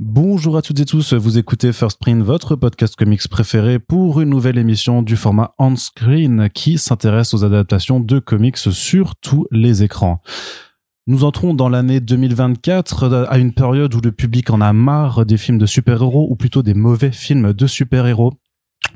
Bonjour à toutes et tous, vous écoutez First Print, votre podcast comics préféré pour une nouvelle émission du format on-screen qui s'intéresse aux adaptations de comics sur tous les écrans. Nous entrons dans l'année 2024, à une période où le public en a marre des films de super-héros, ou plutôt des mauvais films de super-héros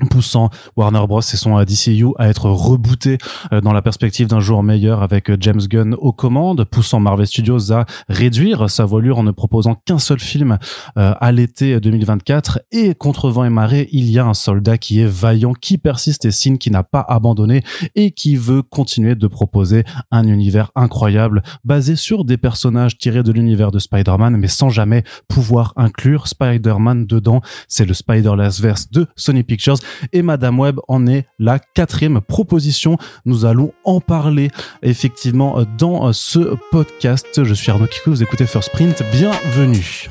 poussant Warner Bros. et son DCU à être rebooté euh, dans la perspective d'un jour meilleur avec euh, James Gunn aux commandes, poussant Marvel Studios à réduire sa voilure en ne proposant qu'un seul film euh, à l'été 2024 et contre vent et marée, il y a un soldat qui est vaillant, qui persiste et signe, qui n'a pas abandonné et qui veut continuer de proposer un univers incroyable basé sur des personnages tirés de l'univers de Spider-Man mais sans jamais pouvoir inclure Spider-Man dedans. C'est le Spider-Verse de Sony Pictures et Madame Web en est la quatrième proposition. Nous allons en parler effectivement dans ce podcast. Je suis Arnaud Kikou, vous écoutez First Print, bienvenue.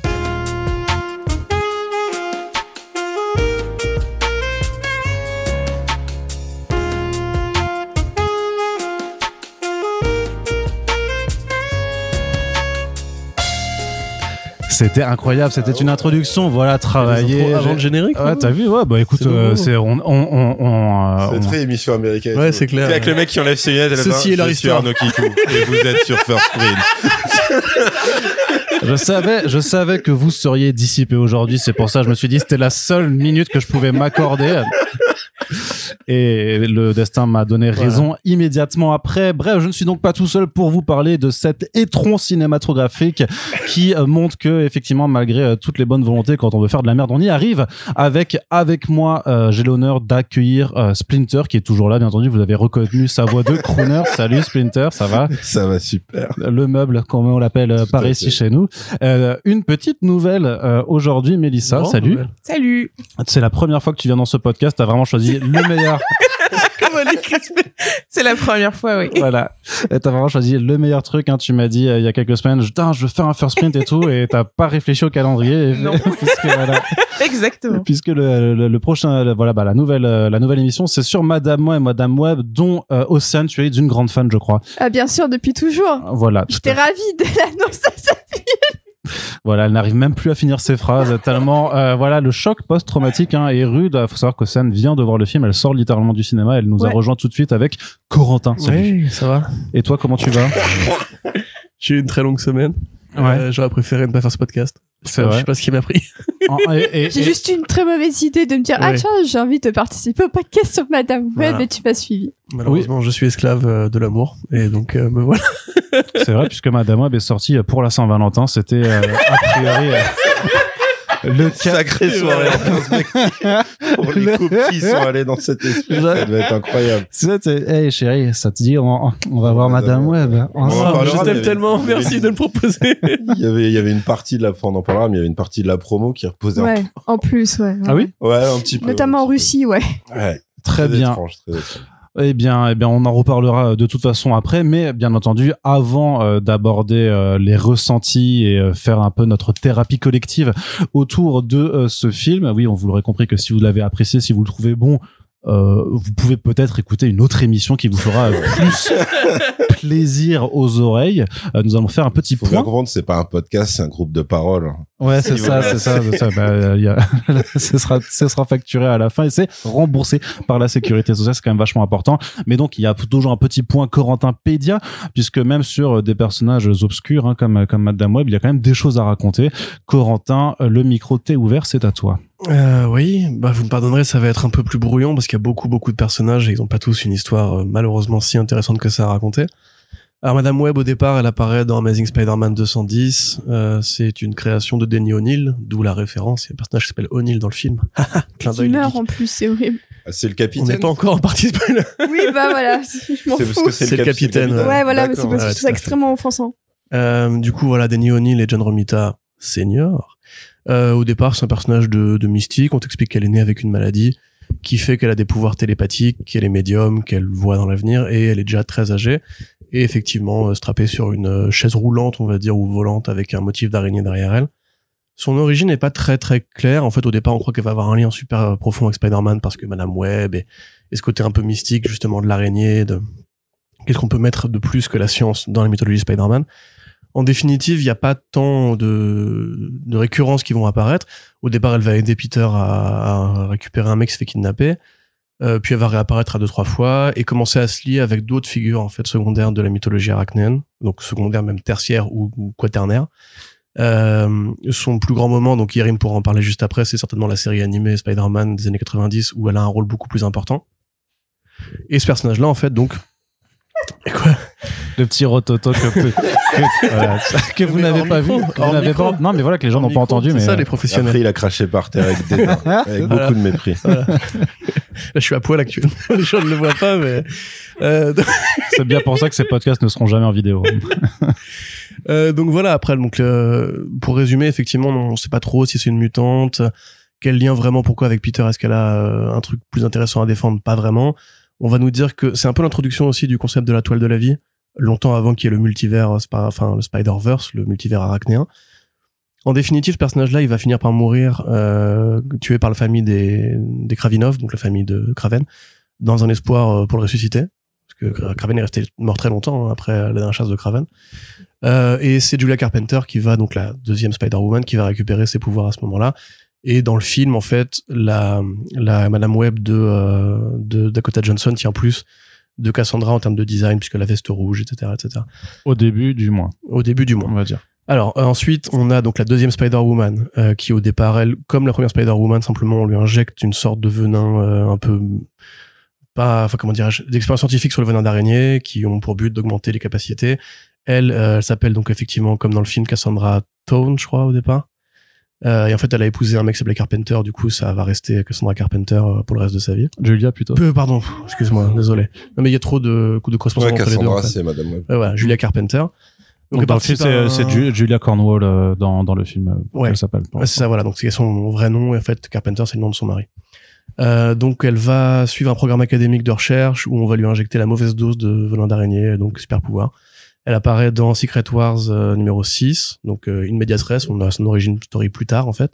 C'était incroyable, c'était une introduction, voilà, travailler. Avant le générique Ouais, t'as vu, ouais, bah écoute, C'est euh, on, on, on, on, euh, C'est on- très émission américaine. Ouais, c'est clair. Avec le mec qui enlève ses lunettes à la Ceci est leur histoire. Arnaud Kikou et vous êtes sur First Print. je savais, je savais que vous seriez dissipé aujourd'hui, c'est pour ça que je me suis dit c'était la seule minute que je pouvais m'accorder. Et le destin m'a donné raison immédiatement après. Bref, je ne suis donc pas tout seul pour vous parler de cet étron cinématographique qui euh, montre que effectivement malgré euh, toutes les bonnes volontés quand on veut faire de la merde, on y arrive. Avec avec moi, euh, j'ai l'honneur d'accueillir euh, Splinter qui est toujours là bien entendu, vous avez reconnu sa voix de crooner. Salut Splinter, ça va? Ça va super. le meuble, comme on l'appelle euh, par ici chez nous. Euh, une petite nouvelle euh, aujourd'hui, Mélissa. Salut. nouvelle. Salut C'est la première fois que tu viens dans ce podcast. T'as vraiment choisi le meilleur. C'est la première fois, oui. voilà. Et T'as vraiment choisi le meilleur truc. Hein. Tu m'as dit euh, il y a quelques semaines, je veux faire un first print et tout, et t'as pas réfléchi au calendrier. Et- Non. puisque voilà, Exactement. puisque le, le, le prochain, le- voilà, bah la nouvelle, euh, la nouvelle émission, c'est sur Madame Moi et Madame Web, dont euh, Océane, tu es d'une grande fan, je crois. Ah, bien sûr, depuis toujours. Voilà. J'étais ravie de l'annonce à sa Voilà, elle n'arrive même plus à finir ses phrases tellement euh, voilà le choc post-traumatique hein, est rude. Il faut savoir qu'Océane vient de voir le film, elle sort littéralement du cinéma, elle nous a rejoint tout de suite avec Corentin. Salut. Oui, ça va. Et toi, comment tu vas? J'ai eu une très longue semaine. Ouais. Euh, J'aurais préféré ne pas faire ce podcast. C'est Je sais pas ce qui m'a pris. J'ai juste une très mauvaise idée de me dire Ah, tiens, j'ai envie de participer au podcast sur Madame Web Voilà. et tu m'as suivi. Malheureusement, je suis esclave euh, de l'amour. Et donc, euh, me voilà. C'est vrai puisque Madame Web est sortie pour la Saint-Valentin. C'était euh, a priori euh, le cas. Sacrée soirée en perspective. Pour les couples qui sont allés dans cet esprit, ça devait être incroyable. C'est, c'est- hey chérie, ça te dit, on, on va voir Madame Web. Je t'aime tellement. avait- Merci de me proposer. Il y avait, il y avait une partie de la, on en parlera, mais il y avait une partie de la promo qui reposait un Ouais, en plus, ouais. Ah oui. Ouais, un petit peu. Notamment en Russie, ouais. Ouais. Très bien. Étrange, très étrange. Eh bien, eh bien, on en reparlera de toute façon après, mais bien entendu, avant euh, d'aborder euh, les ressentis et euh, faire un peu notre thérapie collective autour de euh, ce film, oui, on vous l'aurait compris que si vous l'avez apprécié, si vous le trouvez bon, euh, vous pouvez peut-être écouter une autre émission qui vous fera euh, plus plaisir aux oreilles. Euh, nous allons faire un petit Faut bien point. comprendre, c'est pas un podcast, c'est un groupe de paroles. Ouais, c'est ça, c'est ça, c'est ça. Bah, il y a, ce sera, ce sera facturé à la fin et c'est remboursé par la sécurité sociale. C'est quand même vachement important. Mais donc, il y a toujours un petit point Corentin Pédia, puisque même sur des personnages obscurs, hein, comme, comme Madame Web, il y a quand même des choses à raconter. Corentin, le micro t'est ouvert, c'est à toi. Euh, oui, bah vous me pardonnerez, ça va être un peu plus brouillon parce qu'il y a beaucoup beaucoup de personnages et ils ont pas tous une histoire euh, malheureusement si intéressante que ça à raconter. Alors Madame Web au départ, elle apparaît dans Amazing Spider-Man 210. Euh, c'est une création de Denny O'Neill, d'où la référence. Il y a un personnage qui s'appelle O'Neill dans le film. Clin d'œil meurt en plus, c'est horrible. Ah, c'est le On capitaine. n'est pas encore en partie spoiler. Oui, bah voilà, je m'en C'est parce fous. que c'est le cap- capitaine, Ouais, voilà, mais c'est parce que ouais, je trouve ça extrêmement offensant. Euh, du coup, voilà, Denny O'Neill et John Romita senior. Euh, au départ, c'est un personnage de, mystique. On t'explique qu'elle est née avec une maladie qui fait qu'elle a des pouvoirs télépathiques, qu'elle est médium, qu'elle voit dans l'avenir et elle est déjà très âgée. Et effectivement, euh, strappée sur une euh, chaise roulante, on va dire, ou volante avec un motif d'araignée derrière elle. Son origine n'est pas très très claire. En fait, au départ, on croit qu'elle va avoir un lien super euh, profond avec Spider-Man parce que Madame Web et, et ce côté un peu mystique justement de l'araignée, de qu'est-ce qu'on peut mettre de plus que la science dans la mythologie Spider-Man. En définitive, il n'y a pas tant de, de récurrences qui vont apparaître. Au départ, elle va aider Peter à, à récupérer un mec qui se fait kidnapper. Euh, puis elle va réapparaître à deux trois fois et commencer à se lier avec d'autres figures en fait secondaires de la mythologie arachnéenne, donc secondaires même tertiaires ou, ou quaternaires. Euh, son plus grand moment, donc Yerim pourra en parler juste après, c'est certainement la série animée Spider-Man des années 90 où elle a un rôle beaucoup plus important. Et ce personnage-là, en fait, donc, et quoi? Le petit rototo que, que, que- voilà, que vous n'avez pas micro, vu. que hors vous n'avez micro. pas. Non, mais voilà que les gens n'ont pas entendu. C'est Mais ça, les Après, professionnels. il a craché par terre avec dédain, avec Voilà. beaucoup de mépris. Là, je suis à poil actuellement. Les gens ne le voient pas, mais euh, c'est bien pour ça que ces podcasts ne seront jamais en vidéo. Euh, donc voilà, après, donc euh, pour résumer, effectivement, on sait pas trop si c'est une mutante, quel lien vraiment, pourquoi avec Peter, est-ce qu'elle a euh, un truc plus intéressant à défendre Pas vraiment. On va nous dire que c'est un peu l'introduction aussi du concept de la toile de la vie, longtemps avant qu'il y ait le multivers, euh, enfin le Spider-Verse, le multivers arachnéen. En définitive, ce personnage-là, il va finir par mourir, euh, tué par la famille des, des Kravinov, donc la famille de Kraven, dans un espoir euh, pour le ressusciter. Parce que Kraven est resté mort très longtemps hein, après la dernière chasse de Kraven. Euh, et c'est Julia Carpenter qui va, donc la deuxième Spider-Woman, qui va récupérer ses pouvoirs à ce moment-là. Et dans le film, en fait, la, la Madame Web de, euh, de Dakota Johnson tient plus de Cassandra en termes de design, puisque la veste rouge, etc., etc. Au début, du moins, Au début du mois. on va dire. Alors euh, ensuite, on a donc la deuxième Spider-Woman euh, qui au départ, elle, comme la première Spider-Woman, simplement on lui injecte une sorte de venin euh, un peu pas, enfin comment dirais-je, d'expériences scientifiques sur le venin d'araignée qui ont pour but d'augmenter les capacités. Elle, elle s'appelle donc effectivement comme dans le film Cassandra Tone, je crois au départ. Euh, et en fait, elle a épousé un mec qui s'appelait Carpenter. Du coup, ça va rester Cassandra Carpenter euh, pour le reste de sa vie. Julia plutôt. Peu, pardon, excuse-moi, désolé. Non mais il y a trop de coups de Ouais, correspondance entre les deux. Cassandra, en fait. c'est Madame Web. Ouais, voilà, Julia Carpenter. Donc, elle dans le film, participe à c'est un- c'est Ju- Julia Cornwall euh, dans, dans le film. euh, Ouais. Elle s'appelle. Ouais, c'est ça, voilà. Donc, c'est son vrai nom. Et en fait, Carpenter, c'est le nom de son mari. Euh, donc, elle va suivre un programme académique de recherche où on va lui injecter la mauvaise dose de venin d'araignée, donc super pouvoir. Elle apparaît dans Secret Wars euh, numéro 6, donc euh, une medias res. On a son origine story plus tard, en fait.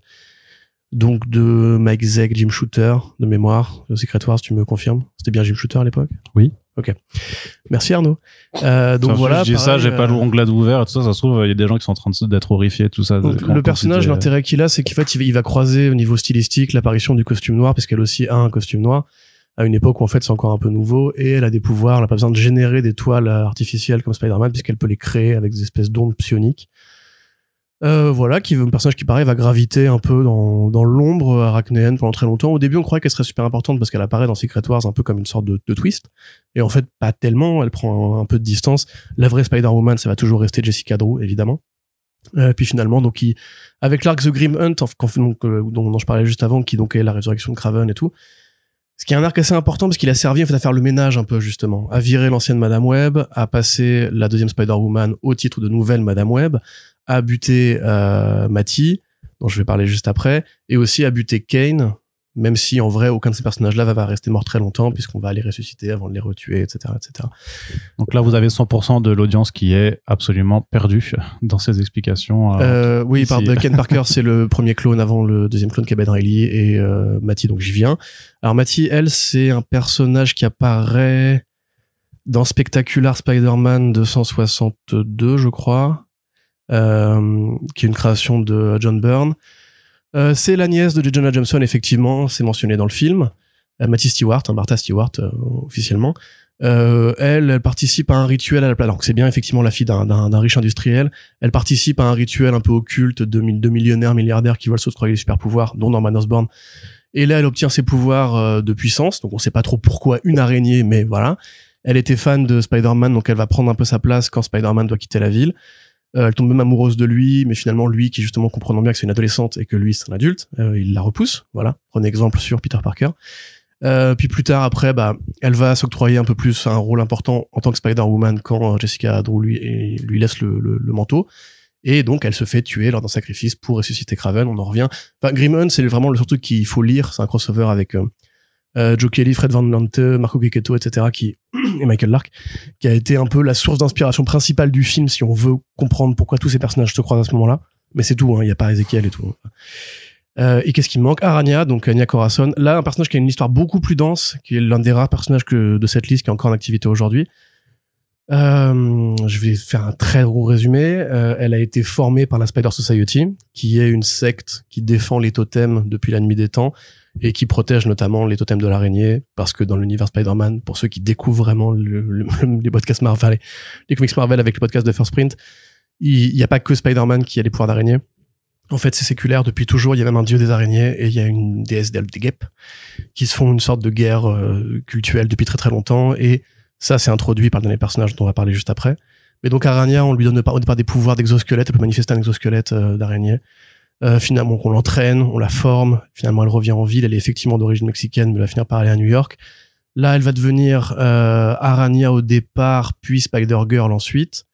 Donc, de Mike Zeck, Jim Shooter, de mémoire. De Secret Wars, tu me confirmes? C'était bien Jim Shooter à l'époque? Oui. Ok. Merci Arnaud. Euh, donc Enfin, voilà. Je dis ça, j'ai pas euh, l'onglet ouvert et tout ça. Ça se trouve, il y a des gens qui sont en train d'être horrifiés, tout ça. Donc, le personnage, l'intérêt qu'il a, c'est qu'en fait, il va, il va croiser au niveau stylistique l'apparition du costume noir, parce qu'elle aussi a un costume noir, à une époque où en fait c'est encore un peu nouveau, et elle a des pouvoirs, elle n'a pas besoin de générer des toiles artificielles comme Spider-Man, puisqu'elle peut les créer avec des espèces d'ondes psioniques. Euh, voilà, qui un personnage qui pareil va graviter un peu dans, dans l'ombre arachnéenne pendant très longtemps. Au début, on croyait qu'elle serait super importante parce qu'elle apparaît dans Secret Wars un peu comme une sorte de, de twist. Et en fait, pas tellement. Elle prend un, peu de distance. La vraie Spider-Woman, ça va toujours rester Jessica Drew, évidemment. Euh, puis finalement, donc, il, avec l'arc The Grim Hunt, donc, euh, dont, dont je parlais juste avant, qui donc est la résurrection de Craven et tout, ce qui est un arc assez important parce qu'il a servi en fait à faire le ménage un peu justement, à virer l'ancienne Madame Web, à passer la deuxième Spider-Woman au titre de nouvelle Madame Web, à buter euh, Matty, dont je vais parler juste après, et aussi à buter Kane, même si en vrai aucun de ces personnages-là va, va rester mort très longtemps puisqu'on va les ressusciter avant de les retuer, etc., etc. Donc là, vous avez 100% de l'audience qui est absolument perdue dans ces explications. euh, Euh, oui, pardon. Ken Parker, c'est le premier clone avant le deuxième clone qui est Ben Reilly et euh, Matty, donc j'y viens. Alors Matty, elle, c'est un personnage qui apparaît dans Spectacular Spider-Man 262, je crois, euh, qui est une création de John Byrne. Euh, c'est la nièce de. Jonah Jameson, effectivement, c'est mentionné dans le film. Euh, Stewart, hein, Martha Stewart, euh, officiellement. Euh, elle, elle participe à un rituel à la place. Donc c'est bien effectivement la fille d'un- riche industriel. Elle participe à un rituel un peu occulte de, de millionnaires, milliardaires qui veulent s'octroyer des super pouvoirs, dont Norman Osborn. Et là, elle obtient ses pouvoirs euh, de puissance. Donc on sait pas trop pourquoi une araignée, mais voilà. Elle était fan de Spider-Man, donc elle va prendre un peu sa place quand Spider-Man doit quitter la ville. Euh, elle tombe même amoureuse de lui, mais finalement lui, qui justement comprenant bien que c'est une adolescente et que lui c'est un adulte, euh, il la repousse. Voilà, prenez exemple sur Peter Parker. Euh, puis plus tard, après, bah, elle va s'octroyer un peu plus un rôle important en tant que Spider-Woman quand euh, Jessica Drew lui, lui laisse le, le, le manteau. Et donc, elle se fait tuer lors d'un sacrifice pour ressusciter Craven. On en revient. Enfin, c'est vraiment le surtout qu'il faut lire. C'est un crossover avec euh, euh, Joe Kelly, Fred Van Lante, Marco Kiketo, etc., qui et Michael Lark, qui a été un peu la source d'inspiration principale du film si on veut comprendre pourquoi tous ces personnages se croisent à ce moment-là. Mais c'est tout. hein, Il n'y a pas Ezekiel et tout. Euh, et qu'est-ce qui me manque? Arania, donc Anya Corazon. Là, un personnage qui a une histoire beaucoup plus dense, qui est l'un des rares personnages que, de cette liste qui est encore en activité aujourd'hui. Euh, je vais faire un très gros résumé. Elle a été formée par la Spider Society, qui est une secte qui défend les totems depuis la nuit des temps et qui protège notamment les totems de l'araignée, parce que dans l'univers Spider-Man, pour ceux qui découvrent vraiment le, le- les podcasts Marvel, les comics Marvel avec le podcast de First Print, il n'y a pas que Spider-Man qui a les pouvoirs d'araignée. En fait, c'est séculaire depuis toujours. Il y a même un dieu des araignées et il y a une déesse des guêpes qui se font une sorte de guerre euh, cultuelle depuis très très longtemps. Et ça, c'est introduit par le dernier personnage dont on va parler juste après. Mais donc Arania, on lui donne au des pouvoirs d'exosquelette. Elle peut manifester un exosquelette euh, d'araignée. Euh, finalement, on l'entraîne, on la forme. Finalement, elle revient en ville. Elle est effectivement d'origine mexicaine, mais elle va finir par aller à New York. Là, elle va devenir euh, Arania au départ, puis Spider-Girl ensuite.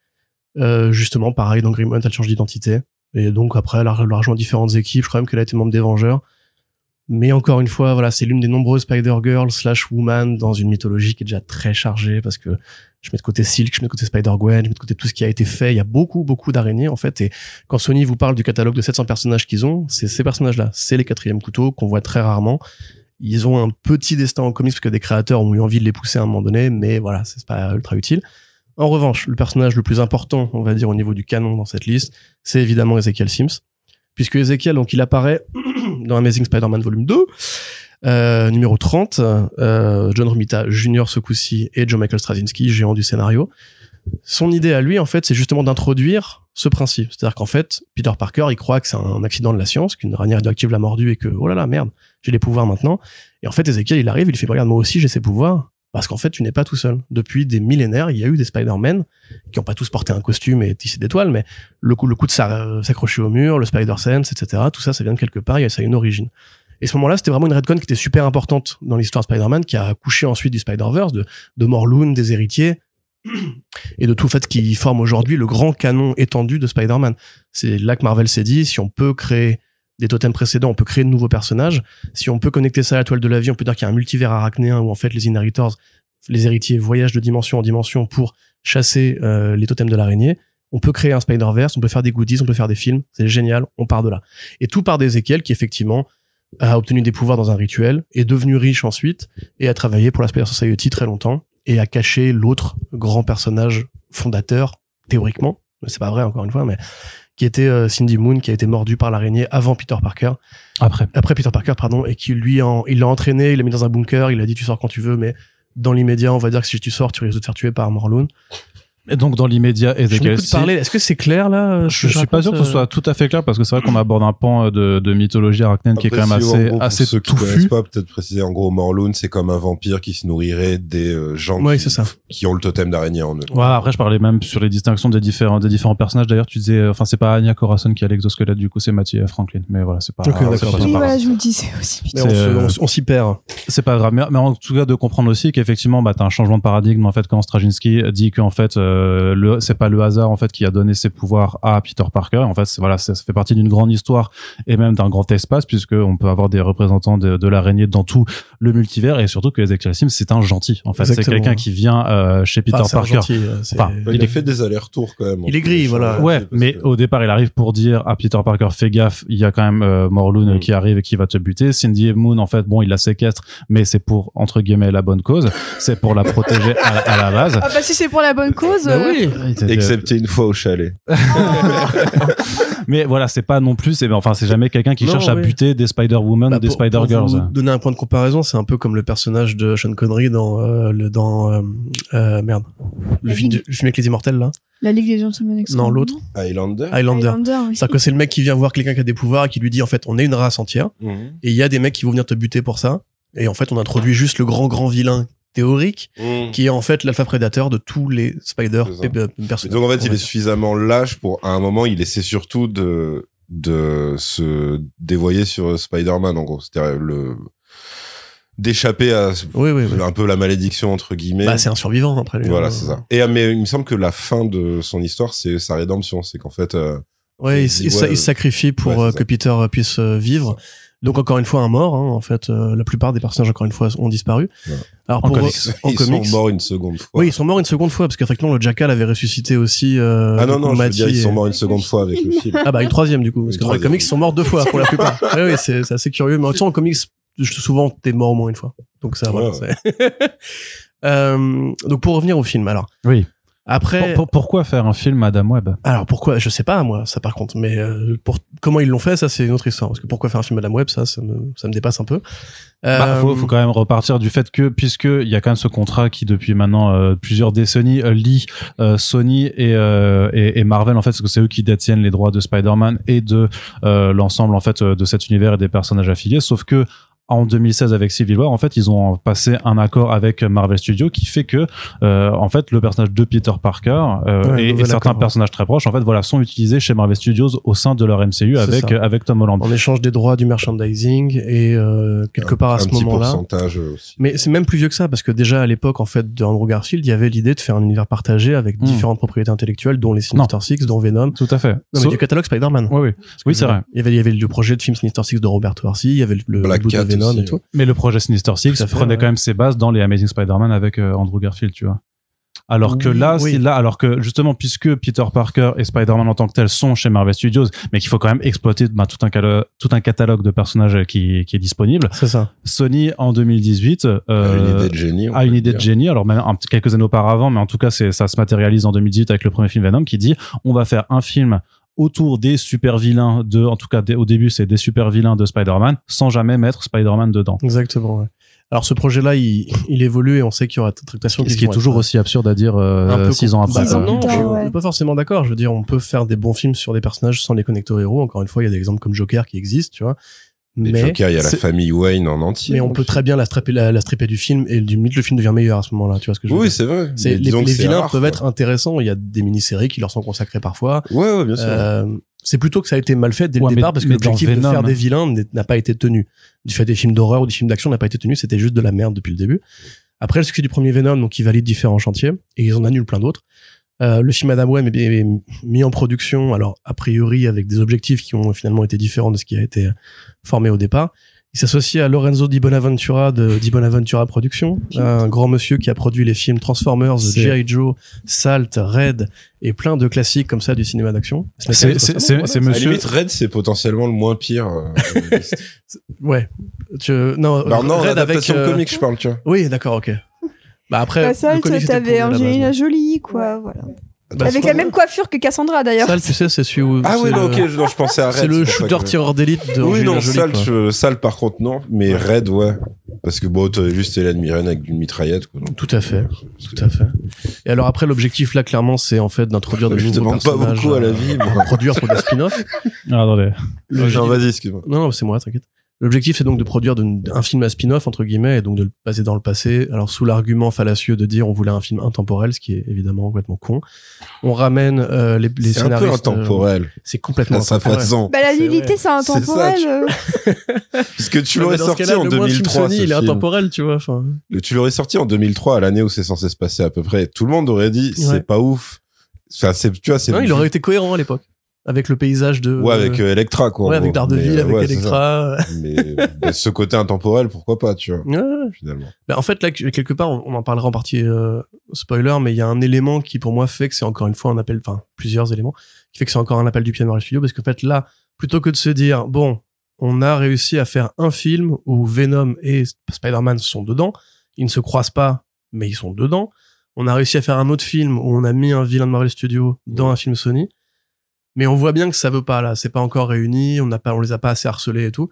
Euh, justement, pareil, dans Grimont, elle change d'identité. Et donc, après, elle a rejoint différentes équipes. Je crois même qu'elle a été membre des Vengeurs. Mais encore une fois, voilà, c'est l'une des nombreuses Spider-Girl slash Woman dans une mythologie qui est déjà très chargée parce que je mets de côté Silk, je mets de côté Spider-Gwen, je mets de côté tout ce qui a été fait. Il y a beaucoup, beaucoup d'araignées, en fait. Et quand Sony vous parle du catalogue de 700 personnages qu'ils ont, c'est ces personnages-là. C'est les quatrièmes couteaux qu'on voit très rarement. Ils ont un petit destin en comics parce que des créateurs ont eu envie de les pousser à un moment donné, mais voilà, c'est pas ultra utile. En revanche, le personnage le plus important, on va dire, au niveau du canon dans cette liste, c'est évidemment Ezekiel Sims. Puisque Ezekiel, donc, il apparaît dans Amazing Spider-Man volume 2, euh, numéro 30, euh, John Romita Jr. ce coup-ci et Joe Michael Straczynski, géant du scénario. Son idée à lui, en fait, c'est justement d'introduire ce principe. C'est-à-dire qu'en fait, Peter Parker, il croit que c'est un accident de la science, qu'une ranière radioactive l'a mordu et que, oh là là, merde, j'ai les pouvoirs maintenant. Et en fait, Ezekiel, il arrive, il fait, regarde, moi aussi, j'ai ces pouvoirs. Parce qu'en fait, tu n'es pas tout seul. Depuis des millénaires, il y a eu des Spider-Man qui ont pas tous porté un costume et tissé d'étoiles, mais le coup, le coup de s'a- s'accrocher au mur, le Spider-Sense, etc., tout ça, ça vient de quelque part, et ça a une origine. Et ce moment-là, c'était vraiment une redcon qui était super importante dans l'histoire de Spider-Man, qui a accouché ensuite du Spider-Verse, de, de Morlun, des héritiers, et de tout fait qui forme aujourd'hui le grand canon étendu de Spider-Man. C'est là que Marvel s'est dit, si on peut créer des totems précédents, on peut créer de nouveaux personnages. Si on peut connecter ça à la toile de la vie, on peut dire qu'il y a un multivers arachnéen où en fait les inheritors, les héritiers voyagent de dimension en dimension pour chasser euh, les totems de l'araignée. On peut créer un Spider-Verse, on peut faire des goodies, on peut faire des films. C'est génial, on part de là. Et tout part d'Ezekiel qui effectivement a obtenu des pouvoirs dans un rituel, est devenu riche ensuite et a travaillé pour la Spider Society très longtemps et a caché l'autre grand personnage fondateur théoriquement, c'est pas vrai encore une fois, mais qui était euh, Cindy Moon qui a été mordu par l'araignée avant Peter Parker, Après. après Peter Parker pardon, et qui lui en, il l'a entraîné, il l'a mis dans un bunker, il a dit tu sors quand tu veux, mais dans l'immédiat on va dire que si tu sors tu risques de te faire tuer par Morlun. Et donc, dans l'immédiat, parler, est-ce que c'est clair là euh, Je, je suis pas sûr que ce soit tout à fait clair parce que c'est vrai qu'on aborde un pan euh, de, de mythologie arachnéenne qui est quand même si, assez, gros, pour assez ceux qui touffu. connaissent pas, peut-être préciser, en gros, Morlun, c'est comme un vampire qui se nourrirait des euh, gens Ouais, qui, ça. qui ont le totem d'araignée en eux. Ouais, après, je parlais même sur les distinctions des différents, des différents personnages. D'ailleurs, tu disais, euh, enfin, c'est pas Anya Corazon qui a l'exosquelette, du coup, c'est Mathieu Franklin. Mais voilà, c'est pas, Ok, c'est d'accord. pas, Oui, voilà, je me dis, c'est aussi on euh, s'y perd. C'est pas grave, mais, en tout cas de comprendre aussi qu'effectivement, bah, t'as un changement de paradigme en fait quand Straczynski dit qu'en fait, euh, le, c'est pas le hasard en fait qui a donné ses pouvoirs à Peter Parker. En fait, voilà, ça, ça fait partie d'une grande histoire et même d'un grand espace puisque on peut avoir des représentants de, de l'araignée dans tout le multivers et surtout que Ezekiel Sims c'est un gentil. En fait, c'est quelqu'un qui vient euh, chez Peter Ah, Parker. gentil, euh, Enfin, Il, Il a est- fait des allers-retours quand même. Il est gris, les voilà. Ouais, mais que- au départ, il arrive pour dire à Peter Parker, fais gaffe, il y a quand même euh, Morlun euh, Mm. qui arrive et qui va te buter. Cindy Moon, en fait, bon, il la séquestre, mais c'est pour, entre guillemets, la bonne cause. C'est pour la protéger à, à la base. Ah bah si c'est pour la bonne cause. Bah euh, oui. Excepté une fois au chalet. Mais voilà, c'est pas non plus, c'est, enfin, c'est jamais quelqu'un qui Non, cherche à buter des Spider-Woman Bah, ou des pour- pour Spider-Girls. donner un point de comparaison, c'est un peu comme le personnage de Sean Connery dans euh, le dans euh, euh, merde, le film, Ligue. du- le film avec les immortels là, La Ligue des Gentlemen. Non, l'autre. Highlander. Highlander. Highlander, oui. C'est-à-dire que c'est le mec qui vient voir quelqu'un qui a des pouvoirs et qui lui dit en fait on est une race entière Mhm. et il y a des mecs qui vont venir te buter pour ça et en fait on introduit juste le grand grand vilain théorique Mhm. qui est en fait l'alpha prédateur de tous les spider Mais personnages. donc en fait, il est suffisamment lâche pour, à un moment, il essaie surtout de de se dévoyer sur Spider-Man, en gros. C'est-à-dire le d'échapper à Oui oui oui. un peu la malédiction entre guillemets. Bah c'est un survivant après lui. voilà, hein. c'est ça. Et euh, mais il me semble que la fin de son histoire, c'est sa rédemption. C'est qu'en fait, euh, Ouais, il, ouais, se sacrifie pour ouais, c'est euh, ça. que Peter euh, puisse euh, vivre. Donc encore une fois un mort. Hein, en fait, euh, la plupart des personnages encore une fois ont disparu. Ouais. Alors En pour comics. en ils comics, sont morts une seconde fois. oui, ils sont morts une seconde fois parce qu'effectivement le Jackal avait ressuscité aussi. Euh, ah non non, je veux dire, ils et- sont morts une seconde fois avec le film. Ah bah une troisième du coup parce Une que dans les comics ils sont morts deux fois pour la plupart. oui, oui, c'est c'est assez curieux. Mais en en comics, souvent t'es mort au moins une fois. Donc ça, voilà. Ouais, Euh, donc pour revenir au film, alors. Oui. Après, Pour- pour- pourquoi faire un film Madame Web alors pourquoi? Je sais pas moi, ça par contre. Mais euh, pour comment ils l'ont fait, ça c'est une autre histoire. Parce que pourquoi faire un film Madame Web, ça, ça me, ça me dépasse un peu. Bah, Euh, faut, faut quand même repartir du fait que puisque il y a quand même ce contrat qui depuis maintenant euh, plusieurs décennies euh, lie euh, Sony et, euh, et, et Marvel en fait parce que c'est eux qui détiennent les droits de Spider-Man et de euh, l'ensemble en fait de cet univers et des personnages affiliés sauf que en 2016 avec Civil War en fait ils ont passé un accord avec Marvel Studios qui fait que euh, en fait le personnage de Peter Parker euh, Ouais, et, certains accord, ouais. personnages très proches en fait voilà sont utilisés chez Marvel Studios au sein de leur MCU avec euh, avec Tom Holland en échange des droits du merchandising et euh, quelque part à un ce petit moment-là. pourcentage euh, aussi. Mais c'est même plus vieux que ça parce que déjà à l'époque en fait de Andrew Garfield, il y avait l'idée de faire un univers partagé avec Hmm. différentes propriétés intellectuelles dont les Sinister Six, dont Venom. tout à fait Non, mais du catalogue Spider-Man. oui oui oui c'est vrai Il y avait, il y avait le projet de film Sinister Six de Robert Orci, il y avait le, le Black de Cat Venom aussi. et tout. Mais le projet Sinister Six fait, prenait ouais. quand même ses bases dans les Amazing Spider-Man avec euh, Andrew Garfield, tu vois. Alors que Oui, là, oui. là, alors que justement, puisque Peter Parker et Spider-Man en tant que tels sont chez Marvel Studios, mais qu'il faut quand même exploiter bah, tout, un calo- tout un catalogue de personnages qui, qui est disponible, C'est ça. Sony en 2018 euh, a une idée de génie. a une idée de génie. Alors même un quelques années auparavant, mais en tout cas, ça se matérialise en 2018 avec le premier film Venom qui dit on va faire un film autour des super vilains de, en tout cas des- au début c'est des super vilains de Spider-Man, sans jamais mettre Spider-Man dedans. Exactement. Ouais. Alors ce projet-là, il, il évolue et on sait qu'il y aura des tractations Ce qui est toujours aussi absurde à dire euh, un peu six ans après. Bah, Six ans non, je ouais. suis pas forcément d'accord. Je veux dire, on peut faire des bons films sur des personnages sans les connecter aux héros. Encore une fois, il y a des exemples comme Joker qui existent, tu vois. Mais Mais, Joker, il y a la famille Wayne en entier. mais on peut très bien la stripper, la, la stripper du film et limite le film devient meilleur à ce moment-là. Tu vois ce que je veux Oui, dire c'est vrai. Les, vilains rare, peuvent quoi. être intéressants. Il y a des mini-séries qui leur sont consacrées parfois. Ouais, ouais, bien sûr. Euh, c'est plutôt que ça a été mal fait dès Ouais, le mais- départ parce que l'objectif de Venom, faire des hein. vilains n'a pas été tenu. Du fait des films d'horreur ou des films d'action n'a pas été tenu, c'était juste de la merde depuis le début. Après le succès du premier Venom, donc ils valident différents chantiers et ils en annulent plein d'autres. Euh, le film Web est, est mis en production, alors a priori avec des objectifs qui ont finalement été différents de ce qui a été formé au départ. Il s'associe à Lorenzo Di Bonaventura de Di Bonaventura Productions, un grand monsieur qui a produit les films Transformers, G.I. Joe, Salt, Red et plein de classiques comme ça du cinéma d'action. C'est- c'est- c'est- c'est À la monsieur. limite, Red, c'est potentiellement le moins pire. euh. Ouais. Tu... Non, Alors non, Red avec. euh, comique, je parle, tu vois. Oui, d'accord, ok. Bah après, Bah, ça, t'avais Angelina. Jolie, quoi, voilà. Bah, Avec la même coiffure que Cassandra, d'ailleurs. Sale, tu sais, c'est celui où. Ah oui, non, ok, je, non, je pensais à Red. C'est le shooter que- tireur d'élite de Oui, Angelina non, Jolie, sale, je- sale, par contre, non. Mais. Red, ouais. Parce que bon, t'avais juste Hélène Mirren avec une mitraillette, quoi. donc- Tout à fait, tout à fait. Et alors après, l'objectif là, clairement, c'est en fait d'introduire de Je nouveaux demande pas personnages. beaucoup à la euh, vie, à produire pour des spin-offs. Ah, attendez. Le- Non, vas-y, excuse-moi. Non, non, c'est moi, t'inquiète. L'objectif, c'est donc de produire de- un film à spin-off, entre guillemets, et donc de le passer dans le passé. Alors, sous l'argument fallacieux de dire on voulait un film intemporel, ce qui est évidemment complètement con. On ramène euh, les, les C'est un peu euh, intemporel, c'est complètement à sa intemporel. façon. Bah, la C'est nullité, c'est intemporel. C'est ça. Parce que tu l'aurais sorti cas-là, en le moins de film 2003, Sony, ce il est intemporel, tu vois. Le- Tu l'aurais sorti en 2003, à l'année où c'est censé se passer à peu près. Tout le monde aurait dit, Ouais. c'est pas ouf. Enfin, c'est, tu vois, c'est. non, il aurait été cohérent à l'époque. Avec le paysage de. Ouais, avec euh, Electra, quoi. ouais, avec. Daredevil, Mais, avec ouais. Electra. Mais, mais ce côté intemporel, pourquoi pas, tu vois, Ouais, finalement. Bah, en fait, là, quelque part, on en parlera en partie euh, spoiler, mais il y a un élément qui, pour moi, fait que c'est encore une fois un appel, enfin, plusieurs éléments, qui fait que c'est encore un appel du de Marvel Studios, parce qu'en fait, là, plutôt que de se dire, bon, on a réussi à faire un film où Venom et Spider-Man sont dedans, ils ne se croisent pas, mais ils sont dedans. On a réussi à faire un autre film où on a mis un vilain de Marvel Studios dans un film Sony. Mais on voit bien que ça veut pas là, c'est pas encore réuni, on n'a pas, on les a pas assez harcelés et tout.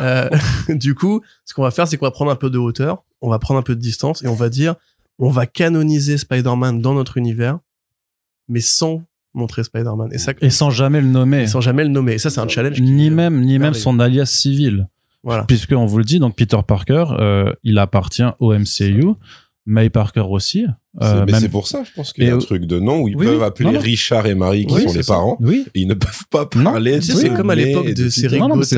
Euh, du coup, ce qu'on va faire, c'est qu'on va prendre un peu de hauteur, on va prendre un peu de distance et on va dire, on va canoniser Spider-Man dans notre univers, mais sans montrer Spider-Man. Et ça, Et sans jamais le nommer. et sans jamais le nommer. Et ça, c'est un challenge. Ni même, ni même son alias civil. Voilà. Puisque on vous le dit, donc Peter Parker, euh, il appartient au MCU. May Parker aussi. C'est- Euh, mais même- c'est pour ça, je pense qu'il y a un truc de nom où ils oui, peuvent appeler Non, non. Richard et Marie, qui Oui, sont les ça. parents, Oui. et ils ne peuvent pas parler. Tu sais, de c'est comme à l'époque de séries Non, c'est-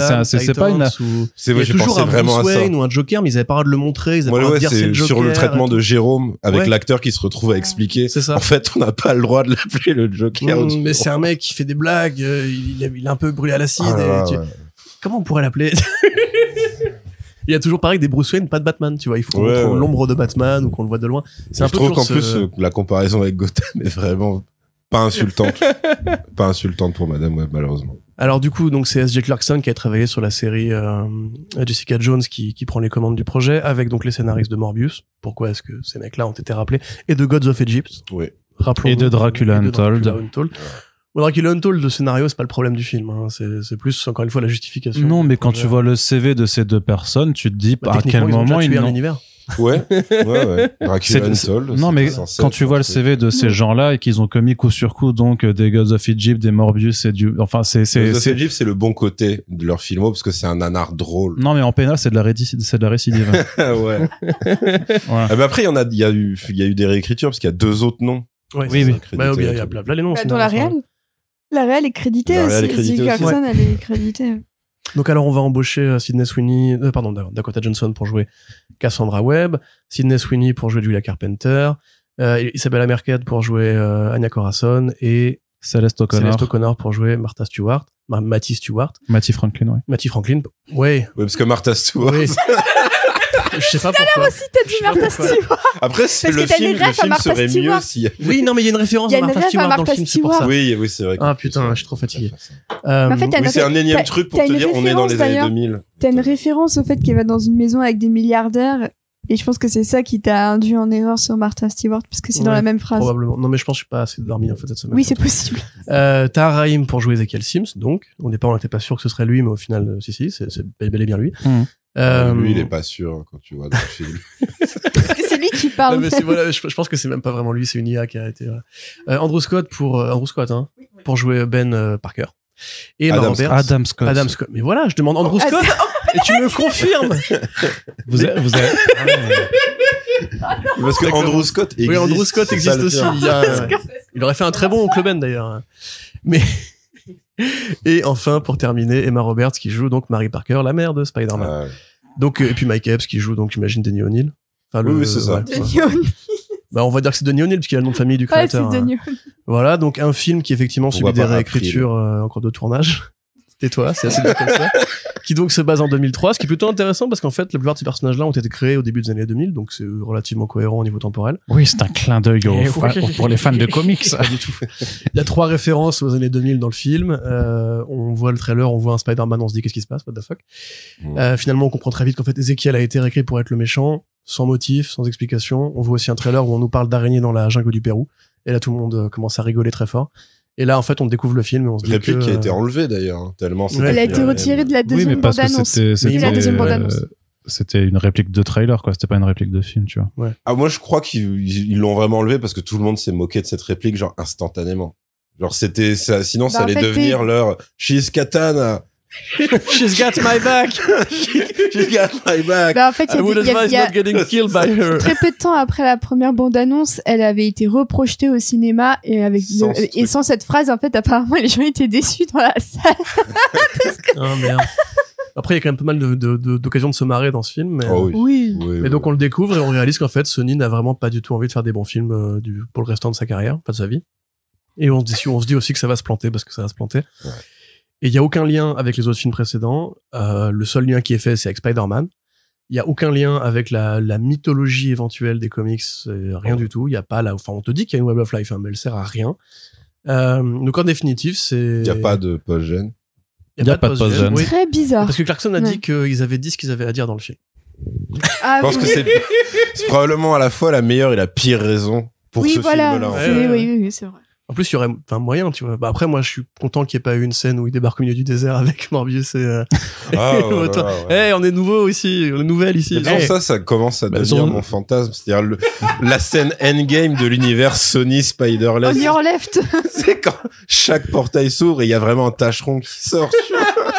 pas une- où C'est vrai, j'ai toujours pensé un vraiment Bruce à ça. Wayne ou un Joker, mais ils avaient pas le droit de le montrer, ils avaient pas ouais, dire c'est Joker. sur le traitement de Jérôme, avec Ouais. l'acteur qui se retrouve à expliquer. C'est ça. En fait, on n'a pas le droit de l'appeler le Joker. Mm, mais c'est un mec qui fait des blagues, euh, il, est un peu brûlé à l'acide. Ah. Comment on pourrait l'appeler? Il y a toujours pareil des Bruce Wayne, pas de Batman, tu vois. Il faut qu'on Ouais, l'ombre de Batman ou qu'on le voit de loin. C'est un Je peu trouve qu'en plus, ce- euh, la comparaison avec Gotham est vraiment pas insultante. pas insultante pour Madame Web, malheureusement. Alors du coup, donc c'est S.J. Clarkson qui a travaillé sur la série euh, Jessica Jones qui, qui prend les commandes du projet avec donc les scénaristes de Morbius. Pourquoi est-ce que ces mecs-là ont été rappelés? Et de Gods of Egypt. Oui. Rappelons-nous. Et de Dracula Et de Untold. Bon, Dracula Untold, le scénario, c'est pas le problème du film. hein. C'est c'est plus, encore une fois, la justification. Non, mais quand tu vois le CV de ces deux personnes, tu te dis Bah, à quel ils ont moment déjà ils tué un n'ont univers. Ouais, ouais, ouais. Untold. Non, mais quand tu vois le. CV de ces gens-là et qu'ils ont commis coup sur coup donc euh, des Gods of Egypt, des Morbius et du, enfin c'est c'est The c'est- Egypt, c'est le bon côté de leur filmo parce que c'est un nanar drôle. non mais en pénal c'est de la rédi- c'est de la récidive. ouais. Voilà. Ah, mais après, il y en a, il y a eu, il y a eu des réécritures parce qu'il y a deux autres noms. Ouais, Oui, oui. Bah, oui, il y a, il y a blabla les noms. Bah, c'est Dans la réelle La réelle est créditée aussi. réelle est créditée Zig aussi. Clarkson, elle est créditée. Donc alors on va embaucher euh, Sydney Sweeney, euh, pardon Dakota Johnson pour jouer Cassandra Webb, Sydney Sweeney pour jouer Julia Carpenter, euh, Isabella Merced pour jouer euh, Anya Corazon et Céleste O'Connor, Celeste O'Connor pour jouer Martha Stewart, Ma- Matty Stewart, Matty Franklin, ouais. Matty Franklin. Ouais, Ouais, parce que Martha Stewart. Oui. je sais pas pourquoi. Si t'as dit Je sais pas Martha. Stewart. Après, c'est Parce le que t'as film, une le ref à film Martha serait mieux Stewart. Oui, non mais il y a une référence Il y a à une Martha ref à Stewart dans le Martha film, c'est pour ça. Stewart. Oui, oui, c'est vrai. Ah putain, je suis trop fatigué. Euh, Mais en fait, t'as Oui, c'est un énième t'as- truc pour t'as te une dire, on est dans référence, les années d'ailleurs. 2000. T'as une référence au fait qu'elle va dans une maison avec des milliardaires. Et je pense que c'est ça qui t'a induit en erreur sur Martha Stewart, parce que c'est dans Ouais, la même phrase. Probablement. Non mais je pense que je suis pas assez dormi en fait cette semaine. Oui, c'est possible. Euh, Tahar Rahim pour jouer Ezekiel Sims, donc. Au départ, on n'était pas sûr que ce serait lui, mais au final, euh, si, si, c'est c'est bel et bien lui. Mhm. Euh, Lui, il est pas sûr hein, quand tu vois dans le film. C'est lui qui non, parle. mais c'est- voilà, je, je pense que c'est même pas vraiment lui, c'est une IA qui a été. Euh, Andrew Scott pour euh, Andrew Scott, hein, pour jouer Ben euh, Parker. Et Adam Roberts. Adam Scott. Adam Scott. Mais voilà, je demande Andrew Oh, Scott et tu me confirmes. Vous avez, vous avez... Ah. Parce que. Andrew Scott existe. oui, Andrew Scott existe aussi. Il, y a- il aurait fait un très bon Oncle Ben d'ailleurs. Mais et enfin pour terminer, Emma Roberts qui joue donc Mary Parker, la mère de Spider-Man. Ouais. Donc euh, et puis Mike Epps qui joue donc j'imagine Denis O'Neill. Enfin, Oui, oui, c'est ça. Denis O'Neill. Bah, on va dire que c'est Denis O'Neill puisqu'il a le nom de famille du Ouais, c'est créateur. hein. Denis O'Neill. Voilà, donc un film qui effectivement On subit des réécritures euh, en cours de tournage. C'était toi, c'est assez bien comme ça. Qui donc se base en 2003, ce qui est plutôt intéressant parce qu'en fait, la plupart de ces personnages-là ont été créés au début des années 2000, donc c'est relativement cohérent au niveau temporel. Oui, c'est un clin d'œil aux Eh fa- oui. pour les fans de comics. Pas du tout. Il y a trois références aux années 2000 dans le film. Euh, on voit le trailer, on voit un Spider-Man, on se dit qu'est-ce qui se passe, what the fuck? Euh, finalement, on comprend très vite qu'en fait, Ezekiel a été réécrit pour être le méchant, sans motif, sans explication. On voit aussi un trailer où on nous parle d'araignées dans la jungle du Pérou. Et là, tout le monde euh, commence à rigoler très fort. Et là, en fait, on découvre le film et on se dit Réplique que, qui a été euh, enlevée d'ailleurs, hein, tellement Ouais. Elle a été euh, retirée de la Oui, mais deuxième parce que bande-annonce. c'était, Mais c'était, la deuxième bande-annonce. euh, c'était une réplique de trailer, quoi. C'était pas une réplique de film, tu vois. Ah, moi, je crois qu'ils ils l'ont vraiment enlevé parce que tout le monde s'est moqué de cette réplique, genre, instantanément. Genre, c'était, ça, sinon, ça Bah, en allait fait, devenir leur She's Katana. She's got my back! She's got my back. Bah, en fait, il y I a would des- il y a- advise il y a- not getting killed by her? très peu de temps après la première bande-annonce, elle avait été reprojetée au cinéma et avec Sans le- ce et sans cette phrase, en fait, apparemment, les gens étaient déçus dans la salle. Oh merde. Après, il y a quand même pas mal de- de- de- d'occasions de, se marrer dans ce film. Mais, Oh oui. Oui. Oui, mais oui. donc, on le découvre et on réalise qu'en fait, Sony n'a vraiment pas du tout envie de faire des bons films euh, du, pour le restant de sa carrière, pas de sa vie. Et on se dit, on se dit aussi que ça va se planter parce que ça va se planter. Ouais. Et il y a aucun lien avec les autres films précédents. Euh, le seul lien qui est fait, c'est avec Spider-Man. Il y a aucun lien avec la, la mythologie éventuelle des comics, c'est rien Oh. du tout. Il y a pas là, enfin, on te dit qu'il y a une Web of Life, hein, mais elle sert à rien. Euh, donc en définitive, c'est. Il n'y a pas de post-gène. Il y a pas de post-gène, post-gène. oui. Très bizarre. Parce que Clarkson a Ouais. dit qu'ils avaient dit ce qu'ils avaient à dire dans le film. Ah, Je pense que oui. c'est, c'est probablement à la fois la meilleure et la pire raison pour oui, ce voilà. film-là. oui, oui, c'est vrai. En plus, il y aurait enfin, moyen, tu vois. Bah, après, moi, je suis content qu'il n'y ait pas eu une scène où il débarque au milieu du désert avec Morbius et. Euh... Ah, et ouais, toi, ouais, ouais. Hey, on est nouveau ici, on est nouvelle ici. Mais disons, Hey. ça, ça commence à Bah, devenir mon fantasme. C'est-à-dire le- la scène endgame de l'univers Sony On Spider-Less. y left. C'est quand chaque portail s'ouvre et il y a vraiment un tâcheron qui sort.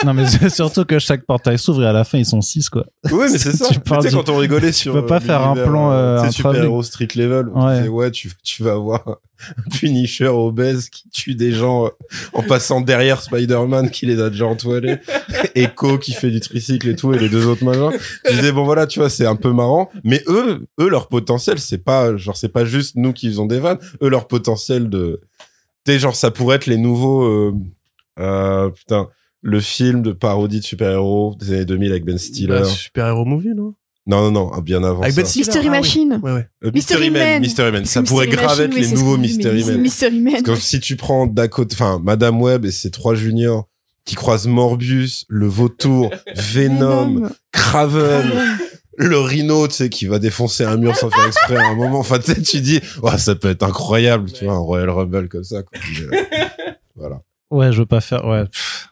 Non, mais c'est surtout que chaque portail s'ouvre et à la fin, ils sont six, quoi. Oui, mais c'est ça. Tu Tu sais, du- quand on rigolait sur. peux pas euh, faire un plan, euh, tu sais, un super héros street level. où Ouais. Tu, sais, ouais, tu, tu vas avoir un Punisher obèse qui tue des gens euh, en passant derrière Spider-Man qui les a déjà entoilés. Echo qui fait du tricycle et tout et les deux autres machins. Je disais, bon voilà, tu vois, c'est un peu marrant. Mais eux, eux, leur potentiel, c'est pas, genre, c'est pas juste nous qui faisons des vannes. Eux, leur potentiel de, tu genre, ça pourrait être les nouveaux, euh, euh, putain, le film de parodie de super-héros des années 2000 avec Ben Stiller. Bah, super héros movie, non? Non, non, non, bien avant Avec ça. Ben. Mystery Ah oui. Machine. Ouais, ouais. Euh, Mystery Mystery Man, Man. Mystery Man. Ça Mystery pourrait grave Machine, être les nouveaux Mystery Man. Mystery Man. Parce que si tu prends Dakota, enfin, Madame Web et ses trois juniors qui croisent Morbius, le vautour, Venom, Craven, le rhino, tu sais, qui va défoncer un mur sans faire exprès à un moment. Enfin, tu sais, tu dis, ouais, ça peut être incroyable, tu vois, un Royal Rumble comme ça. Quoi. Voilà. Ouais, je veux pas faire. Ouais. pff.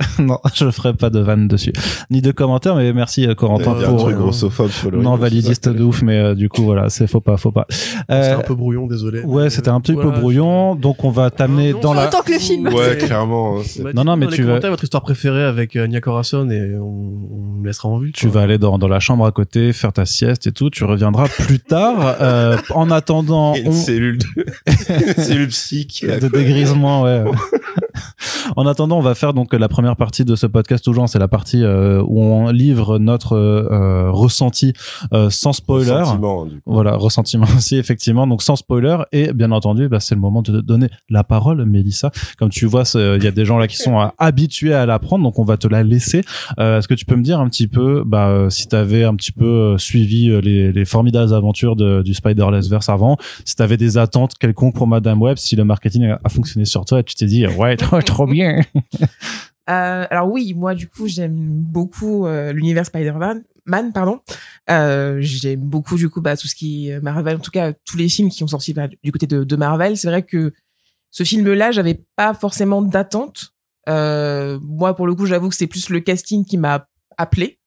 non, je ferai pas de vanne dessus, ni de commentaires. Mais merci euh, Corentin a un pour truc euh, grossophobe sur le non validiste de ouf. Mais euh, du coup, voilà, c'est faut pas, faut pas. C'était Euh, un peu brouillon, désolé. Ouais, c'était un petit peu brouillon, donc on va t'amener dans la. Autant que le film. Ouais, clairement. Non, non, mais tu vas- votre histoire préférée avec euh, Nia Corazon et on, on laissera en vue. Tu vas aller dans, dans la chambre à côté, faire ta sieste et tout. Tu reviendras plus tard. Euh, en attendant, on... une cellule de, une cellule psy de dégrisement, ouais. En attendant, on va faire donc la première partie de ce podcast toujours. C'est la partie euh, où on livre notre euh, ressenti euh, sans spoiler. sentiment, du coup. Voilà, ressentiment aussi, effectivement. Donc, sans spoiler. Et bien entendu, bah, c'est le moment de te donner la parole, Mélissa. Comme tu vois, il y a des gens là qui sont euh, habitués à la prendre, donc on va te la laisser. Euh, Est-ce que tu peux me dire un petit peu, bah, euh, si tu avais un petit peu euh, suivi euh, les, les formidables aventures de, du Spider-Verse avant, si tu avais des attentes quelconques pour Madame Web, si le marketing a, a fonctionné sur toi et tu t'es dit, ouais, trop, trop bien. Euh, alors oui, moi du coup j'aime beaucoup euh, l'univers Spider-Man, Man, pardon. Euh, j'aime beaucoup du coup bah, tout ce qui est Marvel, en tout cas tous les films qui ont sorti bah, du côté de, de Marvel. C'est vrai que ce film-là, j'avais pas forcément d'attente. Euh, moi pour le coup, j'avoue que c'est plus le casting qui m'a appelé,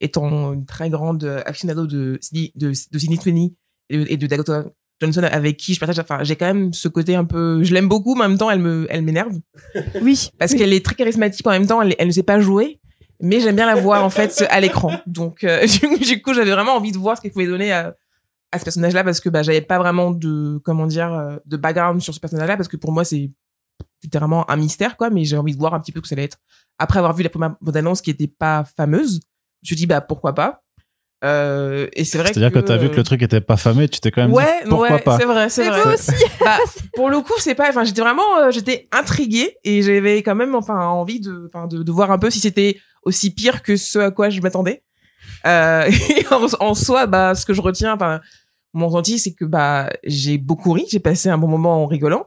étant une très grande euh, aficionado de de, de Sweeney et de, et de Dakota Johnson avec qui je partage. Enfin, j'ai quand même ce côté un peu, je l'aime beaucoup, mais en même temps, elle me, elle m'énerve Oui. parce qu'elle est très charismatique en même temps elle, elle ne sait pas jouer mais j'aime bien la voir en fait à l'écran donc euh, du, coup j'avais vraiment envie de voir ce qu'elle pouvait donner à, à ce personnage là parce que bah j'avais pas vraiment de comment dire euh, de background sur ce personnage là parce que pour moi c'est c'était vraiment un mystère quoi mais j'ai envie de voir un petit peu ce que ça allait être après avoir vu la première bande annonce qui était pas fameuse je me suis dit bah pourquoi pas? Euh, et c'est vrai C'est-à-dire que, t'as vu que le truc était pas fameux, tu t'es quand même ouais dit, pourquoi ouais pas c'est vrai c'est vrai moi aussi. bah, pour le coup, c'est pas. Enfin, j'étais vraiment, euh, j'étais intriguée et j'avais quand même, enfin, envie de, enfin, de, de voir un peu si c'était aussi pire que ce à quoi je m'attendais. Euh, et en, en soi, bah, ce que je retiens, enfin, mon ressenti, c'est que bah, j'ai beaucoup ri, j'ai passé un bon moment en rigolant.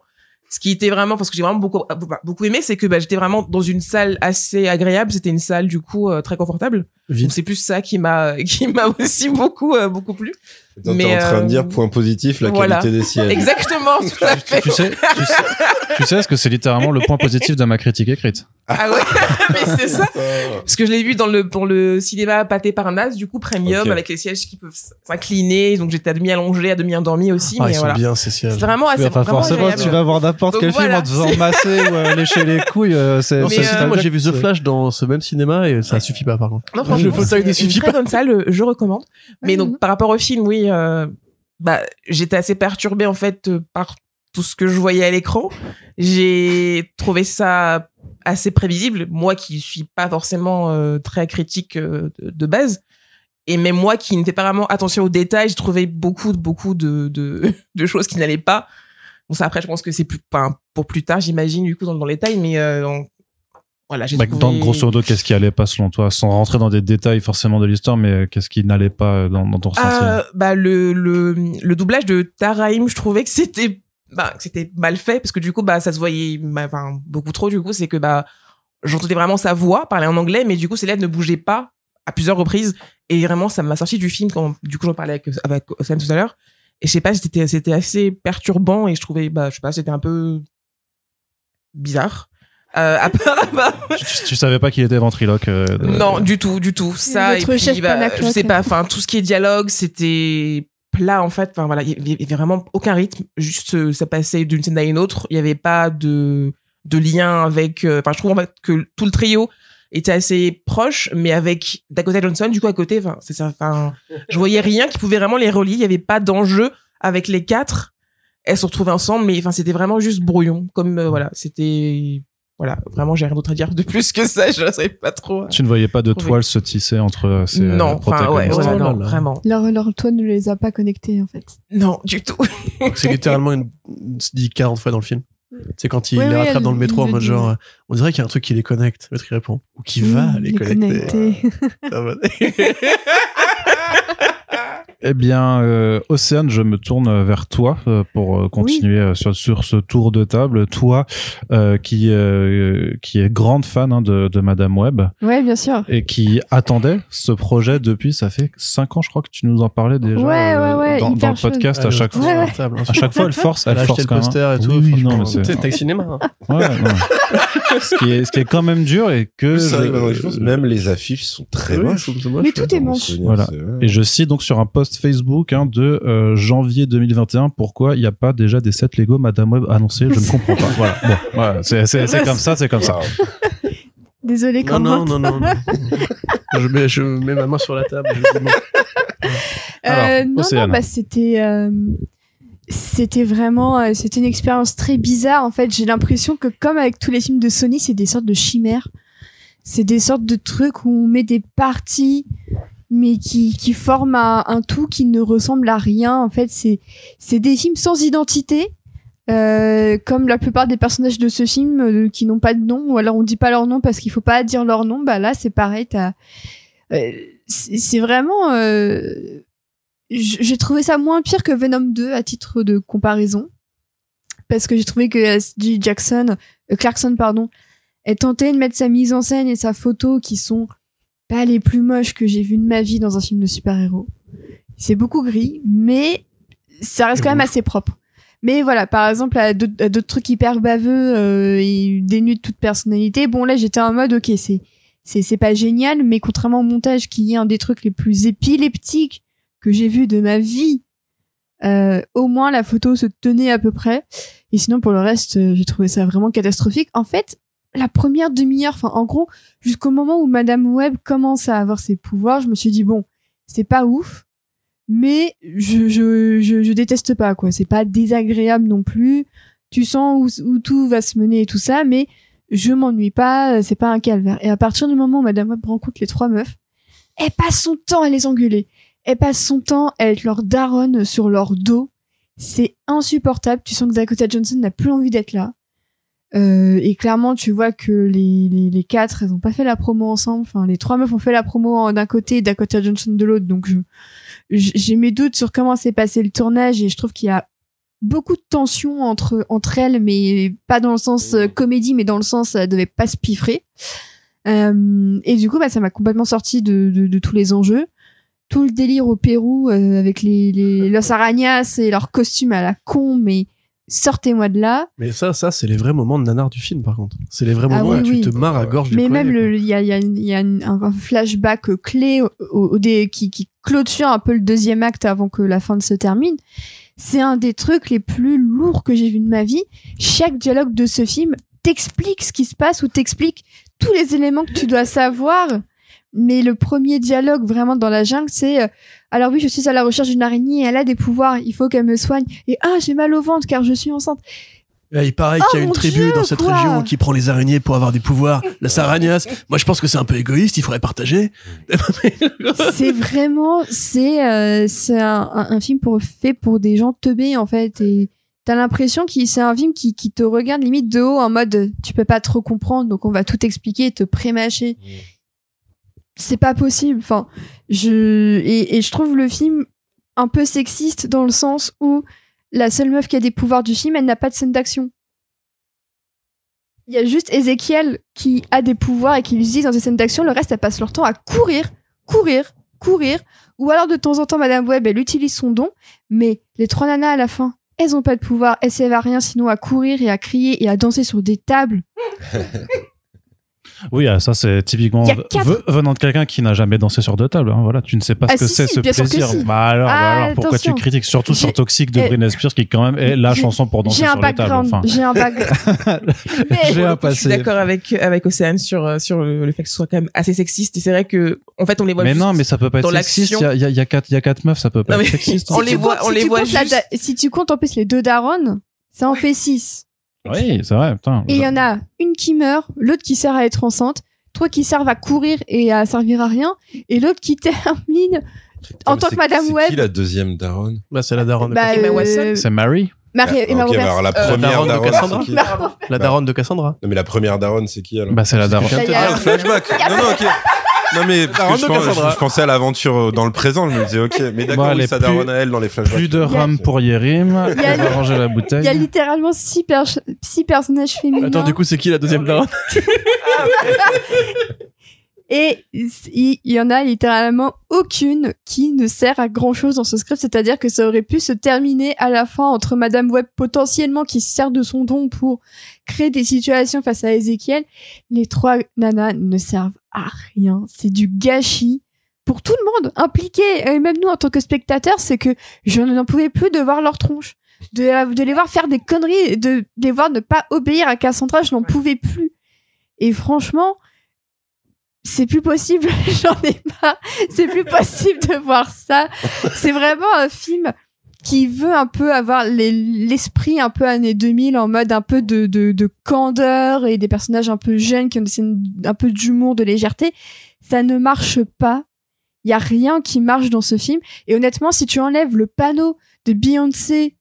Ce qui était vraiment, parce que j'ai vraiment beaucoup, beaucoup aimé, c'est que bah, j'étais vraiment dans une salle assez agréable. C'était une salle du coup euh, très confortable. C'est plus ça qui m'a, qui m'a aussi beaucoup, euh, beaucoup plu. Mais, T'es en train euh, de dire point positif, la voilà. qualité des sièges. Exactement, tout à fait. tu sais, tu sais, tu sais, ce que c'est littéralement le point positif de ma critique écrite. Ah ouais, mais c'est ça. Parce que je l'ai vu dans le dans le cinéma pâté Parnasse, du coup premium, avec les sièges qui peuvent s'incliner. Donc j'étais à demi allongée, à demi endormie aussi. Ah, mais ils sont bien ces sièges. C'est vraiment assez Oui, enfin, vraiment forcément, agréable. tu vas voir n'importe Donc quel film en te faisant masser ou euh, lécher les couilles. euh, c'est, euh, moi j'ai vu The Flash dans ce même cinéma et ça suffit pas par contre. Non, Le franchement, fauteuil ne suffit une très pas. bonne salle, je recommande. Mais donc par rapport au film, oui, euh, bah j'étais assez perturbée en fait euh, par tout ce que je voyais à l'écran. J'ai trouvé ça assez prévisible, moi qui suis pas forcément euh, très critique de, base. Et même moi qui ne fais pas vraiment attention aux détails, j'ai trouvé beaucoup, beaucoup de, de, choses qui n'allaient pas. Bon, ça après, je pense que c'est plus, pour plus tard, j'imagine, du coup, dans, les détails, mais euh, voilà, j'ai trouvé... dans, grosso modo, qu'est-ce qui allait pas selon toi? Sans rentrer dans des détails forcément de l'histoire, mais qu'est-ce qui n'allait pas euh, dans, dans ton ressenti? Euh, bah le, le le doublage de Taraim, je trouvais que c'était bah c'était mal fait parce que du coup bah ça se voyait bah, enfin beaucoup trop du coup c'est que bah j'entendais vraiment sa voix parler en anglais mais du coup ses lèvres ne bougeaient pas à plusieurs reprises. Et vraiment ça m'a sorti du film quand du coup j'en parlais avec avec Sam tout à l'heure. Et je sais pas c'était c'était assez perturbant et je trouvais bah je sais pas c'était un peu bizarre euh, apparemment tu, tu- tu savais pas qu'il était ventriloque euh, de- non, du tout, du tout. Ça, et puis, bah, je sais pas, enfin, tout ce qui est dialogue, c'était plat, en fait. Enfin, voilà, il y avait- il y avait vraiment aucun rythme. Juste, euh, ça passait d'une scène à une autre. Il y avait pas de, de lien avec, euh, enfin, je trouve, en fait, que tout le trio était assez proche, mais avec Dakota Johnson, du coup, à côté, enfin, c'est ça, enfin, je voyais rien qui pouvait vraiment les relier. Il y avait pas d'enjeu avec les quatre. Elles se retrouvaient ensemble, mais enfin, c'était vraiment juste brouillon. Comme, euh, voilà, c'était, voilà, vraiment, j'ai rien d'autre à dire de plus que ça. Je ne savais pas trop. Tu ne voyais pas de toile se tisser entre euh, ces euh, non, enfin, ouais, protagonistes. ouais, non, vraiment. Leur, leur toit ne les a pas connectés, en fait. Non, du tout. C'est littéralement une, dit 40 fois dans le film. C'est quand il les rattrape elle- dans le métro en mode genre, euh, on dirait qu'il y a un truc qui les connecte. L'autre il répond. Ou qui va Mmh, les connecter. connecter. Eh bien, euh, Océane, je me tourne vers toi euh, pour euh, continuer euh, sur, sur ce tour de table. Toi, euh, qui euh, qui est grande fan hein, de, de Madame Web Ouais, bien sûr. et qui attendait ce projet depuis, ça fait cinq ans, je crois que tu nous en parlais déjà Ouais, euh, ouais, ouais, dans, le podcast à chaque fois. Hein. À chaque fois, elle force, elle Elle a force acheté le quand même. poster et tout. Oui, non, mais c'est- Cinéma. hein. Ouais, ce, qui est, ce qui est quand même dur et que je- même les affiches sont très Oui, moches. Mais tout est moche. Voilà. Et je cite donc sur un post Facebook hein, de euh, janvier 2021 pourquoi il n'y a pas déjà des sets Lego Madame Web annoncés. Je ne comprends pas. Voilà. Bon, voilà. C'est, comme ça, c'est comme ça. Désolé Non, non, non, non. non. je, mets, je mets ma main sur la table. je dis non. Alors, Euh, non, bah c'était euh, c'était vraiment euh, c'était une expérience très bizarre. En fait, j'ai l'impression que comme avec tous les films de Sony, c'est des sortes de chimères. C'est des sortes de trucs où on met des parties, mais qui qui forment un, un tout qui ne ressemble à rien. En fait, c'est c'est des films sans identité. Euh, comme la plupart des personnages de ce film euh, qui n'ont pas de nom ou alors on dit pas leur nom parce qu'il faut pas dire leur nom bah là c'est pareil t'as euh, c'est vraiment euh, j'ai trouvé ça moins pire que Venom 2 à titre de comparaison parce que j'ai trouvé que S.J. Jackson euh, Clarkson pardon est tenté de mettre sa mise en scène et sa photo qui sont pas les plus moches que j'ai vu de ma vie dans un film de super-héros. C'est beaucoup gris mais ça reste quand même assez propre. Mais voilà par exemple à d'autres trucs hyper baveux euh, et dénués de toute personnalité bon là j'étais en mode ok c'est c'est c'est pas génial mais contrairement au montage qui est un des trucs les plus épileptiques que j'ai vu de ma vie euh, au moins la photo se tenait à peu près. Et sinon pour le reste euh, j'ai trouvé ça vraiment catastrophique. En fait la première demi-heure enfin en gros jusqu'au moment où Madame Web commence à avoir ses pouvoirs je me suis dit bon c'est pas ouf mais je, je, je, je déteste pas quoi c'est pas désagréable non plus tu sens où, tout va se mener et tout ça mais je m'ennuie pas, euh, c'est pas un calvaire. Et à partir du moment où Madame Web rencontre les trois meufs, elle passe son temps à les engueuler. Elle passe son temps à être leur daronne sur leur dos. C'est insupportable. Tu sens que Dakota Johnson n'a plus envie d'être là. Euh, et clairement, tu vois que les, les, les quatre, elles ont pas fait la promo ensemble. Enfin, les trois meufs ont fait la promo d'un côté et Dakota Johnson de l'autre. Donc, j'ai mes doutes sur comment s'est passé le tournage et je trouve qu'il y a beaucoup de tension entre entre elles mais pas dans le sens euh, comédie mais dans le sens ça devait pas se piffrer Euh, et du coup bah ça m'a complètement sorti de, de, de tous les enjeux tout le délire au Pérou euh, avec les les Los Arañas et leurs costumes à la con mais sortez-moi de là. Mais ça, ça, c'est les vrais moments de nanar du film, par contre. C'est les vrais Ah moments oui, où tu te marres à gorge mais même il y a il y a, il y a un, un flashback clé au, au- au dé- qui qui clôture un peu le deuxième acte avant que la fin ne se termine. C'est un des trucs les plus lourds que j'ai vu de ma vie. Chaque dialogue de ce film t'explique ce qui se passe ou t'explique tous les éléments que tu dois savoir mais le premier dialogue vraiment dans la jungle c'est euh, alors oui je suis à la recherche d'une araignée elle a des pouvoirs il faut qu'elle me soigne et ah j'ai mal au ventre car je suis enceinte Ouais, il paraît Oh qu'il y a une mon tribu Dieu, dans cette quoi. région qui prend les araignées pour avoir des pouvoirs. La saragnas. Moi, je pense que c'est un peu égoïste. Il faudrait partager. c'est vraiment c'est euh, c'est un, un, un film pour fait pour des gens teubés en fait et t'as l'impression que c'est un film qui, qui te regarde limite de haut en mode tu peux pas trop comprendre donc on va tout expliquer et te prémâcher c'est pas possible enfin je et, et je trouve le film un peu sexiste dans le sens où la seule meuf qui a des pouvoirs du film elle n'a pas de scène d'action il y a juste Ezekiel qui a des pouvoirs et qui l'utilise dans des scènes d'action. Le reste, elle passe leur temps à courir, courir, courir. Ou alors, de temps en temps, Madame Webb, elle utilise son don. Mais les trois nanas, à la fin, elles ont pas de pouvoir. Elles servent à rien sinon à courir et à crier et à danser sur des tables. Oui, ah, ça c'est typiquement quatre- venant de quelqu'un qui n'a jamais dansé sur deux tables. hein, voilà, tu ne sais pas Ah, ce que si, c'est si, ce plaisir. si. Bah alors, bah Ah, alors, pourquoi tu critiques? Surtout sur Toxic de eh, Britney Spears qui quand même est la chanson pour danser sur les tables. Enfin, J'ai un background. J'ai un Je suis passé. d'accord avec avec Océane sur euh, sur le, le fait que ce soit quand même assez sexiste. Et c'est vrai que en fait on les voit. Mais juste- non, mais ça peut pas être sexiste. Il y a, il y, a, il y a quatre, il y a quatre meufs, ça peut pas Non, être sexiste. On les voit- on les voit Si tu comptes en plus les deux darons, ça en fait six. Oui, c'est vrai. Putain. Et il y en a une qui meurt, l'autre qui sert à être enceinte, trois qui servent à courir et à servir à rien, et l'autre qui termine en tant que Madame c'est- C'est Webb. qui la deuxième daronne? Bah, c'est la daronne. Bah, Emma euh, Watson. C'est Mary. Marie Ah, Emma alors la Euh, première daronne de Cassandra qui La daronne de Cassandra. Non, mais la première daronne, c'est qui alors? Bah c'est la daronne. Bah, Ah, le flashback. Non, non, ok. Non mais parce que je, pense- pensais à l'aventure euh, dans le présent, je me disais ok, mais d'accord, Bon, oui, ça plus- daronne à elle dans les flashbacks. Plus de rhum pour Yérim. On Il y a- va ranger la bouteille. Il y a littéralement six, per- six personnages féminins. Attends, du coup, c'est qui la deuxième daronne Et il y en a littéralement aucune qui ne sert à grand chose dans ce script, c'est-à-dire que ça aurait pu se terminer à la fin entre Madame Webb potentiellement qui se sert de son don pour créer des situations face à Ezekiel. Les trois nanas ne servent à rien. C'est du gâchis pour tout le monde impliqué. Et même nous, en tant que spectateurs, c'est que je n'en pouvais plus de voir leur tronche. De, de les voir faire des conneries, de, de les voir ne pas obéir à Cassandra, je n'en pouvais plus. Et franchement, c'est plus possible, j'en ai marre. C'est plus possible de voir ça. C'est vraiment un film qui veut un peu avoir les- l'esprit un peu années 2000 en mode un peu de, de, de candeur et des personnages un peu jeunes qui ont des un peu d'humour, de légèreté. Ça ne marche pas. Il y a rien qui marche dans ce film. Et honnêtement, si tu enlèves le panneau de Beyoncé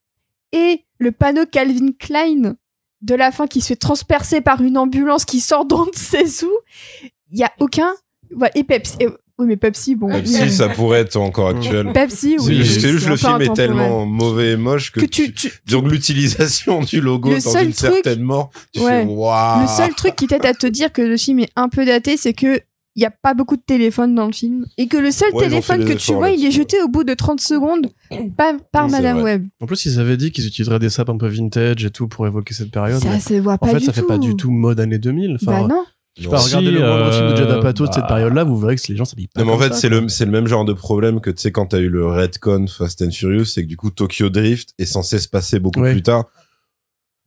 et le panneau Calvin Klein de la fin qui se fait transpercer par une ambulance qui sort dans ses sous, il y a aucun. Et- Oui, mais Pepsi, bon. Même oui. si ça pourrait être encore actuel. Pepsi, oui. juste, c'est juste un le film est tellement mauvais et moche que, que tu, tu- donc l'utilisation du logo Le dans seul une truc- certaine mort, tu Ouais. fais waouh. Le seul truc qui t'aide à te dire que le film est un peu daté, c'est que il y a pas beaucoup de téléphones dans le film et que le seul Ouais, téléphone fait que tu vois, il est jeté au bout de 30 secondes par, par Oui, Madame. Webb. En plus, ils avaient dit qu'ils utiliseraient des sapes un peu vintage et tout pour évoquer cette période. Ça se voit en pas fait, du ça tout. fait pas du tout mode années 2000. Enfin, Bah non. Je pas, Si, regardez le film de Judd euh, Apatow de cette bah- période-là, vous verrez que les gens s'habillent pas Non, mais en fait, c'est le, c'est le même genre de problème que, tu sais, quand t'as eu le Redcon Fast and Furious, c'est que du coup, Tokyo Drift est censé se passer beaucoup Ouais. plus tard.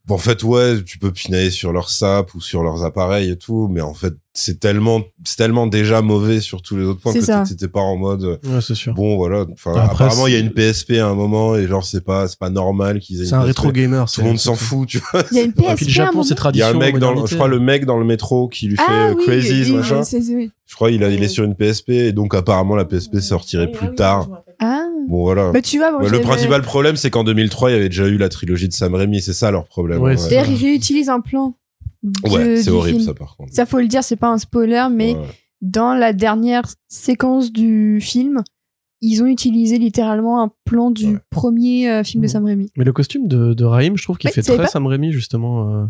Bon, en fait, ouais, tu peux pinailler sur leur sap ou sur leurs appareils et tout, mais en fait, c'est tellement, c'est tellement déjà mauvais sur tous les autres points que ça. t'étais- pas en mode, euh, Ouais, c'est sûr. bon, voilà. Enfin, apparemment, il y a une PSP à un moment et genre, c'est pas, c'est pas normal qu'ils aient C'est un PSP. rétro gamer. Tout le monde s'en fout, tu vois. Il y a une Et puis le PSP à un Japon, c'est moment. Il y tradition. a un mec dans, le- je crois, le mec dans le métro qui lui fait Ah euh, oui, Crazies, oui, machin. oui. Je crois, il a, il est sur une PSP et donc apparemment, la PSP sortirait plus tard. Ah. Bon, voilà. Bah tu vois, Ouais, le principal problème, c'est qu'en 2003, il y avait déjà eu la trilogie de Sam Raimi. C'est ça leur problème. Ouais, Ouais, D'ailleurs, ils réutilisent un plan. Ouais, c'est horrible, film. ça, par contre. Ça, faut le dire, c'est pas un spoiler, mais Ouais. dans la dernière séquence du film, ils ont utilisé littéralement un plan du Ouais. premier euh, film de Mhm. Sam Raimi. Mais le costume de, de Raïm, je trouve qu'il Ouais, fait très pas Sam Raimi, justement. euh,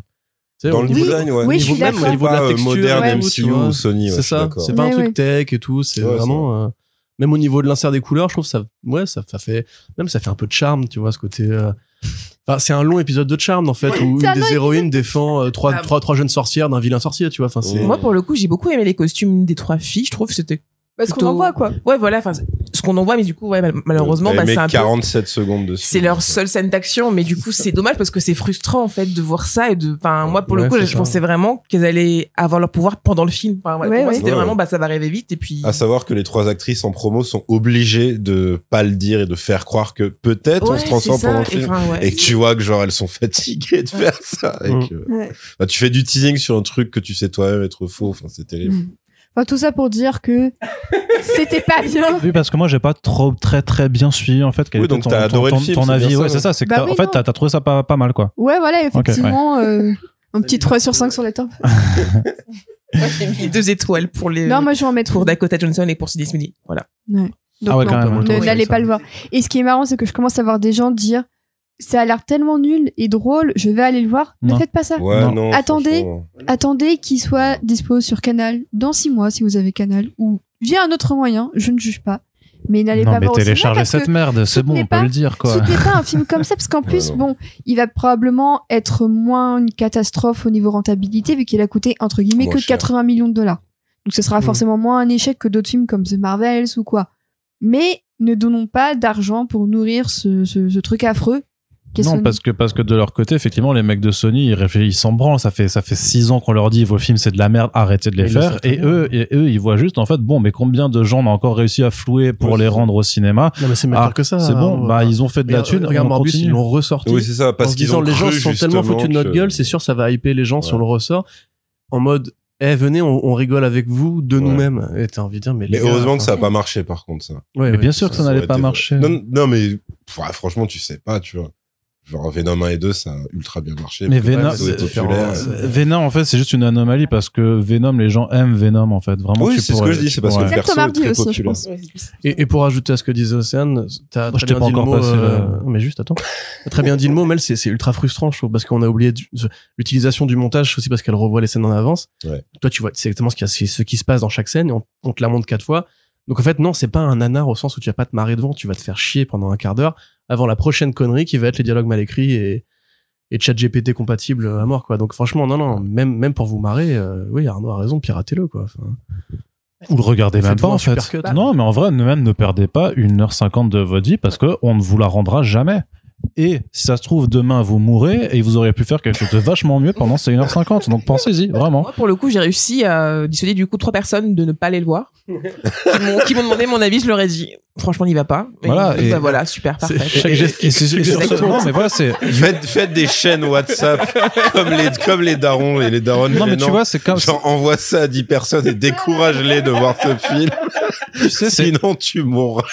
Dans le niveau- design, ouais. Oui, je niveau suis même au niveau de la Pas, euh, texture, moderne ouais. MCU ou Sony, c'est je ça. C'est pas un Ouais, truc tech et tout. C'est Ouais, vraiment. euh, même au niveau de l'insert des couleurs, je trouve ça. Ouais, ça, ça fait. Même ça fait un peu de charme, tu vois, ce côté. Enfin, c'est un long épisode de charme en fait où une des héroïnes défend euh, trois, Ah. trois, trois jeunes sorcières d'un vilain sorcier, tu vois. Enfin. Moi, pour le coup, j'ai beaucoup aimé les costumes des trois filles. Je trouve que c'était. Parce qu'on Plutôt- en voit, quoi. Ouais, voilà. Enfin, c'est- ce qu'on en voit, mais du coup, ouais, mal- malheureusement, bah, c'est un peu. 47 secondes dessus. C'est leur seule scène d'action, mais du coup, c'est dommage parce que c'est frustrant, en fait, de voir ça et de, enfin, moi, pour Ouais, le coup, je ça. pensais vraiment qu'elles allaient avoir leur pouvoir pendant le film. Enfin, Ouais, pour moi, ouais. c'était Ouais, vraiment, ouais. bah, ça va arriver vite et puis. À savoir que les trois actrices en promo sont obligées de pas le dire et de faire croire que peut-être on se transforme pendant le Et film. Et que tu vois que genre elles sont fatiguées de faire ça. Et Mm. que, Ouais. bah, tu fais du teasing sur un truc que tu sais toi-même être faux. Enfin, c'est terrible. Enfin, tout ça pour dire que c'était pas bien. Oui, parce que moi, j'ai pas trop, très, très bien suivi, en fait. Quel Oui, était donc ton, t'as ton- adoré ton- le film, ton c'est avis. ouais, c'est ouais. ça. C'est que Bah oui, en fait, t'as trouvé ça pas, pas mal, quoi. Ouais, voilà, effectivement, euh, un petit 3 sur 5 sur les temps. Moi, j'ai mis deux étoiles pour les. Non, moi, je vais en mettre pour Dakota Johnson et pour Sidney Smith. Voilà. Donc, Ah ouais, non, quand même, ne- ouais, n'allez ça. pas le voir. Et ce qui est marrant, c'est que je commence à voir des gens dire ça a l'air tellement nul et drôle, je vais aller le voir. Non. Ne faites pas ça. Ouais, Non. non. Attendez. franchement. Attendez qu'il soit dispo sur Canal dans 6 mois si vous avez Canal ou via un autre moyen, je ne juge pas. Mais n'allez pas mais voir téléchargez cette merde, c'est bon, on peut pas- le dire, quoi. Soutenez pas un film comme ça parce qu'en plus, bon, il va probablement être moins une catastrophe au niveau rentabilité vu qu'il a coûté entre guillemets que cher. 80 millions de dollars. Donc ce sera Mhm. forcément moins un échec que d'autres films comme The Marvels ou quoi. Mais ne donnons pas d'argent pour nourrir ce, ce, ce truc affreux. Non, Sony. parce que, parce que de leur côté, effectivement, les mecs de Sony, ils réfléchissent, ils s'en branlent. Ça fait, ça fait six ans qu'on leur dit, vos films, c'est de la merde, arrêtez de les faire. Et eux, et eux, ils voient juste, en fait, bon, mais combien de gens on a encore réussi à flouer pour les rendre au cinéma? Non, mais c'est Ah, que ça. C'est bon, hein. bah, ils ont fait de la thune. Regarde continue. ils l'ont ressorti. Oui, c'est ça. Parce qu'ils disant ont les gens sont tellement foutus de notre que- gueule, c'est sûr ça va hyper les gens si on le ressort en mode eh venez on, on rigole avec vous de Ouais. nous-mêmes et t'as envie de dire mais, Mais les gars, heureusement que ça a pas marché, par contre, ça. ouais, Mais ouais. bien sûr que ça aurait n'allait pas marcher. Non, non, mais, franchement, tu sais pas, tu vois. Genre Venom 1 et 2, ça a ultra bien marché. Mais Venom, Venom, en fait, c'est juste une anomalie parce que Venom, les gens aiment Venom, en fait. Vraiment, Oui, c'est ce que je dis, c'est parce que le C'est perso est très aussi, je populaire. pense. Et, et pour ajouter à ce que disait Océane, t'as Moi, je très t'ai bien pas dit le mot. euh, le- Mais juste, attends. T'as très bien dit le mot, Mel, c'est c'est ultra frustrant, je trouve, parce qu'on a oublié l'utilisation du montage aussi parce qu'elle revoit les scènes en avance. Ouais. Toi, tu vois, c'est exactement ce qui, a- c'est ce qui se passe dans chaque scène et on, on te la montre quatre fois. Donc en fait, non, c'est pas un nanar au sens où tu vas pas te marrer devant, tu vas te faire chier pendant un quart d'heure avant la prochaine connerie qui va être les dialogues mal écrits et, et chat GPT compatible à mort, quoi. Donc franchement, non, non, même, même pour vous marrer, euh, oui, Arnaud a raison, piratez-le, quoi. Enfin, Ou le regardez même pas, en fait. Non, mais en vrai, même ne perdez pas 1h50 de votre vie parce que on ne vous la rendra jamais. Et si ça se trouve, demain, vous mourrez et vous auriez pu faire quelque chose de vachement mieux pendant ces 1h50. Donc pensez-y, vraiment. Moi, pour le coup, j'ai réussi à dissuader du coup trois personnes de ne pas aller le voir. qui m'ont- demandé mon avis, je leur ai dit, franchement, n'y va pas. Et Voilà, bah voilà, super, parfait. Chaque Et- geste- et c'est- non, mais voilà, c'est. Faites, faites des chaînes WhatsApp comme les, comme les darons et les darons Non, mais tu vois, c'est comme. Genre, envoie ça à 10 personnes et décourage-les de voir ce film. Tu sais, Sinon, tu mourras.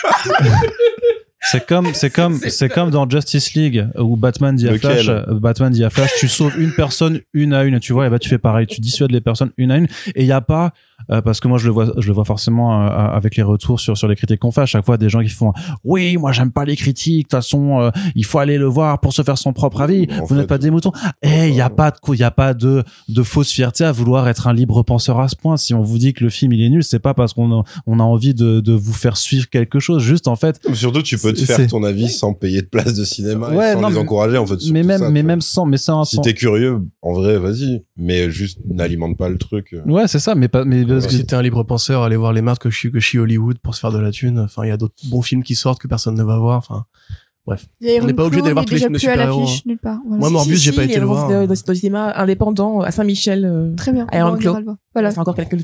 C'est comme, c'est comme, c'est comme dans Justice League où Batman dit à Lequel Flash, euh, Batman dit à Flash, tu sauves une personne une à une, tu vois, et bah tu fais pareil, tu dissuades les personnes une à une, et il y a pas, euh, parce que moi je le vois, je le vois forcément euh, avec les retours sur sur les critiques qu'on fait à chaque fois, des gens qui font, oui, moi j'aime pas les critiques, de toute façon, euh, il faut aller le voir pour se faire son propre avis. En Vous n'êtes pas des moutons. Eh, il y a pas de, il y a pas de de fausse fierté à vouloir être un libre penseur à ce point. Si on vous dit que le film il est nul, c'est pas parce qu'on a, on a envie de de vous faire suivre quelque chose, juste en fait Surtout, tu peux te faire ton avis sans payer de place de cinéma Ouais, et sans non, les mais- encourager, en fait. mais même ça, mais même sans mais sans, Si t'es curieux, en vrai, vas-y. Mais juste, n'alimente pas le truc. ouais c'est ça mais pas mais parce que- Si t'es un libre penseur, allez voir les merdes que chie, que chie Hollywood pour se faire de la thune. Enfin, il y a d'autres bons films qui sortent que personne ne va voir. Enfin, D'ailleurs, On n'est pas obligé d'aller voir tous les films de plus à super-héros, l'affiche nulle part. Voilà. Moi, Morbius, si, j'ai pas été le voir. Dans, dans, le cinéma indépendant à Saint-Michel. euh, Très bien. Iron Bon, on Claw. Voilà. C'est encore quelques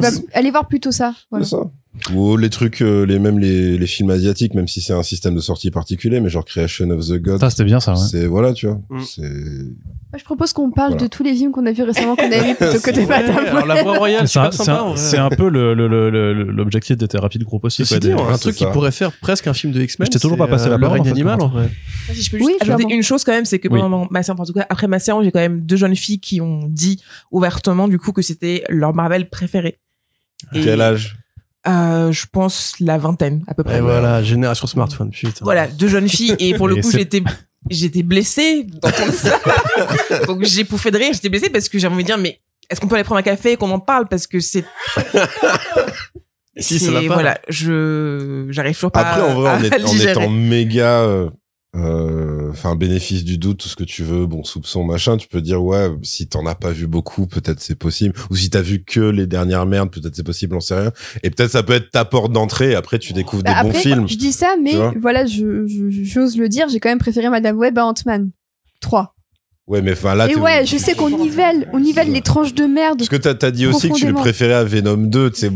va- allez voir plutôt ça. C'est ça. Ou les trucs, euh, les même les, les films asiatiques, même si c'est un système de sortie particulier, mais genre Creation of the God. ça c'était bien ça ouais. C'est voilà, tu vois. Mm. C'est Moi, je propose qu'on parle Voilà. de tous les films qu'on a vus récemment qu'on a aimés plutôt que des la royale, c'est un, un- un peu le le- le- le- l'objectif des thérapies de groupe aussi quoi, dit, des- un ouais, truc qui pourrait faire presque un film de X-Men. Je t'ai toujours pas passé la euh, parole, Le en règne fait, animal, en vrai. Si je peux juste Oui, ajouter une chose quand même, c'est que Oui. pendant ma séance, en tout cas après ma séance, j'ai quand même deux jeunes filles qui ont dit ouvertement du coup que c'était leur Marvel préféré. Et, quel âge? Euh, Je pense la vingtaine à peu près. Et voilà, génération smartphone, putain. Voilà, deux jeunes filles et pour le Et coup j'étais j'étais blessée d'entendre ça. Donc j'ai pouffé de rire, j'étais blessée parce que j'avais envie de dire mais est-ce qu'on peut aller prendre un café et qu'on en parle? Parce que c'est Si, ça c'est- va pas. voilà, je j'arrive toujours pas Après, en vrai, à, en, est- à le en méga, euh, euh, enfin, bénéfice du doute, tout ce que tu veux, bon, soupçon, machin, tu peux dire, ouais, si t'en as pas vu beaucoup, peut-être c'est possible. Ou si t'as vu que les dernières merdes, peut-être c'est possible, on sait rien. Et peut-être ça peut être ta porte d'entrée, après tu découvres Bah, des bons après, films. Je dis ça, mais voilà, je, je- j'ose le dire, j'ai quand même préféré Madame Web à Ant-Man 3. Ouais, mais enfin là, Et ouais, je sais qu'on nivelle, on nivelle les tranches de merde. Parce que t'as as dit aussi que tu le préférais à Venom 2, tu sais.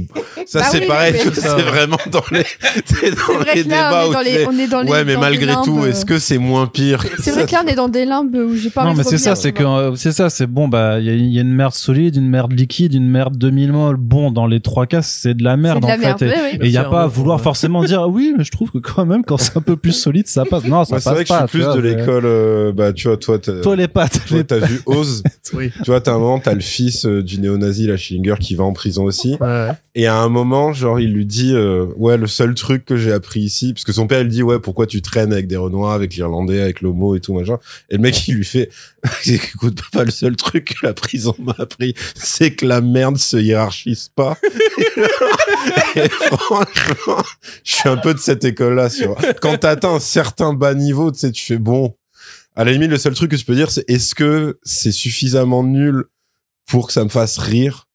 Ça, Bah c'est oui, pareil, mais- c'est vraiment dans les, c'est dans C'est vrai les que là, débats on est dans où les, c'est- on est dans les. Ouais, mais dans malgré tout, est-ce que c'est moins pire C'est vrai que là, on est dans des limbes où j'ai pas non mais de c'est ça c'est que euh, c'est ça c'est bon bah il y a, il y a une merde solide une merde liquide une merde 2000 molles bon dans les trois cas c'est de la merde C'est de en fait. et- il y a pas à vouloir euh, forcément dire ah oui mais je trouve que quand même quand c'est un peu plus solide ça passe. Non ça Moi, c'est passe vrai que pas je suis plus de c'est- l'école, euh, bah, tu vois, toi, toi toi, les t'as vu Oz. Oui. Tu vois, t'as un moment, t'as le fils euh, du néo-nazi, la Schillinger, qui va en prison aussi. Ouais. Et à un moment, genre, il lui dit, euh, ouais, le seul truc que j'ai appris ici, parce que son père, il dit, ouais, pourquoi tu traînes avec des Renois, avec l'Irlandais, avec l'homo et tout, machin. Et le mec, il lui fait, écoute, papa, le seul truc que la prison m'a appris, c'est que la merde se hiérarchise pas. et franchement, je suis un peu de cette école-là, tu vois. Quand t'atteins un certain bas niveau, tu sais, tu fais, bon, à la limite, le seul truc que tu peux dire, c'est est-ce que c'est suffisamment nul pour que ça me fasse rire.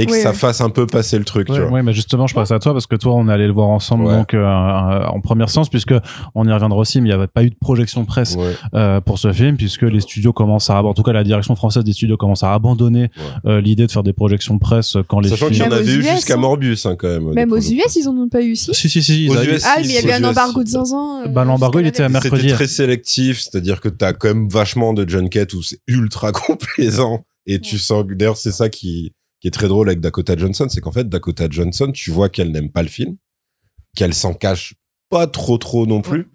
Et que Oui, ça oui. fasse un peu passer le truc, tu vois. ouais, mais justement, je passe à toi parce que toi, on est allé le voir ensemble Ouais. donc euh, euh, en première séance puisque on y reviendra aussi, mais il n'y avait pas eu de projection presse Ouais. euh, pour ce film puisque les studios commencent à, en tout cas, la direction française des studios commence à abandonner euh, l'idée de faire des projections presse quand les Sachant qu'il y films. en avait aux eu US, jusqu'à hein. Morbius, hein, quand même. Même aux. US, ils en ont pas eu aussi. Si si si, ils Aux US, Ah, mais il y avait un embargo de zinzin. euh, Bah, l'embargo, il était à mercredi. C'était très sélectif, c'est-à-dire que t'as quand même vachement de junket où c'est ultra complaisant et tu sens que d'ailleurs c'est ça qui qui est très drôle avec Dakota Johnson, c'est qu'en fait Dakota Johnson, tu vois qu'elle n'aime pas le film, qu'elle s'en cache pas trop trop non plus.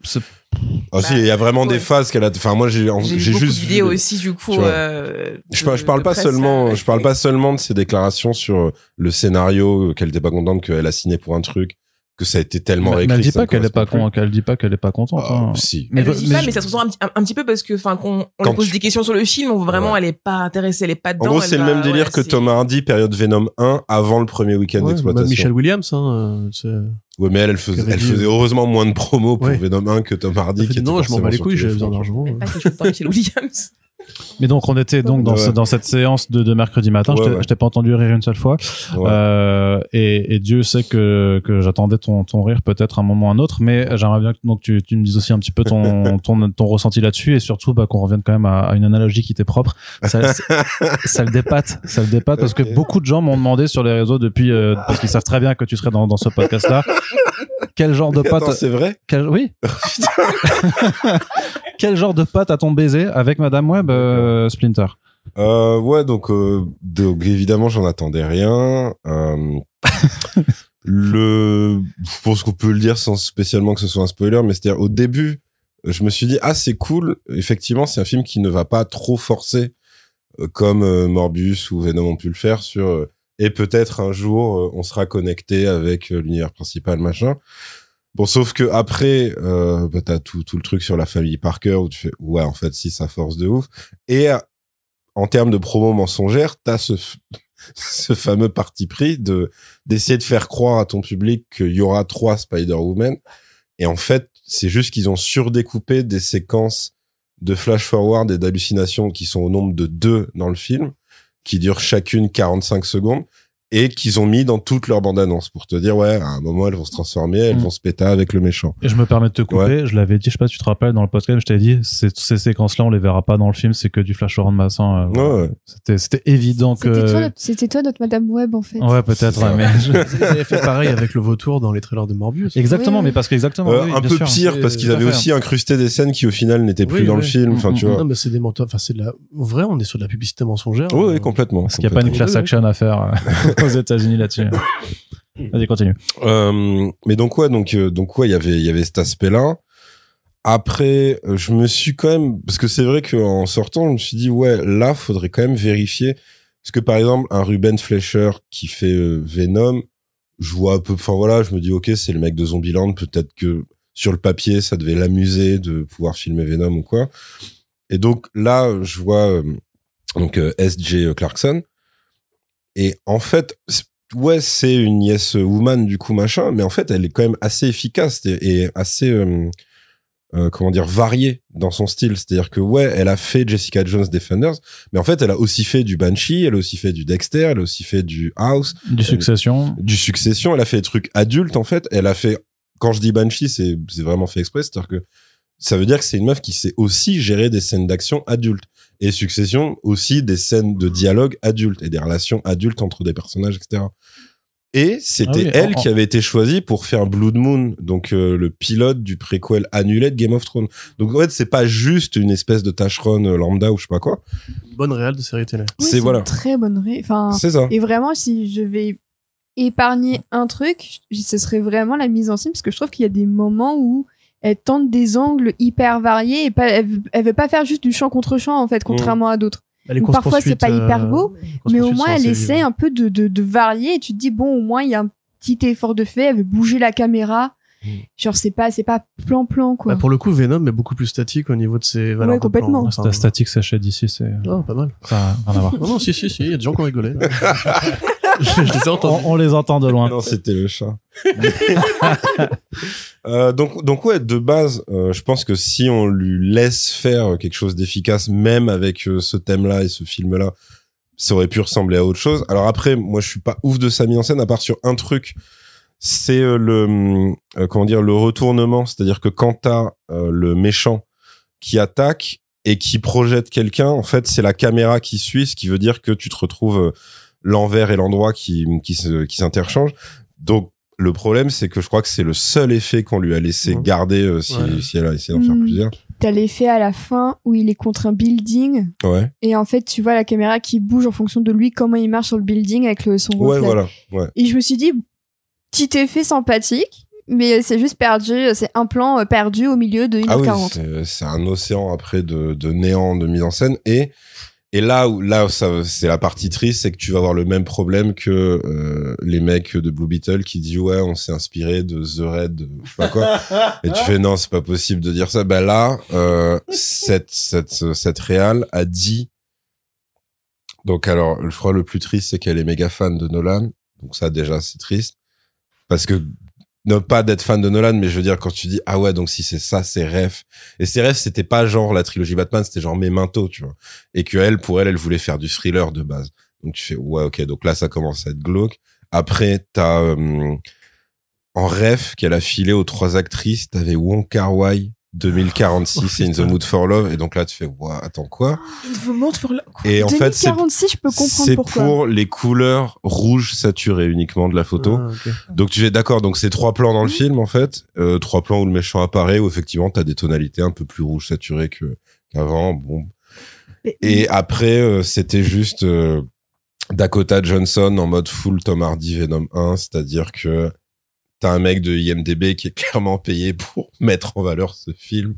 Ah si, il y a vraiment ouais. des phases qu'elle a. Enfin, moi, j'ai J'ai j'ai juste. de les- aussi, du coup. euh, Je, par- de- je parle de pas presse, seulement, euh, je parle pas seulement de ses déclarations sur euh, le scénario euh, qu'elle était pas contente qu'elle a signé pour un truc, que ça a été tellement Mais- elle dit pas ne qu'elle est pas con, qu'elle dit pas qu'elle est pas contente. Ah, hein. si. Mais, Elle le dit mais pas, je- mais ça se ressent un, petit- un, un petit peu parce que, enfin, qu'on on lui pose tu- des questions sur le film, on vraiment, Ouais. elle est pas intéressée, elle est pas dedans. En gros, c'est le même délire ouais, que Tom Hardy, période Venom 1, avant le premier week-end Ouais, d'exploitation. Michelle Williams, hein, euh, Ouais, mais elle, elle faisait, elle euh, heureusement moins de promos pour Ouais. Venom 1 que Tom Hardy. elle fait, qui était non, je m'en bats les couilles, j'ai besoin d'argent. Par Michelle Williams. Mais donc on était donc dans, Ouais. ce- dans cette séance de, de mercredi matin. je t'ai- ouais. pas entendu rire une seule fois. Euh, et, et Dieu sait que, que j'attendais ton, ton rire peut-être un moment ou un autre, mais j'aimerais bien que donc, tu, tu me dises aussi un petit peu ton, ton, ton ressenti là-dessus et surtout bah, qu'on revienne quand même à, à une analogie qui t'est propre. Ça, ça le dépate, ça le dépate parce que beaucoup de gens m'ont demandé sur les réseaux depuis, euh, parce qu'ils savent très bien que tu serais dans, dans ce podcast-là, quel genre de pote, c'est vrai? quel, oui, quel genre de pote a-t-on baisé avec Madame Web euh, Splinter? Euh, ouais, donc, euh, donc évidemment, j'en attendais rien. Le, je pense qu'on peut le dire sans spécialement que ce soit un spoiler, mais c'est-à-dire au début, je me suis dit ah c'est cool. Effectivement, c'est un film qui ne va pas trop forcer comme Morbius ou Venom ont pu le faire sur et peut-être un jour on sera connecté avec l'univers principal machin. Bon, sauf que après, euh, bah, t'as tout, tout le truc sur la famille Parker où tu fais ouais en fait si ça force de ouf. Et euh, en termes de promo mensongère, t'as ce, ce fameux parti pris de d'essayer de faire croire à ton public qu'il y aura trois Spider-Woman. Et en fait, c'est juste qu'ils ont surdécoupé des séquences de flash forward et d'hallucinations qui sont au nombre de deux dans le film, qui durent chacune 45 secondes et qu'ils ont mis dans toutes leurs bandes annonces pour te dire ouais à un moment elles vont se transformer elles Mm. vont se péter avec le méchant Et je me permets de te couper, je l'avais dit, je sais pas si tu te rappelles, dans le podcast, je t'ai dit, ces, ces séquences-là, on les verra pas dans le film, c'est que du flash forward massin. euh, ouais, ouais. C'était, c'était évident que. C'était toi, toi notre Madame Web en fait. Ouais, peut-être, ouais, mais. avaient fait pareil avec le vautour dans les trailers de Morbius. Exactement, Oui, mais oui. parce qu'exactement. Euh, oui, un peu sûr. pire parce qu'ils avaient aussi incrusté des scènes qui au final n'étaient plus Oui, dans le film enfin tu Mm, vois Non, mais c'est des menteurs. Enfin, c'est de la. En vrai, on est sur de la publicité mensongère. oui, Euh, oui, complètement Parce qu'il n'y a pas une class action à faire euh, aux États-Unis là-dessus. Vas-y, continue. Euh, mais donc ouais, donc euh, donc ouais, il y avait il y avait cet aspect-là. Après, euh, je me suis quand même parce que c'est vrai qu'en sortant, je me suis dit ouais, là, faudrait quand même vérifier parce que par exemple, un Ruben Fleischer qui fait euh, Venom, je vois un peu, enfin voilà, je me dis ok, c'est le mec de Zombieland, peut-être que sur le papier, ça devait l'amuser de pouvoir filmer Venom ou quoi. Et donc là, je vois euh, donc euh, S.J. Clarkson et en fait, ouais, c'est une yes woman du coup machin, mais en fait, elle est quand même assez efficace et, et assez euh, euh, comment dire variée dans son style. C'est-à-dire que ouais, elle a fait Jessica Jones Defenders, mais en fait, elle a aussi fait du Banshee, elle a aussi fait du Dexter, elle a aussi fait du House, Du Succession. du Succession. Elle a fait des trucs adultes en fait. Elle a fait quand je dis Banshee, c'est c'est vraiment fait exprès, c'est-à-dire que ça veut dire que c'est une meuf qui sait aussi gérer des scènes d'action adultes et Succession aussi des scènes de dialogue adultes et des relations adultes entre des personnages, etc. Et c'était Ah oui, elle en- qui avait été choisie pour faire Blood Moon, donc euh, le pilote du préquel annulé de Game of Thrones. Donc en fait, c'est pas juste une espèce de tâcheron euh, lambda ou je sais pas quoi. Bonne réelle de série télé. Oui, c'est voilà. une très bonne ré... Enfin, C'est ça. et vraiment, si je vais épargner un truc, ce serait vraiment la mise en scène, parce que je trouve qu'il y a des moments où elle tente des angles hyper variés et pas, elle, veut- elle veut pas faire juste du champ contre champ en fait, contrairement à d'autres. Parfois, c'est pas hyper euh, beau, Mais au moins, elle essaie un peu de, de, de varier et tu te dis, bon, au moins, il y a un petit effort de fait, elle veut bouger la caméra. Mm. Genre, c'est pas, c'est pas plan-plan, quoi. Bah, pour le coup, Venom est beaucoup plus statique au niveau de ses valeurs. Ouais, plan. complètement. La statique, chez d'ici, c'est. Non, pas mal. Ça n'a rien à voir. Non, non, si, si, si, il y a des gens qui ont rigolé. je, je les ai On, entendus. on les entend de loin. Non, c'était le chat. Euh, donc, donc ouais, de base, euh, je pense que si on lui laisse faire quelque chose d'efficace, même avec euh, ce thème-là et ce film-là, ça aurait pu ressembler à autre chose. Alors après, moi, je suis pas ouf de sa mise en scène, à part sur un truc. C'est euh, le comment dire le retournement, c'est-à-dire que quand t'as euh, le méchant qui attaque et qui projette quelqu'un, en fait, c'est la caméra qui suit, ce qui veut dire que tu te retrouves euh, l'envers et l'endroit qui qui se- qui s'interchangent. Donc le problème, c'est que je crois que c'est le seul effet qu'on lui a laissé Ouais. garder euh, si, Ouais. si elle a essayé d'en faire Mm. plusieurs. T'as l'effet à la fin où il est contre un building Ouais. et en fait, tu vois la caméra qui bouge en fonction de lui, comment il marche sur le building avec le, son Ouais, reflet. voilà. Ouais. Et je me suis dit, petit effet sympathique, mais c'est juste perdu. C'est un plan euh, perdu au milieu de 1 Ah oui, 40 c'est- c'est un océan après de, de néant de mise en scène et et là où là ça c'est la partie triste c'est que tu vas avoir le même problème que euh, les mecs de Blue Beetle qui disent ouais on s'est inspiré de The Red pas quoi. Et tu fais non c'est pas possible de dire ça. Bah là euh, cette cette cette réal a dit donc alors je crois le plus triste c'est qu'elle est méga fan de Nolan. Donc ça déjà c'est triste. Parce que ne pas d'être fan de Nolan, mais je veux dire quand tu dis ah ouais donc si c'est ça c'est rêve et ses rêves c'était pas genre la trilogie Batman c'était genre Memento tu vois. Et que elle pour elle elle voulait faire du thriller de base. Donc tu fais ouais ok donc là ça commence à être glauque. Après t'as euh, en rêve qu'elle a filé aux trois actrices t'avais Wong Kar Wai 2046 et In the Mood for Love et donc là tu fais attends quoi Il vous montre pour le. et en fait c'est 2046, je peux comprendre c'est pour les couleurs rouges saturées uniquement de la photo Ah, donc tu es d'accord, donc c'est trois plans dans le film en fait, euh, trois plans où le méchant apparaît, où effectivement t'as des tonalités un peu plus rouges saturées que qu'avant. Bon. Mais- Et après euh, c'était juste euh, Dakota Johnson en mode full Tom Hardy Venom 1, c'est-à-dire que t'as un mec de IMDb qui est clairement payé pour mettre en valeur ce film.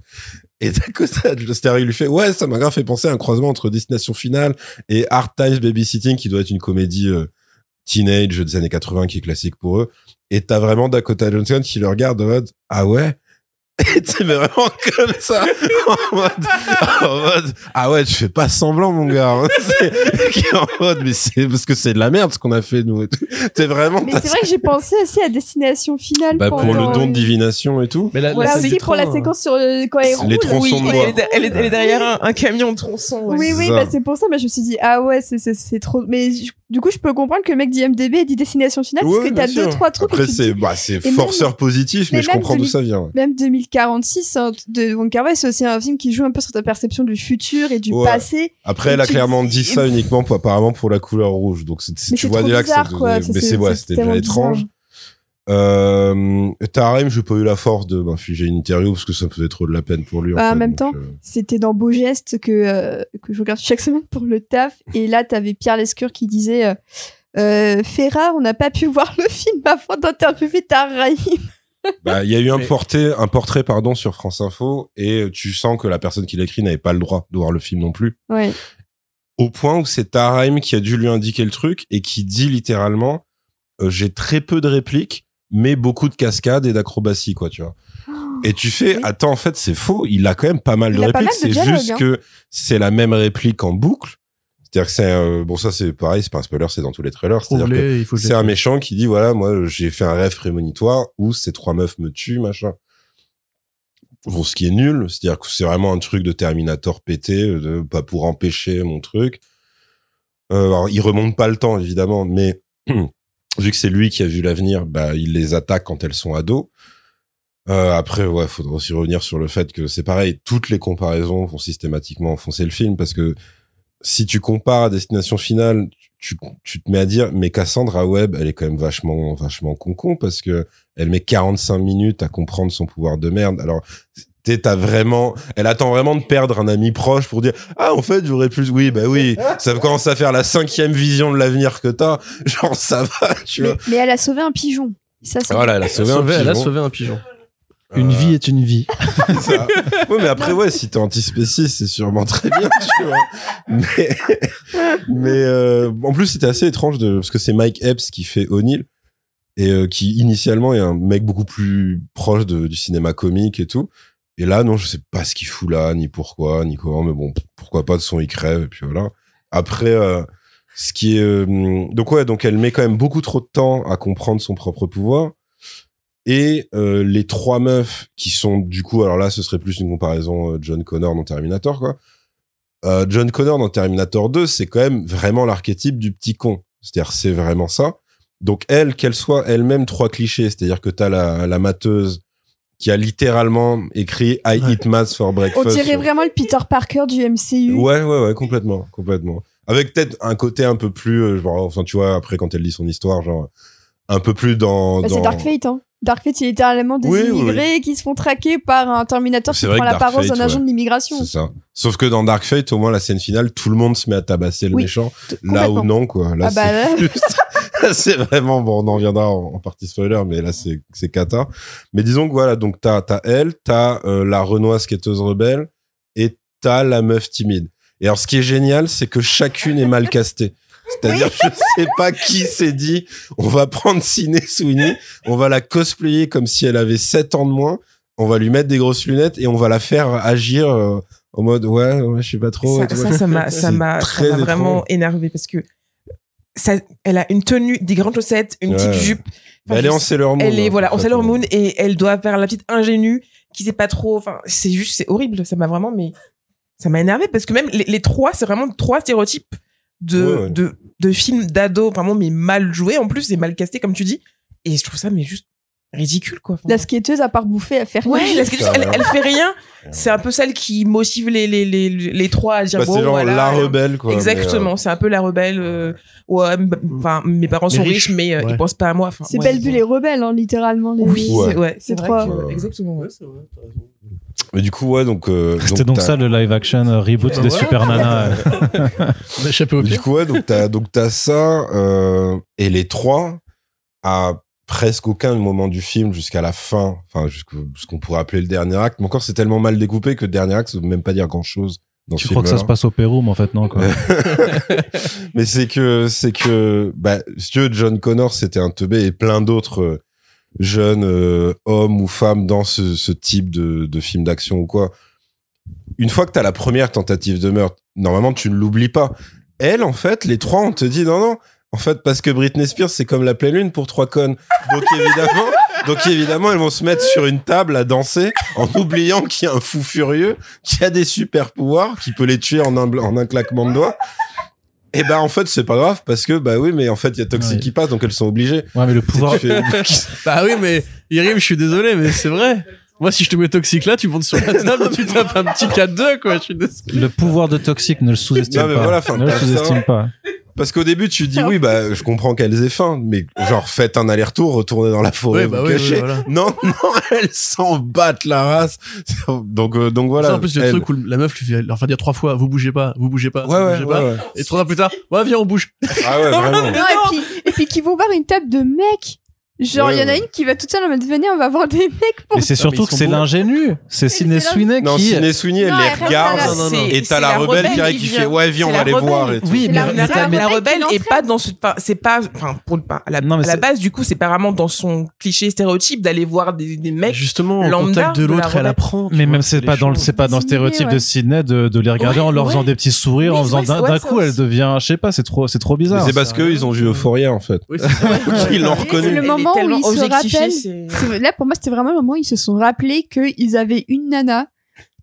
Et Dakota Johnson il lui fait ouais ça m'a grave fait penser à un croisement entre Destination Finale et Hard Times Babysitting qui doit être une comédie euh, teenage des années 80 qui est classique pour eux. Et t'as vraiment Dakota Johnson qui le regarde en mode, ah ouais? Et tu mais vraiment comme ça, en mode, en mode, ah ouais, tu fais pas semblant, mon gars. hein. Qui est en mode, mais c'est parce que c'est de la merde ce qu'on a fait, nous. et tout. T'es vraiment, Mais c'est vrai que j'ai pensé aussi à Destination Finale. bah, pour le don de euh, divination et tout. Mais la, Voilà, aussi pour la séquence sur le, quand elle Les roule. tronçons Oui, de elle bois. est, elle est- elle est derrière un, un camion de tronçons. ouais. Oui, oui, bah c'est pour ça, mais je me suis dit, ah ouais, c'est, c'est, c'est trop. Mais je- du coup, je peux comprendre que le mec d'IMDB ait dit Destination Finale, Ouais, parce que t'as deux, trois trucs Après, c'est, bah, c'est forceur positif, mais, mais je comprends d'où ça vient. ouais. Même 2046 hein, de Wong Kar Wai, c'est aussi un film qui joue un peu sur ta perception du futur et du Ouais. passé. Après, elle a clairement dit ça uniquement pour, apparemment pour la couleur rouge. Donc, c'est, tu vois déjà que ça mais c'est, ouais, c'était déjà étrange. Euh, Tarim, j'ai pas eu la force de m'infliger une interview parce que ça me faisait trop de la peine pour lui. Bah, en fait, même donc, temps, euh, C'était dans Beau Geste que, euh, que je regarde chaque semaine pour le taf. Et là, t'avais Pierre Lescure qui disait euh, euh, Ferrat, on n'a pas pu voir le film avant d'interviewer Tarraïm. bah, il y a eu un portrait, un portrait, pardon, sur France Info et tu sens que la personne qui l'écrit n'avait pas le droit de voir le film non plus. Ouais. Au point où c'est Tarim qui a dû lui indiquer le truc et qui dit littéralement, euh, j'ai très peu de répliques, mais beaucoup de cascades et d'acrobaties, quoi, tu vois. Et tu fais, Oui. attends, en fait, c'est faux. Il a quand même pas mal Il de répliques. C'est juste hein. que c'est la même réplique en boucle. C'est-à-dire que c'est, euh, bon, ça, c'est pareil, c'est pas un spoiler, c'est dans tous les trailers. C'est-à-dire que c'est un méchant qui dit, voilà, moi, j'ai fait un rêve prémonitoire où ces trois meufs me tuent, machin. Bon, ce qui est nul, c'est-à-dire que c'est vraiment un truc de Terminator pété, euh, de, pas pour empêcher mon truc. Euh, alors, il remonte pas le temps, évidemment, mais vu que c'est lui qui a vu l'avenir, bah, il les attaque quand elles sont ados. Euh, après, ouais, faudra aussi revenir sur le fait que c'est pareil, toutes les comparaisons vont systématiquement enfoncer le film parce que si tu compares à Destination Finale, tu, tu te mets à dire, mais Cassandra Webb, elle est quand même vachement, vachement con-con parce que elle met 45 minutes à comprendre son pouvoir de merde. Alors, t'as vraiment, elle attend vraiment de perdre un ami proche pour dire, ah, en fait, j'aurais plus, oui, bah oui, ça commence à faire la cinquième vision de l'avenir que t'as. Genre, ça va, tu Mais, vois. mais elle a sauvé un pigeon. Ça, c'est Voilà, elle a Elle a sauvé un sauvé- elle a pigeon. sauvé un pigeon. Une Euh, vie est une vie. ça. Ouais, mais après, ouais, si t'es antispéciste, c'est sûrement très bien, tu vois. Mais, mais euh, en plus, c'était assez étrange de, parce que c'est Mike Epps qui fait O'Neill et euh, qui initialement est un mec beaucoup plus proche de, du cinéma comique et tout. Et là, non, je sais pas ce qu'il fout là, ni pourquoi, ni comment, mais bon, pourquoi pas de son il crève et puis voilà. Après, euh, ce qui est euh, donc ouais, donc elle met quand même beaucoup trop de temps à comprendre son propre pouvoir. Et euh, les trois meufs qui sont du coup, alors là, ce serait plus une comparaison euh, John Connor dans Terminator, quoi. Euh, John Connor dans Terminator 2, c'est quand même vraiment l'archétype du petit con. C'est-à-dire, c'est vraiment ça. Donc elle, qu'elle soit elle-même trois clichés, c'est-à-dire que t'as la, la mateuse qui a littéralement écrit I Ouais. eat maths for On breakfast. dirait sur- vraiment le Peter Parker du MCU. Ouais, ouais, ouais, complètement, complètement. Avec peut-être un côté un peu plus, euh, genre, enfin, tu vois, après quand elle lit son histoire, genre, un peu plus dans. Bah, dans... c'est Dark Fate, hein. Dark Fate, c'est littéralement des Oui, oui, immigrés qui se font traquer par un Terminator qui prend l'apparence d'un agent ouais. de l'immigration. C'est ça. Sauf que dans Dark Fate, au moins la scène finale, tout le monde se met à tabasser le Oui, méchant. Là où complètement. non, quoi. Là, Ah bah c'est juste. c'est vraiment bon on en viendra en, en partie spoiler mais là c'est c'est cata mais disons que voilà donc t'as t'as elle t'as euh, la renoise skateuse rebelle et t'as la meuf timide. Et alors ce qui est génial c'est que chacune est mal castée. C'est-à-dire je sais pas qui s'est dit on va prendre Ciné Sweeney on va la cosplayer comme si elle avait 7 ans de moins on va lui mettre des grosses lunettes et on va la faire agir euh, en mode ouais, ouais je sais pas trop ça, ça, ça m'a, ça m'a, vraiment énervé parce que ça, elle a une tenue, des grandes chaussettes, une Ouais. petite jupe. Enfin, elle est en Sailor Moon Elle est hein, voilà en Sailor. Moon et elle doit faire la petite ingénue qui sait pas trop. Enfin, c'est juste, c'est horrible. Ça m'a vraiment, mais ça m'a énervé parce que même les, les trois, c'est vraiment trois stéréotypes de Ouais, ouais. de de films d'ado vraiment mais mal joués en plus et mal castés comme tu dis. Et je trouve ça mais juste ridicule quoi. La skateuse, à part bouffer, à faire Ouais, rien. la skateuse, elle, ouais. elle fait rien. C'est un peu celle qui motive les, les, les, les trois à dire Bah, bon, c'est genre voilà. la rebelle quoi Exactement, c'est un peu la rebelle. euh, ouais, enfin, mes parents Les sont riches, riches, mais euh, ouais. ils pensent pas à moi. Enfin, C'est ouais, Belle Bulle et Rebelle, hein, littéralement. Les... Oui, Ouais. c'est ouais, c'est C'est vrai trois. que- Ouais. exactement. ouais. euh, mais du coup ouais donc euh, C'était donc ça le live action euh, reboot Bah des ouais. Super Nana. On a échappé au Du coup, ouais, donc t'as, donc t'as ça, euh, et les trois, à presque aucun moment du film jusqu'à la fin, enfin, jusqu'au, ce qu'on pourrait appeler le dernier acte, mais encore c'est tellement mal découpé que le dernier acte, ça veut même pas dire grand chose dans Tu ce crois que ça se passe au Pérou, mais en fait non quoi. Mais c'est que, c'est que, bah, si tu veux, John Connor, c'était un teubé et plein d'autres euh, jeunes euh, hommes ou femmes dans ce, ce type de, de film d'action ou quoi. Une fois que t'as la première tentative de meurtre, normalement, tu ne l'oublies pas. Elle, en fait, les trois, on te dit non, non. En fait, parce que Britney Spears, c'est comme la pleine lune pour trois connes. Donc évidemment, donc évidemment, elles vont se mettre sur une table à danser en oubliant qu'il y a un fou furieux qui a des super pouvoirs, qui peut les tuer en un, en un claquement de doigts. Et ben en fait, c'est pas grave parce que bah oui, mais en fait, il y a Toxic Ouais. qui passe, donc elles sont obligées. Ouais, mais le pouvoir, fais- Bah oui, mais Irim, je suis désolé, mais c'est vrai. Moi, si je te mets toxique là, tu montes sur la table, tu tapes un petit 4-2, quoi. Je suis désolé. le pouvoir de Toxic ne le sous-estime pas. voilà, ne le sous-estime pas. Parce qu'au début, tu dis oui, bah je comprends qu'elles aient faim, mais genre faites un aller-retour, retournez dans la forêt, Ouais, vous bah oui, cachez. oui, voilà. Non, non, elles s'en battent la race. Donc euh, donc voilà. Ça, en plus, le elles- truc où la meuf lui fait leur faire dire trois fois, vous bougez pas, vous bougez pas, Ouais vous ouais, bougez ouais, pas. ouais. Et trois ans plus tard, ouais, viens, on bouge. Ah ouais, vraiment. Non, et puis, et puis qui vont voir une table de mecs. Genre, il Ouais, y en a ouais. une qui va toute seule en mode venez, on va voir des mecs pour. Et c'est mais surtout que c'est beaux. l'ingénu. C'est la- Sweeney Non, qui. Ciné Sweeney, elle Non, les elle regarde. Non, non, non. Et c'est t'as la rebelle qui arrive qui vient. fait ouais viens on va rebelle. voir et tout. Oui, mais, la- mais mais- rebelle est pas dans ce, enfin, c'est pas, enfin, pour le, à la, Non, mais à la base, du coup, c'est pas vraiment dans son cliché stéréotype d'aller voir des, des mecs. Justement, contact de de la l'autre, elle apprend. Mais même c'est les pas dans le c'est pas dans le stéréotype de Sydney de, de les regarder en leur faisant des petits sourires en faisant d'un coup elle devient je sais pas c'est trop c'est trop Mais bizarre. c'est parce qu'ils ont vu Euphoria en fait. Ils l'ont reconnu. Moment où ils se rappellent. Là, pour moi, c'était vraiment le moment où ils se sont rappelés qu'ils avaient une nana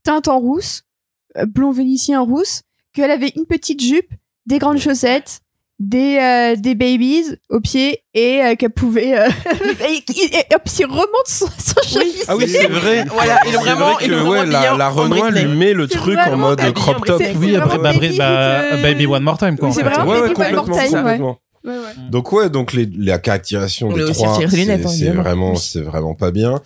teinte en rousse, euh, blond vénitien rousse, qu'elle avait une petite jupe, des grandes chaussettes, des, euh, des babies aux pieds et euh, qu'elle pouvait. euh, et, et- et hop, il remonte son, son chemisier. Ah oui, c'est vrai. Voilà, C'est vraiment- que, ouais, la, la en Renoir lui met le truc en mode en crop top. Oui après vraiment bah, baby, bah, euh, baby one more time quoi. Oui, en c'est vraiment Ouais, ouais, Baby One More Time, ouais. complètement. Ouais, ouais. Donc ouais, donc les, la caractérisation On des trois, c'est hein, vraiment, c'est vraiment pas bien.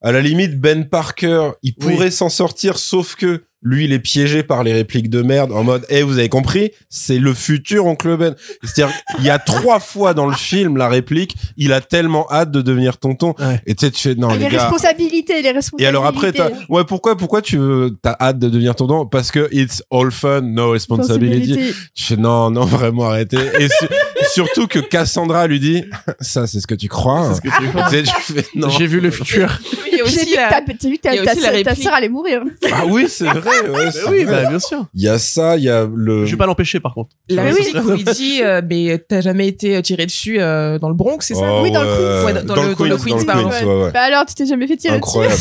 À la limite, Ben Parker, il Oui. pourrait s'en sortir, sauf que lui, il est piégé par les répliques de merde en mode, eh, vous avez compris, c'est le futur oncle Ben. C'est-à-dire, il y a trois fois dans le film la réplique, il a tellement hâte de devenir tonton. Ouais. Et tu sais, tu fais, non, Et les les gars. responsabilités, les responsabilités. Et alors après, t'as, ouais, pourquoi, pourquoi tu veux, t'as hâte de devenir tonton? Parce que it's all fun, no responsibility. Je fais non, non, vraiment arrêtez. Et su- surtout que Cassandra lui dit, ça c'est ce que tu crois. hein. C'est ce que tu crois. Tu sais, tu fais, non. J'ai vu le futur. Y a J'ai aussi vu que la- ta- t'as vu que ta- sœur allait mourir. Ah oui, c'est vrai. Ouais, c'est oui, vrai. bah, bien sûr. Il y a ça, il y a le. Je vais pas l'empêcher, par contre. La réplique où il dit, euh, mais t'as jamais été tiré dessus euh, dans le Bronx, c'est ça Oh, Oui, dans le Queens. Ouais, dans le- dans le Queens, pardon. ouais, ouais. Bah alors, tu t'es jamais fait tirer dessus Incroyable.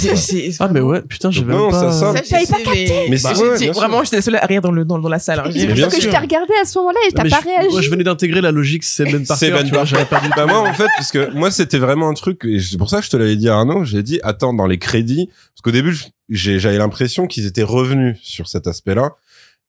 Ah, mais ouais, putain, j'ai Donc, même non, pas... ça, ça- Ça, J'avais pas capté. Mais Bah, c'est vraiment, j'étais seule à rire dans, le, dans, la salle. hein. Ça que je t'ai regardé à ce moment-là et t'as pas réagi. Moi, je venais d'intégrer la logique, c'est Ben Parker. C'est Ben Parker. j'avais pas du tout- Bah moi en fait parce que moi c'était vraiment un truc et c'est pour ça que je te l'avais dit à Arnaud j'ai dit attends dans les crédits parce qu'au début j'avais l'impression qu'ils étaient revenus sur cet aspect-là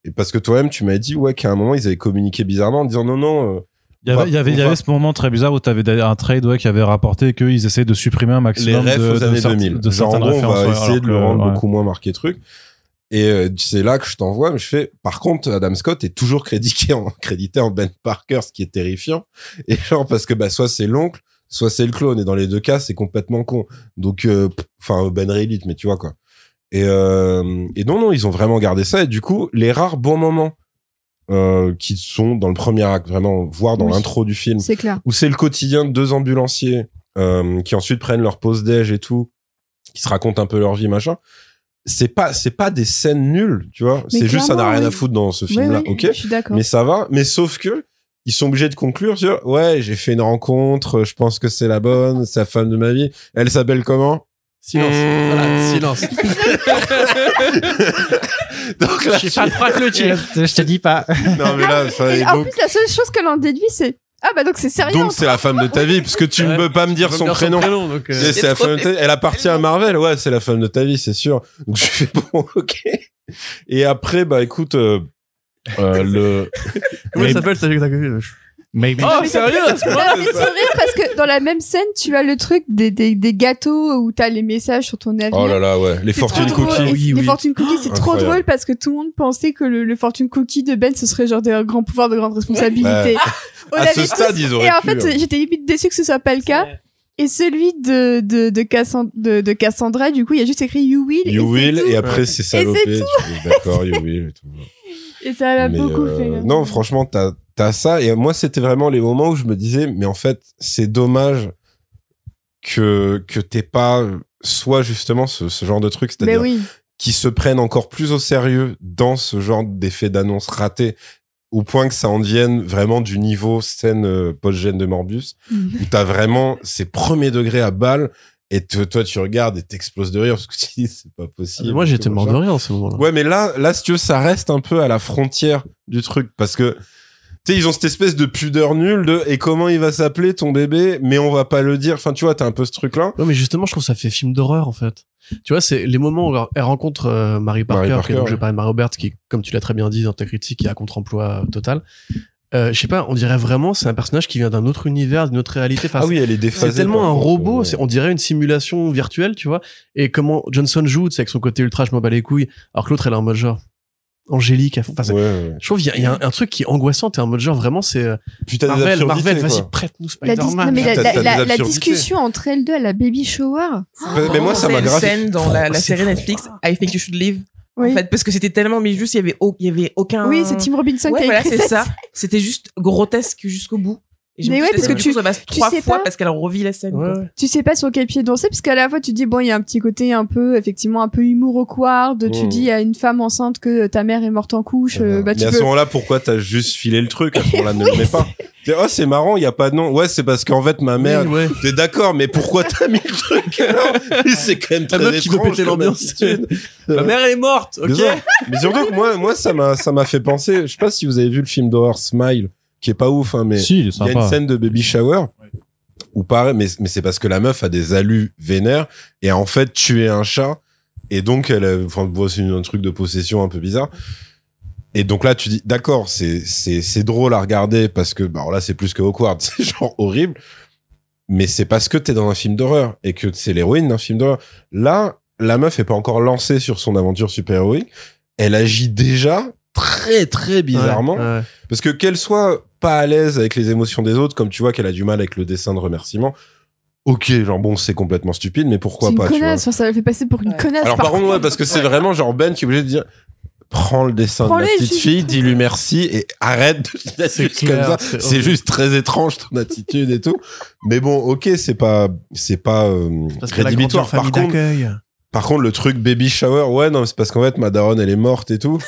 et parce que toi-même tu m'as dit ouais qu'à un moment ils avaient communiqué bizarrement en disant non non euh, Il y avait, il y avait, il y on va- avait ce moment très bizarre où tu avais un trade ouais, qui avait rapporté qu'ils essayaient de supprimer un les maximum refs de, aux années sorti- 2000 de genre en certaines on va références. ouais, essayer de le rendre ouais. beaucoup moins marqué truc Et euh, c'est là que je t'envoie, mais je fais, par contre, Adam Scott est toujours crédité en, crédité en Ben Parker, ce qui est terrifiant. Et genre, parce que, bah, soit c'est l'oncle, soit c'est le clone. Et dans les deux cas, c'est complètement con. Donc, euh, enfin, Ben Reilly, mais tu vois, quoi. Et, euh, et non, non, ils ont vraiment gardé ça. Et du coup, les rares bons moments, euh, qui sont dans le premier acte, vraiment, voire dans Oui. l'intro du film, C'est clair. où c'est le quotidien de deux ambulanciers euh, qui ensuite prennent leur pause déj et tout, qui se racontent un peu leur vie machin. C'est pas c'est pas des scènes nulles, tu vois. C'est juste ça n'a rien à foutre dans ce Oui, film-là, oui, ok. Je suis d'accord. Mais ça va. Mais sauf que ils sont obligés de conclure sur ouais j'ai fait une rencontre, je pense que c'est la bonne, c'est la femme de ma vie. Elle s'appelle comment? Silence. Mmh. Voilà, silence. Donc là, J'ai pas le froid clôture. je te dis pas. non mais là, ça, et en donc plus, la seule chose que l'on déduit, c'est ah bah donc c'est sérieux. donc c'est la femme de ta vie, parce que tu ne Ouais. peux pas me dire son prénom. donc, euh, C'est- C'est la femme de ta vie. Elle appartient à Marvel, ouais, c'est la femme de ta vie, c'est sûr. Donc je fais bon, ok. Et après, bah écoute, euh, euh, le. Comment ça s'appelle ça Maybe. Oh, sérieux Ça m'a fait sourire parce que dans la même scène, tu as le truc des, des, des gâteaux où t'as les messages sur ton avenir. Oh là là, ouais, les fortune trop cookies. Et Oui, les oui. fortune cookies, c'est trop Incroyable. drôle parce que tout le monde pensait que le, le fortune cookie de Ben, ce serait genre des grands pouvoirs de grande responsabilité. On À ce stade, tous. ils auraient Et en fait, hein. j'étais limite déçue que ce soit pas le cas. Et celui de, de, de, Cassan- de, de Cassandra, du coup, il y a juste écrit You Will. et You c'est will, et après c'est salopé. D'accord, you will et tout. Et ça m'a beaucoup euh, fait. hein. Non, franchement, t'as as ça. Et moi, c'était vraiment les moments où je me disais, mais en fait, c'est dommage que que t'aies pas soit justement ce, ce genre de truc, Mais c'est-à-dire oui. qui se prennent encore plus au sérieux dans ce genre d'effet d'annonce raté, au point que ça en devienne vraiment du niveau scène euh, post-gène de Morbius, Mhm. où t'as vraiment ces premiers degrés à balle, et toi tu regardes et t'exploses de rire parce que tu te dis c'est pas possible. Moi, j'étais mort de rire en ce moment-là. Ouais, mais là, là, si tu veux, ça reste un peu à la frontière du truc, parce que tu sais, ils ont cette espèce de pudeur nulle de et comment il va s'appeler ton bébé, mais on va pas le dire. Enfin, tu vois, t'as un peu ce truc-là. Ouais, mais justement, je trouve que ça fait film d'horreur, en fait. Tu vois, c'est les moments où elle rencontre euh, Mary Parker, Mary qui est donc je parlais de Mary Roberts, qui, comme tu l'as très bien dit dans ta critique, qui est à contre-emploi euh, total. Euh, je sais pas, on dirait vraiment, c'est un personnage qui vient d'un autre univers, d'une autre réalité. Enfin, Ah oui, elle est c'est déphasée. tellement par un robot, c'est- on dirait une simulation virtuelle, tu vois. Et comment Johnson joue, c'est avec son côté ultra, je m'en bats les couilles, alors que l'autre, elle est en mode genre angélique. à fond. Enfin, c'est- Ouais, ouais. je trouve qu'il y a, il y a un, un truc qui est angoissant, t'es en mode genre vraiment, c'est euh, des Marvel, Marvel, vas-y, prête-nous La, dis- non, Spider-Man. mais la, la- la- la discussion entre elles deux à la baby shower. Mais moi, ça m'a C'est une grave- scène dans la, la C'est série. Netflix I Think You Should Live. Oui, En fait, parce que c'était tellement, mais juste, il y avait, au- il y avait aucun. oui c'est Tim Robinson Ouais, qui a voilà, écrit c'est ça. C'était juste grotesque jusqu'au bout. Et Mais ouais, parce que tu- passe tu trois sais fois pas. parce qu'elle revit la scène. Ouais, quoi. ouais. tu sais pas sur quel pied danser parce qu'à la fois tu dis bon il y a un petit côté un peu effectivement un peu humour awkward tu Mm. dis à une femme enceinte que ta mère est morte en couche euh, bah mais tu à peux ce moment-là, pourquoi t'as juste filé le truc? À ce moment-là, ne le mets pas. Oh, c'est marrant, il y a pas de nom. Ouais, c'est parce qu'en fait, ma mère, Oui, ouais. t'es d'accord, mais pourquoi t'as mis le truc alors C'est quand même très meuf qui veut étrange péter comme l'ambiance. attitude. Ma mère, elle est morte, ok? Désolé. Mais surtout que moi, moi, ça m'a, ça m'a fait penser. Je sais pas si vous avez vu le film d'horreur Smile, qui est pas ouf, hein, mais Si, il est il y a une sympa. scène de baby shower. Où pareil, mais, mais c'est parce que la meuf a des alus vénères et a en fait tué un chat. Et donc, elle, a- enfin, bon, c'est une- un truc de possession un peu bizarre. Et donc là, tu dis, d'accord, c'est, c'est, c'est drôle à regarder parce que, bah, alors là, c'est plus que awkward, c'est genre horrible. Mais c'est parce que t'es dans un film d'horreur et que c'est l'héroïne d'un film d'horreur. Là, la meuf est pas encore lancée sur son aventure super-héroïque. Elle agit déjà très, très bizarrement. Ouais, ouais. Parce que qu'elle soit pas à l'aise avec les émotions des autres, comme tu vois qu'elle a du mal avec le dessin de remerciement, ok, genre bon, c'est complètement stupide, mais pourquoi c'est une pas, tu vois. connasse ça la fait passer pour une Ouais. connasse Alors par contre, ouais, parce que c'est vraiment genre Ben qui est obligé de dire prends le dessin de la petite juste. fille, dis-lui merci et arrête de C'est comme ça. c'est juste très étrange ton attitude et tout. Mais bon, ok, c'est pas, c'est pas euh, rédhibitoire. Par contre, par contre, le truc baby shower, ouais, non, c'est parce qu'en fait, ma daronne, elle est morte et tout.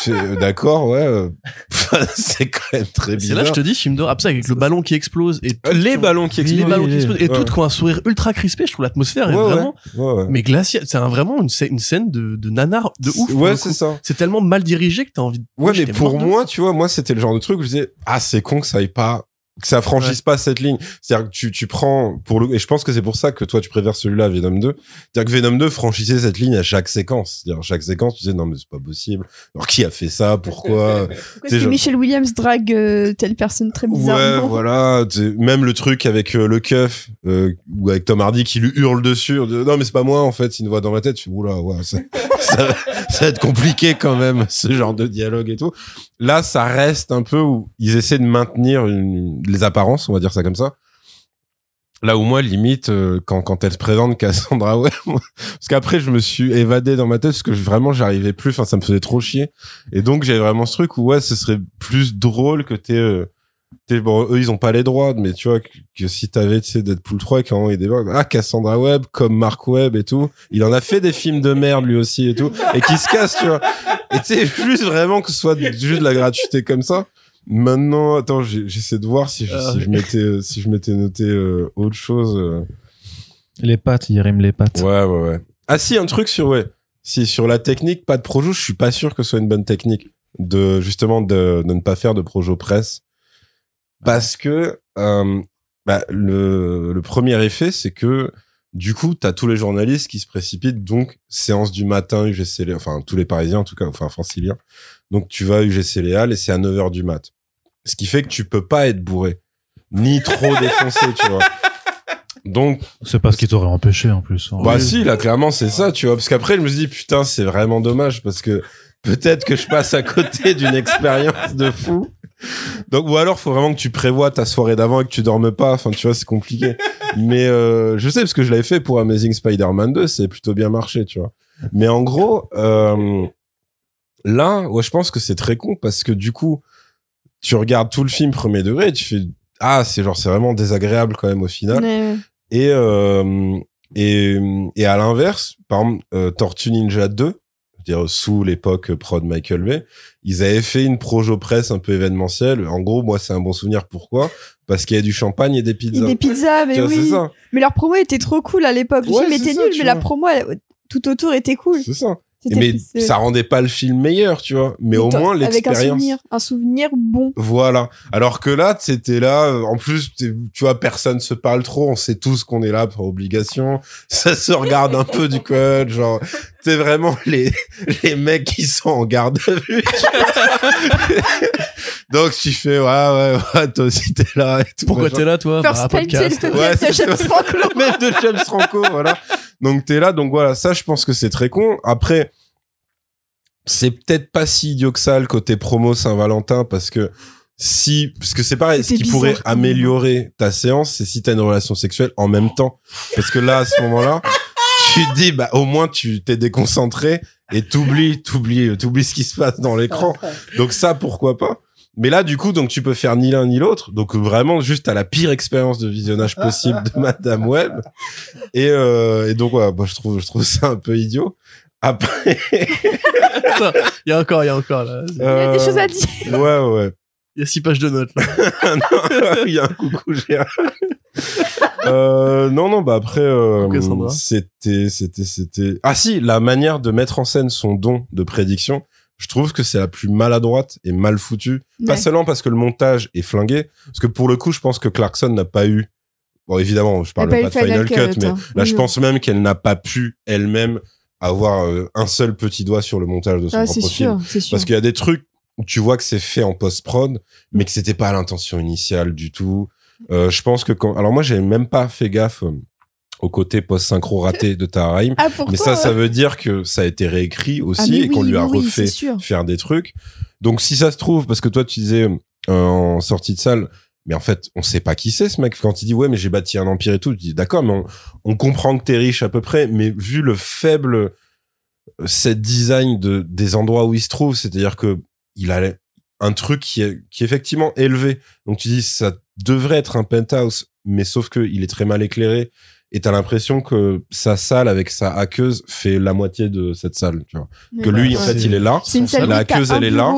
C'est- euh, D'accord, ouais. euh, c'est quand même très C'est bizarre. là, je te dis, film d'horreur. Après, avec le ballon qui explose et tout les ballons qui les explosent. ballons qui explosent et Ouais. tout qui ont un sourire ultra crispé. Je trouve l'atmosphère est Ouais, vraiment, Ouais, ouais. mais glaciale. C'est un- vraiment une, scè- une scène de, de nanar de ouf. Ouais, c'est ça. C'est tellement mal dirigé que t'as envie de. Ouais, mais pour moi, tu vois, moi, c'était le genre de truc où je disais, ah, c'est con que ça aille pas que ça franchisse pas cette ligne. C'est-à-dire que tu, tu prends pour le et je pense que c'est pour ça que toi tu préfères celui-là à Venom 2. C'est-à-dire que Venom 2 franchissait cette ligne à chaque séquence. C'est-à-dire à chaque séquence tu disais non mais c'est pas possible. Alors qui a fait ça? Pourquoi? Pourquoi que genre- Michel Williams drague euh, telle personne très Ouais, bizarrement? voilà. Même le truc avec euh, le keuf euh, ou avec Tom Hardy qui lui hurle dessus. de, non mais c'est pas moi en fait. C'est une voix dans ma tête. Je oula ouais. Ça, ça, ça va être compliqué quand même ce genre de dialogue et tout. Là ça reste un peu où ils essaient de maintenir une- les apparences, on va dire ça comme ça. Là où moi, limite, euh, quand, quand elle se présente, Cassandra Webb, parce qu'après, je me suis évadé dans ma tête, parce que vraiment, j'arrivais plus, enfin, ça me faisait trop chier. Et donc, j'avais vraiment ce truc où, ouais, ce serait plus drôle que t'es, euh, t'es- bon, eux, ils ont pas les droits, mais tu vois, que, si t'avais, tu sais, Deadpool 3, quand il débarque, ah, Cassandra Webb, comme Mark Webb et tout, il en a fait des films de merde, lui aussi, et tout, et qui se casse, tu vois. Et tu sais, juste vraiment que ce soit juste de la gratuité comme ça. Maintenant, attends, j'essaie de voir si je, Ah, si oui. je m'étais, euh, si je m'étais noté euh, autre chose. euh. Les pattes, il rime les pattes. Ouais, ouais, ouais. Ah si, un truc sur ouais, si sur la technique, pas de projo, je suis pas sûr que ce soit une bonne technique de justement de, de ne pas faire de projo presse, parce que euh, bah, le, le premier effet, c'est que du coup, t'as tous les journalistes qui se précipitent, donc séance du matin UGC, Léal, enfin tous les Parisiens en tout cas, enfin franciliens. Donc tu vas à UGC Léal et c'est à 9h du mat. Ce qui fait que tu peux pas être bourré, ni trop défoncé, tu vois. Donc C'est pas ce qui t'aurait empêché en plus. hein. bah si, là clairement c'est ça, tu vois, parce qu'après je me suis dit putain c'est vraiment dommage parce que peut-être que je passe à côté d'une expérience de fou. Donc ou alors faut vraiment que tu prévois ta soirée d'avant et que tu dormes pas, enfin tu vois c'est compliqué. Mais euh, je sais parce que je l'avais fait pour Amazing Spider-Man 2, c'est plutôt bien marché, tu vois. Mais en gros euh, là, ouais je pense que c'est très con parce que du coup tu regardes tout le film premier degré et tu fais ah c'est genre c'est vraiment désagréable quand même au final. Ouais. Et, euh, et, et à l'inverse, par exemple, euh, Tortue Ninja 2, c'est-à-dire sous l'époque prod Michael Bay, ils avaient fait une projo presse un peu événementielle. En gros, moi, c'est un bon souvenir. Pourquoi? Parce qu'il y a du champagne et des Et pizzas. des pizzas, mais vois, oui. ça. Mais leur promo était trop cool à l'époque. Le Ouais, film était nul, mais la promo elle- tout autour était cool. C'est ça. Mais plus, euh, ça rendait pas le film meilleur, tu vois. Mais au moins Avec un l'expérience. souvenir, un souvenir bon. Voilà. Alors que là, c'était là. euh, En plus, tu vois, personne se parle trop. On sait tous qu'on est là par obligation. Ça se regarde un peu du code. Genre, c'est vraiment les les mecs qui sont en garde à vue. Donc tu fais ouais ouais ouais toi aussi t'es là et tout. Pourquoi t'es là, toi First Bah, time, le Ouais, de James. Franco. même de James Franco, voilà. Donc t'es là, donc voilà, ça je pense que c'est très con. Après, c'est peut-être pas si idiot que ça le côté promo Saint-Valentin parce que si, parce que c'est pareil, ce qui pourrait bizarre, améliorer ta séance, c'est si t'as une relation sexuelle en même temps. Parce que là, à ce moment-là, tu te dis, bah, au moins tu t'es déconcentré et t'oublies, t'oublies, t'oublies ce qui se passe dans l'écran. Donc ça, pourquoi pas? Mais là, du coup, donc tu peux faire ni l'un ni l'autre. Donc vraiment, juste à la pire expérience de visionnage possible de Madame Web. Et, euh, et donc voilà, moi je trouve, je trouve ça un peu idiot. Après, Il y a encore, il y a encore, là. Il y a des choses à dire. dire. Ouais, ouais. Il y a six pages de notes, là. Non, Il y a un coucou géant. euh, non, non, bah après, euh, c'était, c'était, c'était. Ah si, la manière de mettre en scène son don de prédiction, je trouve que c'est la plus maladroite et mal foutue. Pas seulement parce que le montage est flingué, parce que pour le coup, je pense que Clarkson n'a pas eu. Bon, évidemment, je parle pas pas de Final, Cut, mais hein. là, Oui, je pense même qu'elle n'a pas pu elle-même avoir euh, un seul petit doigt sur le montage de son Ah, c'est propre film. sûr, c'est sûr. Parce qu'il y a des trucs tu vois que c'est fait en post-prod, mais que c'était pas l'intention initiale du tout. Euh, je pense que quand, alors moi, j'ai même pas fait gaffe euh, au côté post-synchro raté de Taharaim. Ah, Mais ça, ça veut dire que ça a été réécrit Ah, aussi et qu'on lui a oui, refait faire des trucs. Donc si ça se trouve, parce que toi tu disais euh, en sortie de salle, mais en fait on sait pas qui c'est ce mec. Quand il dit ouais mais j'ai bâti un empire et tout, je dis d'accord, mais on, on comprend que t'es riche à peu près, mais vu le faible euh, set design de des endroits où il se trouve, c'est-à-dire que il a un truc qui est qui est effectivement élevé. Donc tu dis ça devrait être un penthouse, mais sauf que il est très mal éclairé. Et t'as l'impression que sa salle avec sa hackeuse fait la moitié de cette salle, tu vois. Que lui, en fait, il est là. C'est une Son salle la hackeuse, elle est là.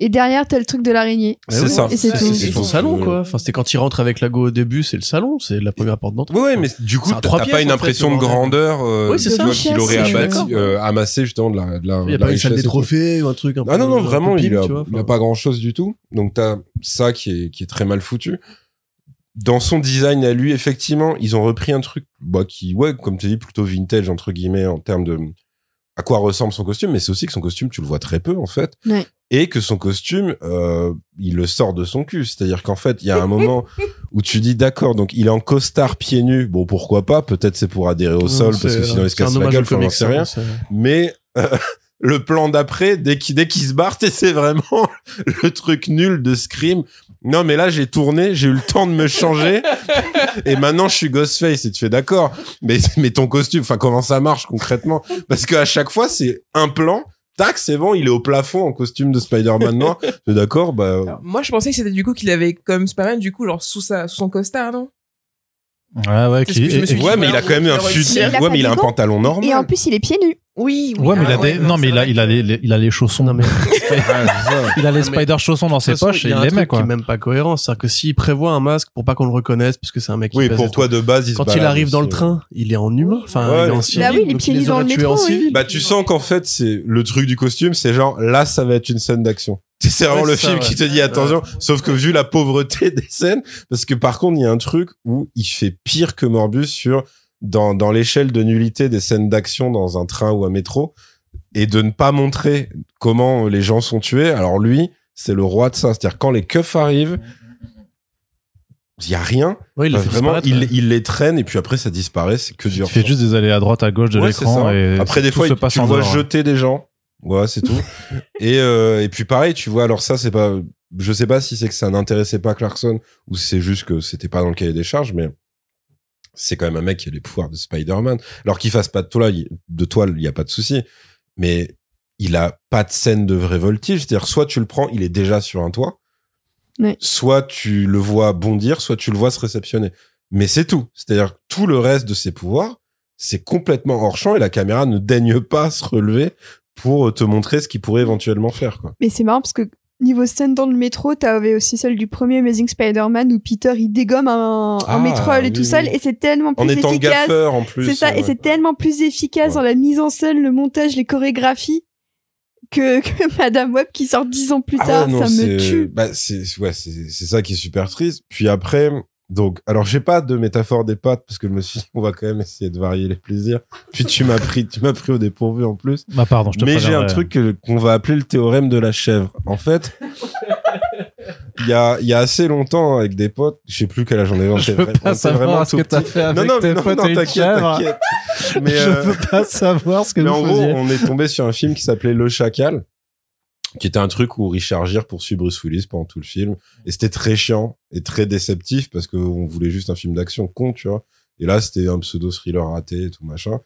Et derrière, t'as le truc de l'araignée. Bah C'est ça. Et c'est tout. C'est son salon, quoi. Enfin, c'était quand il rentre avec la go au début, c'est le salon, c'est la première porte d'entrée. Ouais, mais du coup, C'est t'as pas une impression de grandeur, euh, Oui, c'est qu'il aurait abattu, euh, amassé justement de la, de la, Il n'y a la pas une salle des trophées ou un truc un peu. Ah non, non, vraiment, il a, il a pas grand chose du tout. Donc t'as ça qui est, qui est très mal foutu. dans son design à lui, effectivement, ils ont repris un truc, bah, qui, ouais, comme tu dis, plutôt vintage, entre guillemets, en termes de à quoi ressemble son costume, mais c'est aussi que son costume, tu le vois très peu, en fait. Ouais. Et que son costume, euh, il le sort de son cul. C'est-à-dire qu'en fait, il y a un moment où tu dis, d'accord, donc il est en costard pieds nus. Bon, pourquoi pas? Peut-être c'est pour adhérer au sol, parce que sinon il se casse la gueule, sais rien hein, c'est- mais euh, le plan d'après dès qu'il dès qu'il se barre c'est vraiment le truc nul de Scream. Non mais là j'ai tourné j'ai eu le temps de me changer. Et maintenant je suis Ghostface et tu fais d'accord. Mais mais ton costume enfin comment ça marche concrètement? Parce que à chaque fois c'est un plan tac c'est bon il est au plafond en costume de Spider-Man noir. D'accord bah Alors, moi, je pensais que c'était du coup qu'il avait comme Spider-Man, du coup, genre sous sa, sous son costard, non? Ouais, ouais, qui- ouais mais il a quand même un a ouais mais il a un pantalon normal. Et en plus, il est pieds nus. Oui, oui. Ouais, mais il a ah ouais, des, non, mais c'est il a, il a les, les- il a les chaussons. Non, mais il a les spider chaussons dans ses façon, poches et il les met, quoi. qui est même pas cohérent. C'est-à-dire que s'il prévoit un masque pour pas qu'on le reconnaisse, parce que c'est un mec qui oui pèse pour toi de base il Quand il arrive dans le train, il est en humain. Enfin, Ouais. il est en Bah civil. oui, les pieds il nus dans le métro, oui. civil. Bah, tu sens qu'en fait, c'est le truc du costume, c'est genre, là, ça va être une scène d'action. C'est vraiment Ouais, le c'est film ça, qui te dit attention, sauf que vu la pauvreté des scènes, parce que par contre, il y a un truc où il fait pire que Morbus sur, dans, dans l'échelle de nullité des scènes d'action dans un train ou un métro, et de ne pas montrer comment les gens sont tués. Alors lui, c'est le roi de ça. C'est-à-dire, quand les keufs arrivent, il y a rien. Ouais, il Enfin, vraiment, il, il les traîne et puis après, ça disparaît. C'est que du Il fait juste des allées à droite, à gauche de Ouais, l'écran et Après, des fois, il- tu vois dehors. jeter des gens. Ouais, c'est tout. et, euh, et puis pareil, tu vois, alors ça, c'est pas, je sais pas si c'est que ça n'intéressait pas Clarkson ou si c'est juste que c'était pas dans le cahier des charges, mais c'est quand même un mec qui a les pouvoirs de Spider-Man. Alors qu'il fasse pas de toile, il- de toile, il y a pas de souci. Mais il a pas de scène de vrai voltige. C'est-à-dire, soit tu le prends, il est déjà sur un toit. Soit tu le vois bondir, soit tu le vois se réceptionner. Mais c'est tout. C'est-à-dire, tout le reste de ses pouvoirs, c'est complètement hors champ et la caméra ne daigne pas se relever pour te montrer ce qu'il pourrait éventuellement faire, quoi. Mais c'est marrant parce que niveau scène dans le métro, t'avais aussi celle du premier Amazing Spider-Man où Peter il dégomme un, Ah, un métro et oui, tout oui. seul et c'est tellement En plus étant efficace. gaffeur, en plus. C'est ça, ouais. et c'est tellement plus efficace Ouais. dans la mise en scène, le montage, les chorégraphies que, que Madame Web qui sort dix ans plus Ah tard, ouais, non, ça me tue. Bah, c'est, ouais, c'est, c'est ça qui est super triste. Puis après, donc, alors j'ai pas de métaphore des pattes parce que je me suis dit, on va quand même essayer de varier les plaisirs. Puis tu m'as pris, tu m'as pris au dépourvu en plus. Bah, pardon, je te Mais j'ai un truc qu'on va appeler le théorème de la chèvre. En fait, il y a, y a assez longtemps avec des potes, je sais plus quel âge on est. Je veux pas savoir ce que t'as fait avec non, non, tes non, potes non, t'inquiète. Mais, je euh, veux pas savoir ce que mais en gros, faisiez. on est tombé sur un film qui s'appelait Le Chacal, qui était un truc où Richard Gere poursuit Bruce Willis pendant tout le film. Et c'était très chiant et très déceptif parce qu'on voulait juste un film d'action con, tu vois. Et là, c'était un pseudo-thriller raté et tout machin.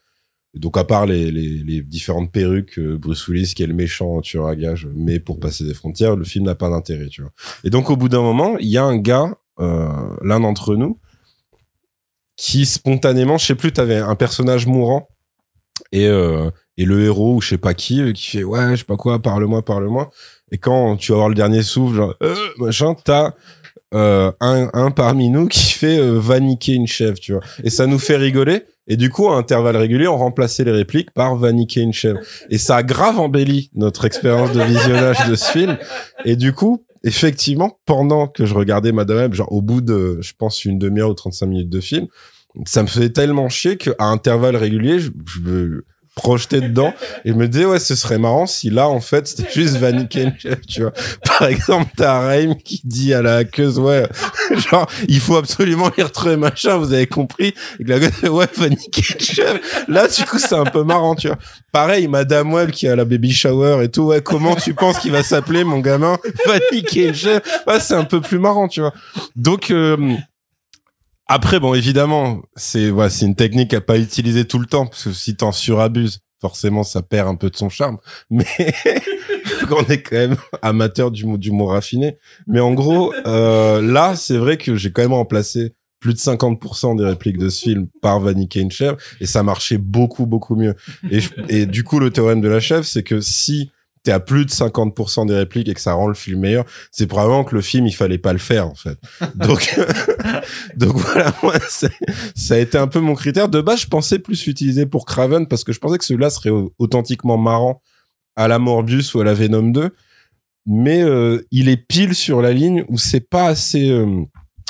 Et donc, à part les, les, différentes perruques, euh, Bruce Willis, qui est le méchant tueur à gage, mais pour passer des frontières, le film n'a pas d'intérêt, tu vois. Et donc, au bout d'un moment, il y a un gars, euh, l'un d'entre nous, qui spontanément, je sais plus, t'avais un personnage mourant et euh, et le héros ou je sais pas qui euh, qui fait ouais je sais pas quoi parle-moi parle-moi. Et quand tu vas avoir le dernier souffle genre euh, machin t'as euh, un un parmi nous qui fait euh, une chèvre tu vois. Et ça nous fait rigoler. Et du coup à intervalles réguliers on remplaçait les répliques par va niquer une chèvre. Et ça a grave embelli notre expérience de visionnage de ce film. Et du coup effectivement pendant que je regardais Madame Web genre au bout de je pense une demi-heure ou 35 minutes de film ça me faisait tellement chier qu'à intervalles réguliers, je, je me projetais dedans et me disais, ouais, ce serait marrant si là, en fait, c'était juste Van tu vois. Par exemple, t'as Raim qui dit à la hackeuse, ouais, genre, il faut absolument les retrouver, machin, vous avez compris. Et que la gueule ouais, Van. Là, du coup, c'est un peu marrant, tu vois. Pareil, Madame Web qui a la baby shower et tout, ouais, comment tu penses qu'il va s'appeler, mon gamin? Van. Ouais, c'est un peu plus marrant, tu vois. Donc, euh, après, bon, évidemment, c'est ouais, c'est une technique à pas utiliser tout le temps parce que si t'en surabuses, forcément, ça perd un peu de son charme. Mais on est quand même amateur du mot du mot raffiné. Mais en gros, euh, là, c'est vrai que j'ai quand même remplacé plus de 50% des répliques de ce film par Vanny Chèvre et ça marchait beaucoup beaucoup mieux. Et, et du coup, le théorème de la chèvre, c'est que si t'es à plus de 50% des répliques et que ça rend le film meilleur, c'est probablement que le film, il fallait pas le faire, en fait. Donc, donc voilà, moi, ça a été un peu mon critère. De base, je pensais plus l'utiliser pour Craven parce que je pensais que celui-là serait au- authentiquement marrant à la Morbius ou à la Venom 2. Mais euh, il est pile sur la ligne où c'est pas assez... euh,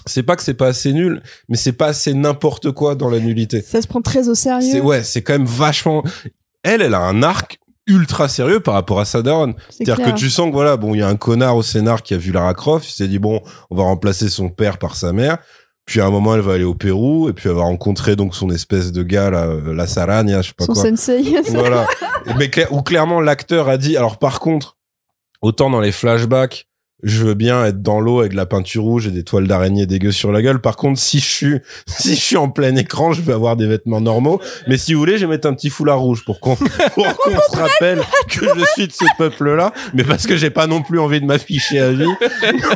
c'est pas que c'est pas assez nul, mais c'est pas assez n'importe quoi dans la nullité. Ça se prend très au C'est sérieux. ouais, c'est quand même vachement. Elle, elle a un arc ultra sérieux par rapport à sa daronne. C'est C'est-à-dire que tu sens que voilà, bon, il y a un connard au scénar qui a vu Lara Croft, il s'est dit bon, on va remplacer son père par sa mère. Puis à un moment, elle va aller au Pérou et puis elle va rencontrer donc son espèce de gars là, euh, la Sarania, je sais pas Son quoi. sensei. voilà. Mais où clairement l'acteur a dit. Alors par contre, autant dans les flashbacks, je veux bien être dans l'eau avec de la peinture rouge et des toiles d'araignée dégueu sur la gueule. Par contre, si je suis si je suis en plein écran, je vais avoir des vêtements normaux. Mais si vous voulez, je vais mettre un petit foulard rouge pour qu'on pour qu'on se rappelle que je suis de ce peuple-là. Mais parce que j'ai pas non plus envie de m'afficher à vie.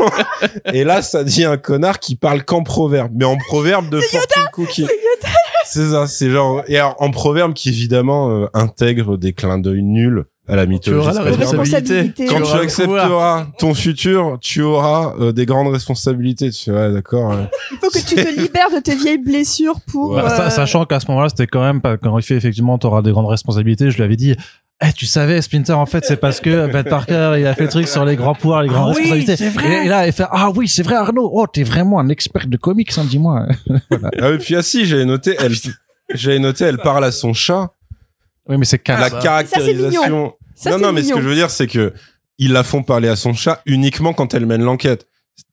et là, ça dit un connard qui parle qu'en proverbe, mais en proverbe de fortune cookie. C'est ça, c'est genre et alors, en proverbe qui évidemment euh, intègre des clins d'œil nuls à la Tu mythologie. auras la spatiale. responsabilité. Quand Tu tu auras accepteras ton futur, tu auras euh, des grandes responsabilités. Tu vois, d'accord. euh. Il faut que tu te libères de tes vieilles blessures pour. Ouais. Bah, euh, Sachant qu'à ce moment-là, c'était quand même pas, quand il fait effectivement, t'auras des grandes responsabilités, je lui avais dit, eh, tu savais, Splinter, en fait, c'est parce que Ben Parker, il a fait le truc sur les grands pouvoirs, les grandes Ah oui, responsabilités. c'est vrai. Et, et là, il fait, ah oui, c'est vrai, Arnaud. Oh, t'es vraiment un expert de comics, hein, dis-moi. Ah oui, puis ah si, j'avais noté, elle, j'avais noté, elle parle à son chat. Oui, mais c'est la caractérisation. Ça, non, c'est non, mais ce que je veux dire, c'est que ils la font parler à son chat uniquement quand elle mène l'enquête.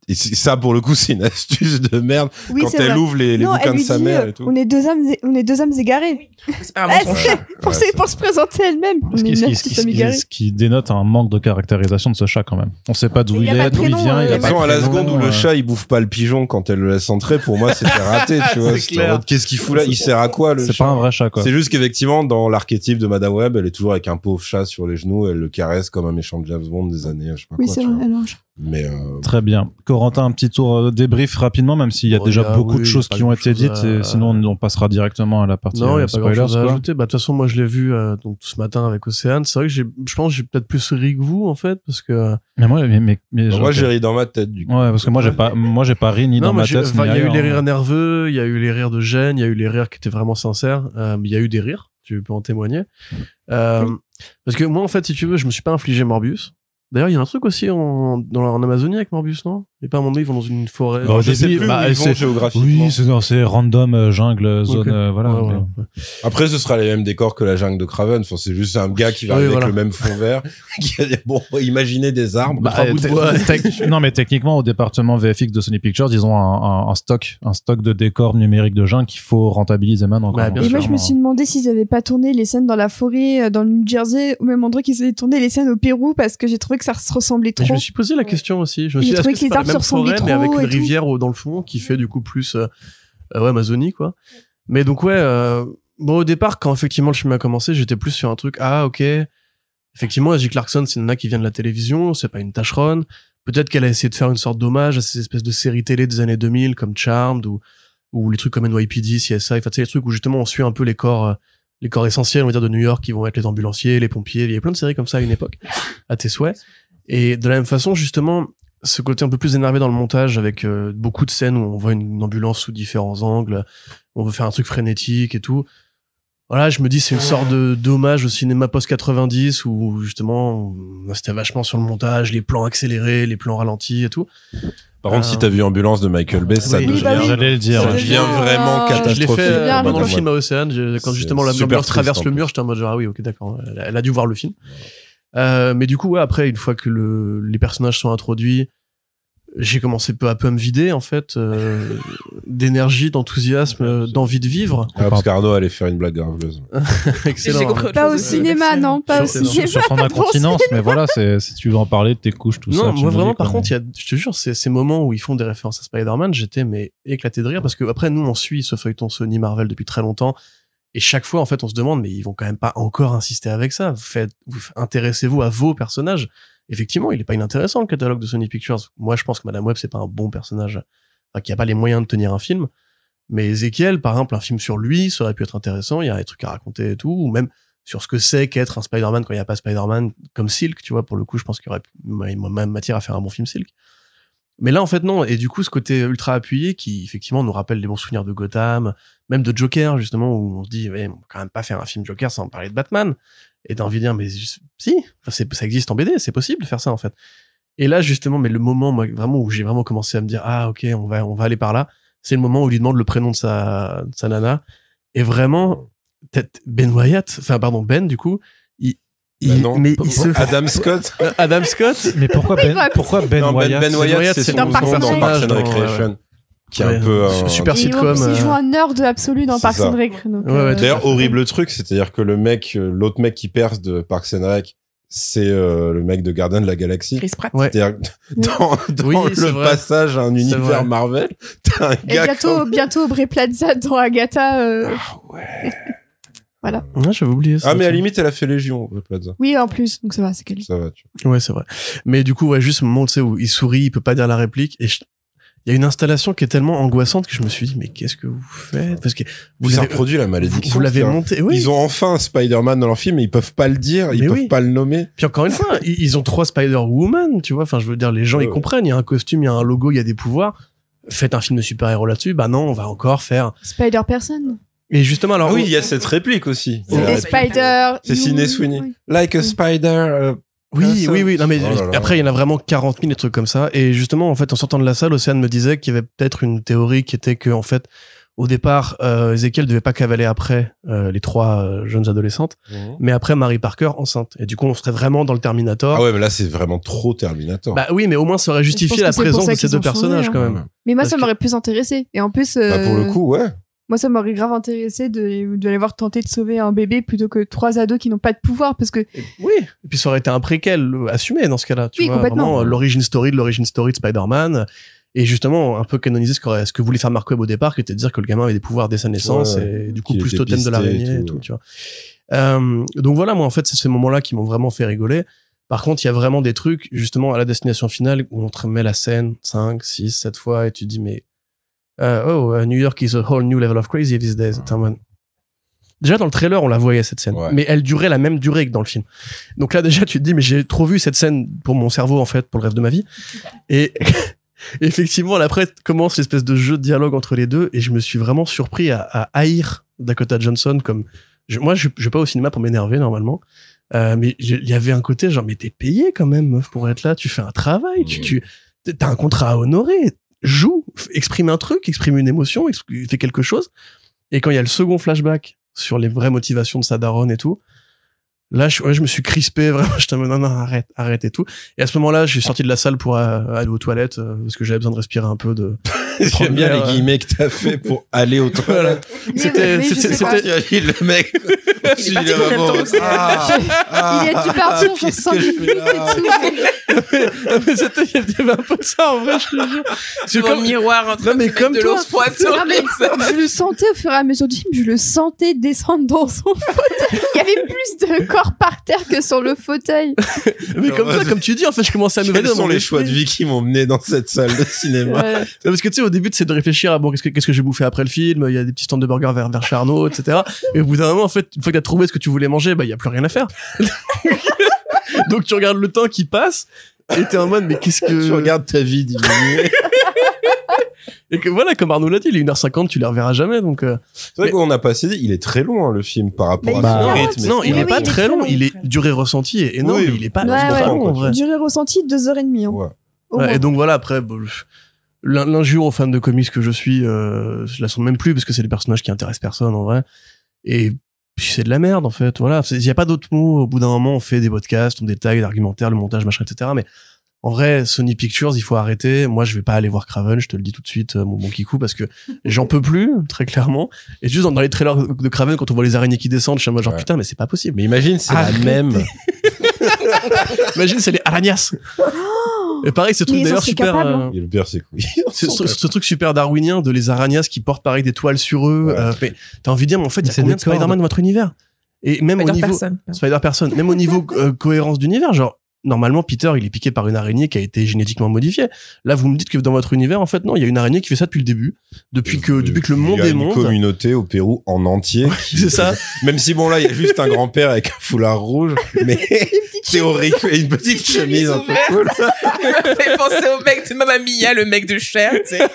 Et c'est- ça, pour le coup, c'est une astuce de merde. Oui, quand c'est elle vrai. ouvre les, les non, bouquins de sa dit, mère euh, et tout. on est deux âmes, on est deux. C'est son c'est chat. pour, Ouais, se- c'est- pour se présenter elle-même. On Ce ce ce qui égarés. dénote un manque de caractérisation de ce chat quand même. On sait pas d'où Il est, d'où il vient. euh, il a pas de à la seconde où euh, le chat il bouffe pas le pigeon quand elle le laisse entrer, pour moi c'était raté, tu vois. C'est Qu'est-ce qu'il fout là Il sert à quoi le C'est chat pas un vrai chat, quoi. C'est juste qu'effectivement, dans l'archétype de Madame Web, elle est toujours avec un pauvre chat sur les genoux, elle le caresse comme un méchant de James Bond des années, je sais pas Oui, c'est vrai. elle mange. Mais euh, Très bien. Corentin, un petit tour euh, débrief rapidement, même s'il y a Bon, déjà il y a- beaucoup de choses qui ont été dites, à- et sinon on passera directement à la partie Non, il y euh, a pas grand spoilers, chose à ajouter. Bah, de toute façon, moi, je l'ai vu, euh, donc, ce matin avec Océane. C'est vrai que j'ai, je pense que j'ai peut-être plus ri que vous, en fait, parce que, euh, Mais moi, mais, mais, mais moi j'ai ri dans ma tête du coup. Ouais, parce que moi j'ai pas, moi j'ai pas ri ni non, dans ma tête. il y a eu les rires nerveux, il y a eu les rires de gêne, il y a eu les rires qui étaient vraiment sincères, euh, mais il y a eu des rires, tu peux en témoigner. Euh, parce que moi, en fait, si tu veux, je me suis pas infligé Morbius. D'ailleurs, il y a un truc aussi en, en Amazonie avec Morbius, non? Et pas à un moment donné, ils vont dans une forêt. Bah, au je sais bah, ils vont c'est- géographiquement. Oui, c'est non, c'est random euh, jungle zone, Ok. euh, voilà. Ouais, voilà. Après, ce sera les mêmes décors que la jungle de Craven. Enfin, c'est juste un gars qui va Oui, arriver voilà. avec le même fond vert. qui a dit, bon, imaginez des arbres. Bah, trois euh, bouts de te- bois. tec- non, mais techniquement, au département VFX de Sony Pictures, ils ont un, un- un stock, un stock de décors numériques de jungle qu'il faut rentabiliser maintenant. quoi. Bah, bien Et moi, je me suis demandé s'ils avaient pas tourné les scènes dans la forêt, euh, dans le New Jersey, au même endroit qu'ils avaient tourné les scènes au Pérou, parce que j'ai trouvé que ça se ressemblait Mais trop. je me suis posé la question aussi. Je me suis J'ai dit, est-ce trouvé que que c'est les pas la arbres se même ressemblaient forêt, mais avec une tout. rivière au- dans le fond qui fait du coup plus euh, ouais, Amazonie, quoi. Mais donc, ouais, euh, bon, au départ, quand effectivement le film a commencé, j'étais plus sur un truc, ah, ok. Effectivement, Ashley Clarkson, c'est une nana qui vient de la télévision, c'est pas une tâcheronne. Peut-être qu'elle a essayé de faire une sorte d'hommage à ces espèces de séries télé des années 2000 comme Charmed ou, ou les trucs comme NYPD, CSI, enfin, tu sais, les trucs où justement on suit un peu les corps, euh, les corps essentiels, on va dire, de New York qui vont être les ambulanciers, les pompiers. Il y a plein de séries comme ça à une époque, à tes souhaits. Et de la même façon, justement, ce côté un peu plus énervé dans le montage avec euh, beaucoup de scènes où on voit une ambulance sous différents angles, on veut faire un truc frénétique et tout. Voilà, je me dis c'est une sorte de d'hommage au cinéma post 90 où justement on- c'était vachement sur le montage, les plans accélérés, les plans ralentis et tout. Par contre, Euh, si t'as vu Ambulance de Michael Bay, ça oui. devient, bah oui. J'allais le dire. ça devient vraiment euh, Je l'ai catastrophique. fait euh, le pendant le coffre. film à Océane, quand justement l'ambulance traverse le mur, j'étais en mode genre, ah oui, ok, d'accord, elle, a- elle a dû voir le film. Euh, mais du coup, ouais, après, une fois que le, les personnages sont introduits, j'ai commencé peu à peu à me vider, en fait, euh, d'énergie, d'enthousiasme, euh, d'envie de vivre. Ah, parce qu'Arnaud allait faire une blague graveleuse. Excellent. Pas au cinéma, non, pas au cinéma. sur son incontinence, mais voilà, c'est, si tu veux en parler de tes couches, tout ça. non, moi me vraiment, par contre, il y a, je te jure, c'est ces moments où ils font des références à Spider-Man, j'étais mais éclaté de rire parce que après nous on suit ce feuilleton Sony Marvel depuis très longtemps et chaque fois en fait on se demande mais ils vont quand même pas encore insister avec ça. Faites, vous intéressez-vous à vos personnages. Effectivement, il est pas inintéressant le catalogue de Sony Pictures. Moi, je pense que Madame Web c'est pas un bon personnage, enfin, qui a pas les moyens de tenir un film. Mais Ezekiel, par exemple, un film sur lui, ça aurait pu être intéressant. Il y a des trucs à raconter et tout, ou même sur ce que c'est qu'être un Spider-Man quand il n'y a pas Spider-Man, comme Silk, tu vois, pour le coup, je pense qu'il y aurait même matière à faire un bon film Silk. Mais là, en fait, non. Et du coup, ce côté ultra appuyé qui, effectivement, nous rappelle les bons souvenirs de Gotham, même de Joker, justement, où on se dit, ouais, on peut quand même pas faire un film Joker sans parler de Batman. Et t'as envie de dire, mais si, ça existe en BD, c'est possible de faire ça, en fait. Et là, justement, mais le moment, vraiment, où j'ai vraiment commencé à me dire, ah, ok, on va, on va aller par là, c'est le moment où il lui demande le prénom de sa, de sa nana. Et vraiment, Ben Wyatt, enfin, pardon, Ben, du coup, Bah il- non. mais il se Adam Scott. Euh, Adam Scott, Mais pourquoi Ben, Ouais, pourquoi Ben non, Ben, Wyatt Ben Wyatt, Wyatt, c'est son dans nom Parks and dans. Parks and Ouais, Recreation. Qui est Ouais, un peu un- super il, sitcom. il joue un nerd absolu dans Parks and Rec. Ouais, ouais, euh, D'ailleurs, horrible truc, c'est-à-dire que le mec, euh, l'autre mec qui perce de Parks and Rec, c'est euh, le mec de Gardien de la Galaxie. Chris Pratt. Ouais. Dans, dans Oui, le vrai. passage à un univers. Marvel, t'as un Et gars bientôt, comme... bientôt Aubrey Plaza dans Agatha. euh, Ouais, j'avais oublié ça. Ah, mais à la limite, elle a fait Légion, Plaza. Oui, en plus, donc ça va, c'est quali. Ça va, tu vois. Ouais, c'est vrai. Mais du coup, ouais, juste ce moment, tu sais, où il sourit, il peut pas dire la réplique, et je- il y a une installation qui est tellement angoissante que je me suis dit, mais qu'est-ce que vous faites? Parce que vous Vous l'avez, reproduit la vous, malédiction. vous l'avez c'est-à-dire, monté, oui. Ils ont enfin un Spider-Man dans leur film, mais ils peuvent pas le dire, ils Mais peuvent oui. pas le nommer. Puis encore une fois, ils ils ont trois Spider-Woman, tu vois. Enfin, je veux dire, les gens, Ouais, ils ouais. comprennent. Il y a un costume, il y a un logo, il y a des pouvoirs. Faites un film de super-héros là-dessus. Bah non, on va encore faire. Spider-Person. Et justement, alors. Ah oui, il y a cette réplique aussi. Ouais. La Et réplique. Spider. C'est Sidney Sweeney. Oui. Like a spider. euh, Oui, oui, oui. Non, mais Oh là là. après, il y en a vraiment 40 000 des trucs comme ça. Et justement, en fait, en sortant de la salle, Océane me disait qu'il y avait peut-être une théorie qui était que, en fait, au départ, euh, Ezekiel devait pas cavaler après euh, les trois euh, jeunes adolescentes, mais après Marie Parker enceinte. Et du coup, on serait vraiment dans le Terminator. Ah ouais, mais là, c'est vraiment trop Terminator. Bah oui, mais au moins, ça aurait justifié la c'est présence de ces deux personnages, hein. quand même. Mais moi, Parce ça que- m'aurait plus intéressé. Et en plus, Bah, pour le coup, ouais. Moi, ça m'aurait grave intéressé de, de les voir tenter de sauver un bébé plutôt que trois ados qui n'ont pas de pouvoir. Parce que Et- oui. Et puis ça aurait été un préquel euh, assumé dans ce cas-là. Tu Oui, vois, complètement. vraiment euh, l'origine story de l'origine story de Spider-Man. Et justement, un peu canoniser ce, que voulait faire Mark Webb au départ, qui était de dire que le gamin avait des pouvoirs dès sa naissance Ouais, et du coup plus totem de l'araignée et et tout, tout, tu vois. Euh, donc voilà, moi en fait, c'est ces moments-là qui m'ont vraiment fait rigoler. Par contre, il y a vraiment des trucs, justement, à la destination finale, où on te remet la scène 5, 6, 7 fois, et tu te dis, mais, euh, oh, uh, New York is a whole new level of crazy these days. Déjà, dans le trailer, on la voyait, cette scène. Ouais. Mais elle durait la même durée que dans le film. Donc là, déjà, tu te dis, mais j'ai trop vu cette scène pour mon cerveau, en fait, pour le reste de ma vie. Et effectivement, là, après, commence l'espèce de jeu de dialogue entre les deux, et je me suis vraiment surpris à, à haïr Dakota Johnson comme, je- moi, je, je vais pas au cinéma pour m'énerver, normalement. Euh, mais il y avait un côté genre, mais t'es payé quand même, meuf, pour être là. Tu fais un travail, tu, tu, t'as un contrat à honorer. Joue, exprime un truc, exprime une émotion, ex- fais quelque chose. Et quand il y a le second flashback sur les vraies motivations de sa daronne et tout, là, je, ouais, je me suis crispé, vraiment. Je me non, non, arrête, arrête et tout. Et à ce moment-là, je suis sorti de la salle pour euh, aller aux toilettes, euh, parce que j'avais besoin de respirer un peu de, J'aime bien première, les guillemets que t'as fait pour aller au voilà. toilette. C'était, c'était, le mec. Il est parti Ah, ah, il a dû partir genre qu'est-ce 5 que je minutes et tout. mais c'était, il y avait un peu de ça, en vrai, je te jure. Comme- miroir en train de comme mettre de l'eau je le sentais au fur et à mesure du film, je le sentais descendre dans son fauteuil. Il y avait plus de corps par terre que sur le fauteuil. mais comme toi, comme tu dis, en fait, je commençais à me Quels sont les choix de vie qui m'ont mené dans cette salle de cinéma Parce que tu sais, au début, c'est de réfléchir à bon, qu'est-ce que, qu'est-ce que j'ai bouffé après le film, il y a des petits stands de burgers vers, vers chez Arnaud, etc. Et au bout d'un moment, en fait, une fois que t'as trouvé ce que tu voulais manger, bah, il y a plus rien à faire. Donc tu regardes le temps qui passe, et t'es en mode, mais qu'est-ce que... Tu regardes ta vie diminuer. Et que voilà, comme Arnaud l'a dit, il est 1h50, tu les reverras jamais, donc, euh, C'est vrai qu'on n'a pas assez dit, il est très long, hein, le film, par rapport Mais à son il rythme. non, il Oui, est oui, pas il très long, long, il est, durée ressentie est énorme, Oui. mais il est pas Ouais, ouais. long, en vrai. Durée ressentie, 2h30. Hein. Ouais. Ouais, et donc voilà, après, bon, je- l'in- l'injure aux fans de comics que je suis, euh, je la sens même plus parce que c'est des personnages qui intéressent personne en vrai. Et c'est de la merde en fait. Voilà, il y a pas d'autres mots. Au bout d'un moment, on fait des podcasts, on détaille l'argumentaire, le montage, machin, etc. Mais en vrai, Sony Pictures, il faut arrêter. Moi, je vais pas aller voir Craven, je te le dis tout de suite, euh, mon bon kikou, parce que j'en peux plus, très clairement. Et juste dans, les trailers de Craven, quand on voit les araignées qui descendent, je suis en mode genre Ouais. putain, mais c'est pas possible. Mais imagine, c'est la même. Imagine, c'est les araignas. Et pareil, ce truc d'ailleurs super. euh, hein. Et le pire, c'est ce, ce- ce truc super darwinien de les araignas qui portent pareil des toiles sur eux. Ouais. euh, mais t'as envie de dire, mais en fait, il y a c'est combien des de Spider-Man dans votre univers? Et même au Spider niveau personne. Spider personne, même au niveau euh, cohérence d'univers, genre normalement Peter il est piqué par une araignée qui a été génétiquement modifiée. Là, vous me dites que dans votre univers, en fait, non, il y a une araignée qui fait ça depuis le début, depuis que depuis que le monde Il y a est une monde. communauté au Pérou en entier. C'est ça. Même si bon là, il y a juste un grand-père avec un foulard rouge, mais théorique et une petite chemise un peu cool. Ça m'a fait penser au mec de Mamma Mia, le mec de Cher, tu sais.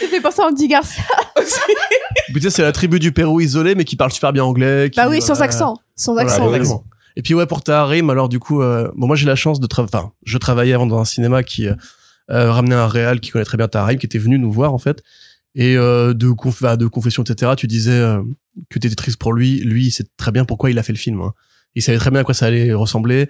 Ça fait penser à Andy Garcia. Puis, tu sais, c'est la tribu du Pérou isolée, mais qui parle super bien anglais. qui- Bah oui, sans voilà. accent. Sans Voilà, accent. exactement. Et puis ouais, pour Taharim, alors du coup, euh, bon, moi j'ai la chance de travailler, enfin, je travaillais avant dans un cinéma qui euh, euh, ramenait un réal qui connaît très bien Taharim, qui était venu nous voir en fait. Et euh, de, conf bah, de confession, etc., tu disais euh, que t'étais triste pour lui. Lui, il sait très bien pourquoi il a fait le film. hein. Il savait très bien à quoi ça allait ressembler,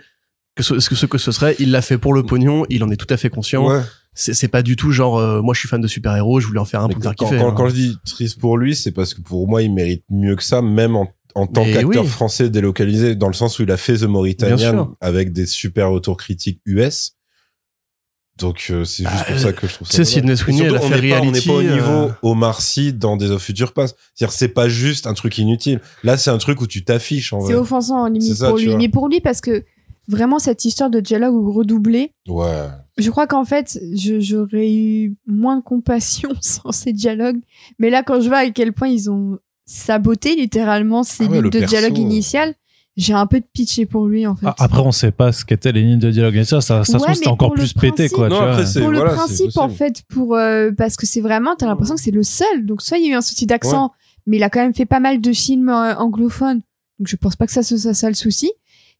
que ce, que ce que ce serait. Il l'a fait pour le pognon, il en est tout à fait conscient. Ouais. C'est pas du tout genre, euh, moi je suis fan de super-héros, je voulais en faire un Mais pour me faire quand, kiffer. quand, hein. quand je dis triste pour lui, c'est parce que pour moi, il mérite mieux que ça, même en, en tant qu'acteur oui. français délocalisé, dans le sens où il a fait The Mauritanian avec des super retours critiques US. Donc euh, c'est juste pour ça que je trouve ça. tu sais, dommage. Sydney Sweeney, elle a on fait pas, on n'est Reality, pas au euh, niveau Omar Sy dans Des of Future Past. C'est-à-dire, c'est pas juste un truc inutile. Là, c'est un truc où tu t'affiches en C'est offensant limite C'est ça, pour lui. Mais pour lui, parce que vraiment cette histoire de dialogue redoublé, Ouais. je crois qu'en fait, je- j'aurais eu moins de compassion sans ces dialogues. Mais là, quand je vois à quel point ils ont saboté littéralement ces Ah ouais, lignes le de perso, dialogue euh. initiales, j'ai un peu de pitié pour lui en fait. Ah, Après, on sait pas ce qu'étaient les lignes de dialogue et ça, ça, Ouais, c'était encore plus pété, quoi. Non, tu vois. après, c'est- pour le voilà, principe en fait pour euh, parce que c'est vraiment t'as l'impression que c'est le seul donc soit il y a eu un souci d'accent mais il a quand même fait pas mal de films euh, anglophones donc je pense pas que ça soit ça, ça le souci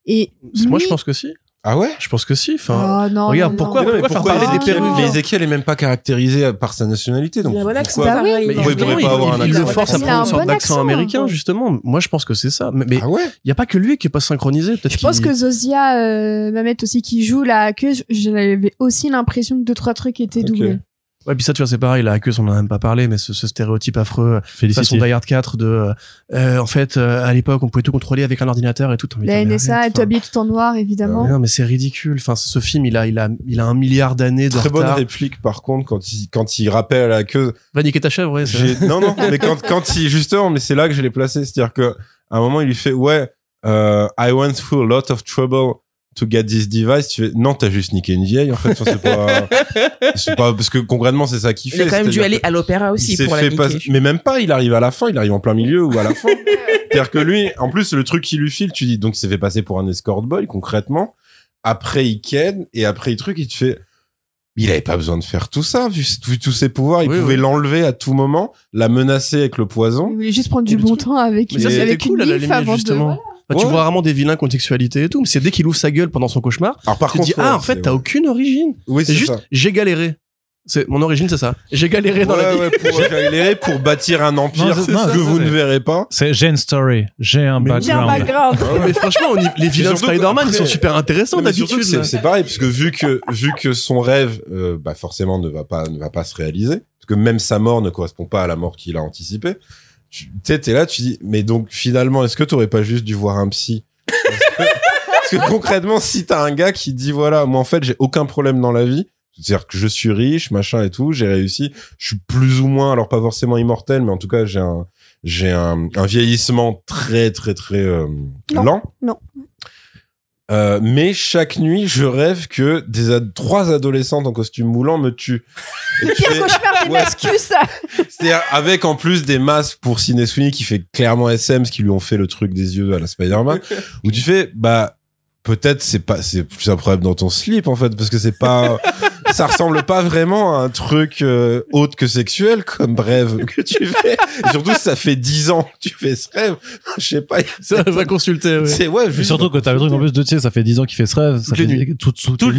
et Moi, je pense que si. Ah ouais? Je pense que si. Enfin, Oh, non, regarde, non, pourquoi- non. Mais non, mais faire pourquoi parler il- des Ezekiel est même pas caractérisé par sa nationalité. Donc Il un pourquoi- Bah oui. Mais il pourrait il, pas avoir un il- il le accent. force à Il prendre un une sorte bon d'accent accent, américain, ouais. justement. Moi, je pense que c'est ça. Mais mais il Ah ouais? y a pas que lui qui est pas synchronisé. Peut-être je pense qu'il- que Zosia euh, Mamet aussi qui joue la queue j'avais aussi l'impression que deux trois trucs étaient Ok. doublés Ouais, puis ça, tu vois, c'est pareil. La queue, on en a même pas parlé, mais ce, ce stéréotype affreux, façon Félicité. Die Hard 4 de, euh, euh, en fait, euh, à l'époque, on pouvait tout contrôler avec un ordinateur et tout. Mais la NSA enfin. habillée tout en noir évidemment Non, mais c'est ridicule. Enfin, ce ce film, il a, il a, il a un milliard d'années de Très bonne réplique, par contre, quand il, quand il rappelle à la queue, Va niquer ta chèvre, ouais. non non mais quand quand il justement mais c'est là que je l'ai placé c'est à dire que à un moment il lui fait ouais euh, I went through a lot of trouble to get this device tu fais non t'as juste niqué une vieille en fait Enfin, c'est pas c'est pas parce que concrètement c'est ça qu'il Il fait a quand même dû aller à l'opéra aussi il s'est pour la fait niquer. passer- mais même pas il arrive à la fin il arrive en plein milieu ou à la fin c'est-à-dire que lui en plus le truc qu'il lui file tu dis donc il s'est fait passer pour un escort boy concrètement après il ken et après il truc il te fait il avait pas besoin de faire tout ça vu, vu tous ses pouvoirs il Oui, pouvait oui. l'enlever à tout moment la menacer avec le poison il voulait juste prendre du bon truc- temps avec, Mais ça, c'était avec cool, une limite, avant de- justement. voilà. Bah, tu vois vraiment des vilains qui ont une sexualité et tout, mais c'est dès qu'il ouvre sa gueule pendant son cauchemar, Alors par tu te contre, dis, ouais, ah, en fait, t'as aucune origine. Oui, C'est c'est juste, j'ai galéré. C'est, mon origine, c'est ça. J'ai galéré dans la vie. Ouais, ouais, pour galérer pour bâtir un empire Non, c'est- non, que vous ne verrez pas. C'est j'ai une story, j'ai un Mais J'ai un background. background mais franchement, on y- les vilains de Spider-Man, ils sont super intéressants d'habitude. c'est pareil parce que vu que vu que son rêve euh, bah forcément ne va pas ne va pas se réaliser parce que même sa mort ne correspond pas à la mort qu'il a anticipée. Tu tu sais t'es là tu dis mais donc finalement est-ce que t'aurais pas juste dû voir un psy? Parce que, parce que concrètement si t'as un gars qui dit voilà moi en fait j'ai aucun problème dans la vie c'est-à-dire que je suis riche machin et tout j'ai réussi je suis plus ou moins alors pas forcément immortel mais en tout cas j'ai un j'ai un, un vieillissement très très très euh, Non, lent non. Euh, mais chaque nuit, je rêve que des ad- trois adolescentes en costume moulant me tuent. Et tu pire cauchemar des mascus ça C'est-à-dire avec en plus des masques pour Sweeney qui fait clairement SM, ce qui lui ont fait le truc des yeux à la Spider-Man, où tu fais, bah, peut-être c'est pas, c'est plus un problème dans ton slip en fait, parce que c'est pas, ça ressemble pas vraiment à un truc euh, autre que sexuel comme rêve que tu fais. Et surtout, ça fait dix ans que tu fais ce rêve. Je sais pas. Ça va consulter, ouais. C'est ouais, Mais juste surtout que t'as le truc en plus de tu sais ça fait 10 ans qu'il fait ce rêve ça fait nuits. tout,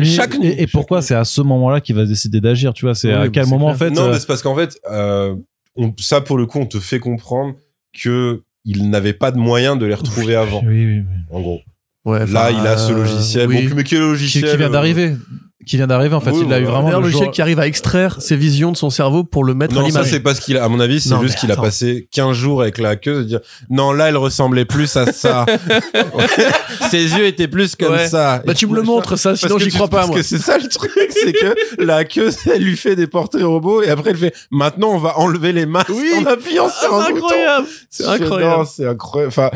chaque nuit. et, et pourquoi c'est à ce moment-là qu'il va décider d'agir tu vois? C'est à quel moment en fait Non, euh, mais c'est parce qu'en fait, euh, on, ça pour le coup, on te fait comprendre que il n'avait pas de moyen de les retrouver avant. oui, oui, oui. En gros, Ouais, là, il a ce euh, logiciel. oui. Bon, mais quel qui, logiciel qui vient euh, d'arriver qui vient d'arriver en fait Oui, il a eu vraiment le jour logiciel qui arrive à extraire ses visions de son cerveau pour le mettre à Non, ça l'image. c'est parce qu'il a, à mon avis, c'est juste qu'il a passé 15 jours avec la queue de dire, non, là, elle ressemblait plus à ça. Ses yeux étaient plus comme Ouais. ça. Bah, tu me le montres, ça, sinon j'y tu- crois pas, Parce moi. que c'est ça le truc, c'est que la queue, elle lui fait des portraits robots et après elle fait, maintenant on va enlever les masques Oui. en appuyant Ah, sur un c'est bouton. incroyable! C'est incroyable. non, c'est incroyable. Enfin,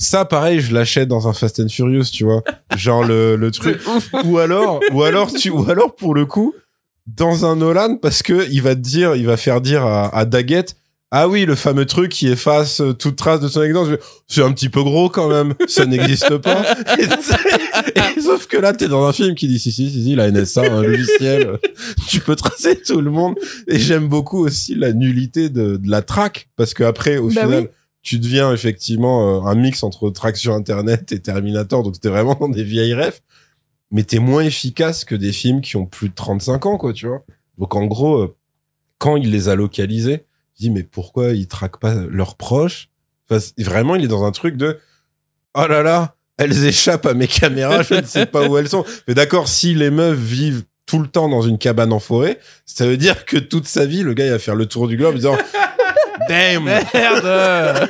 ça, pareil, je l'achète dans un Fast and Furious, tu vois. Genre le, le truc. ou alors, ou alors, tu, ou alors pour le coup, dans un Nolan, parce que il va te dire, il va faire dire à, à Daggett, ah oui, le fameux truc qui efface euh, toute trace de son existence. C'est un petit peu gros quand même. Ça n'existe pas. Et, et sauf que là, t'es dans un film qui dit si, si, si, si, la NSA, un logiciel. Tu peux tracer tout le monde. Et j'aime beaucoup aussi la nullité de, de la traque. Parce que après, au Bah final, oui. Tu deviens effectivement euh, un mix entre Track sur Internet et Terminator, donc c'était vraiment des vieilles refs, mais t'es moins efficace que des films qui ont plus de 35 ans, quoi, tu vois. Donc en gros, euh, quand il les a localisés, je dis mais pourquoi ils traquent pas leurs proches? Vraiment, il est dans un truc de oh là là, elles échappent à mes caméras, je ne sais pas où elles sont. Mais d'accord, si les meufs vivent tout le temps dans une cabane en forêt, ça veut dire que toute sa vie, le gars, il va faire le tour du globe en disant Damn! Merde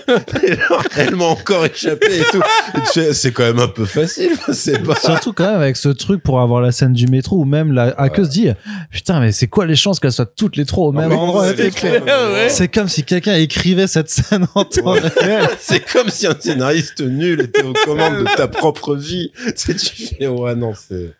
elle m'a encore échappé et tout. C'est quand même un peu facile, c'est pas. Surtout quand même avec ce truc pour avoir la scène du métro où même la hackeuse dit putain mais c'est quoi les chances qu'elles soient toutes les trois au même Ah, endroit? c'est C'est clair, ouais. C'est comme si quelqu'un écrivait cette scène en temps Ouais. réel. C'est comme si un scénariste nul était aux commandes de ta propre vie. Tu sais, tu fais, ouais, non, c'est-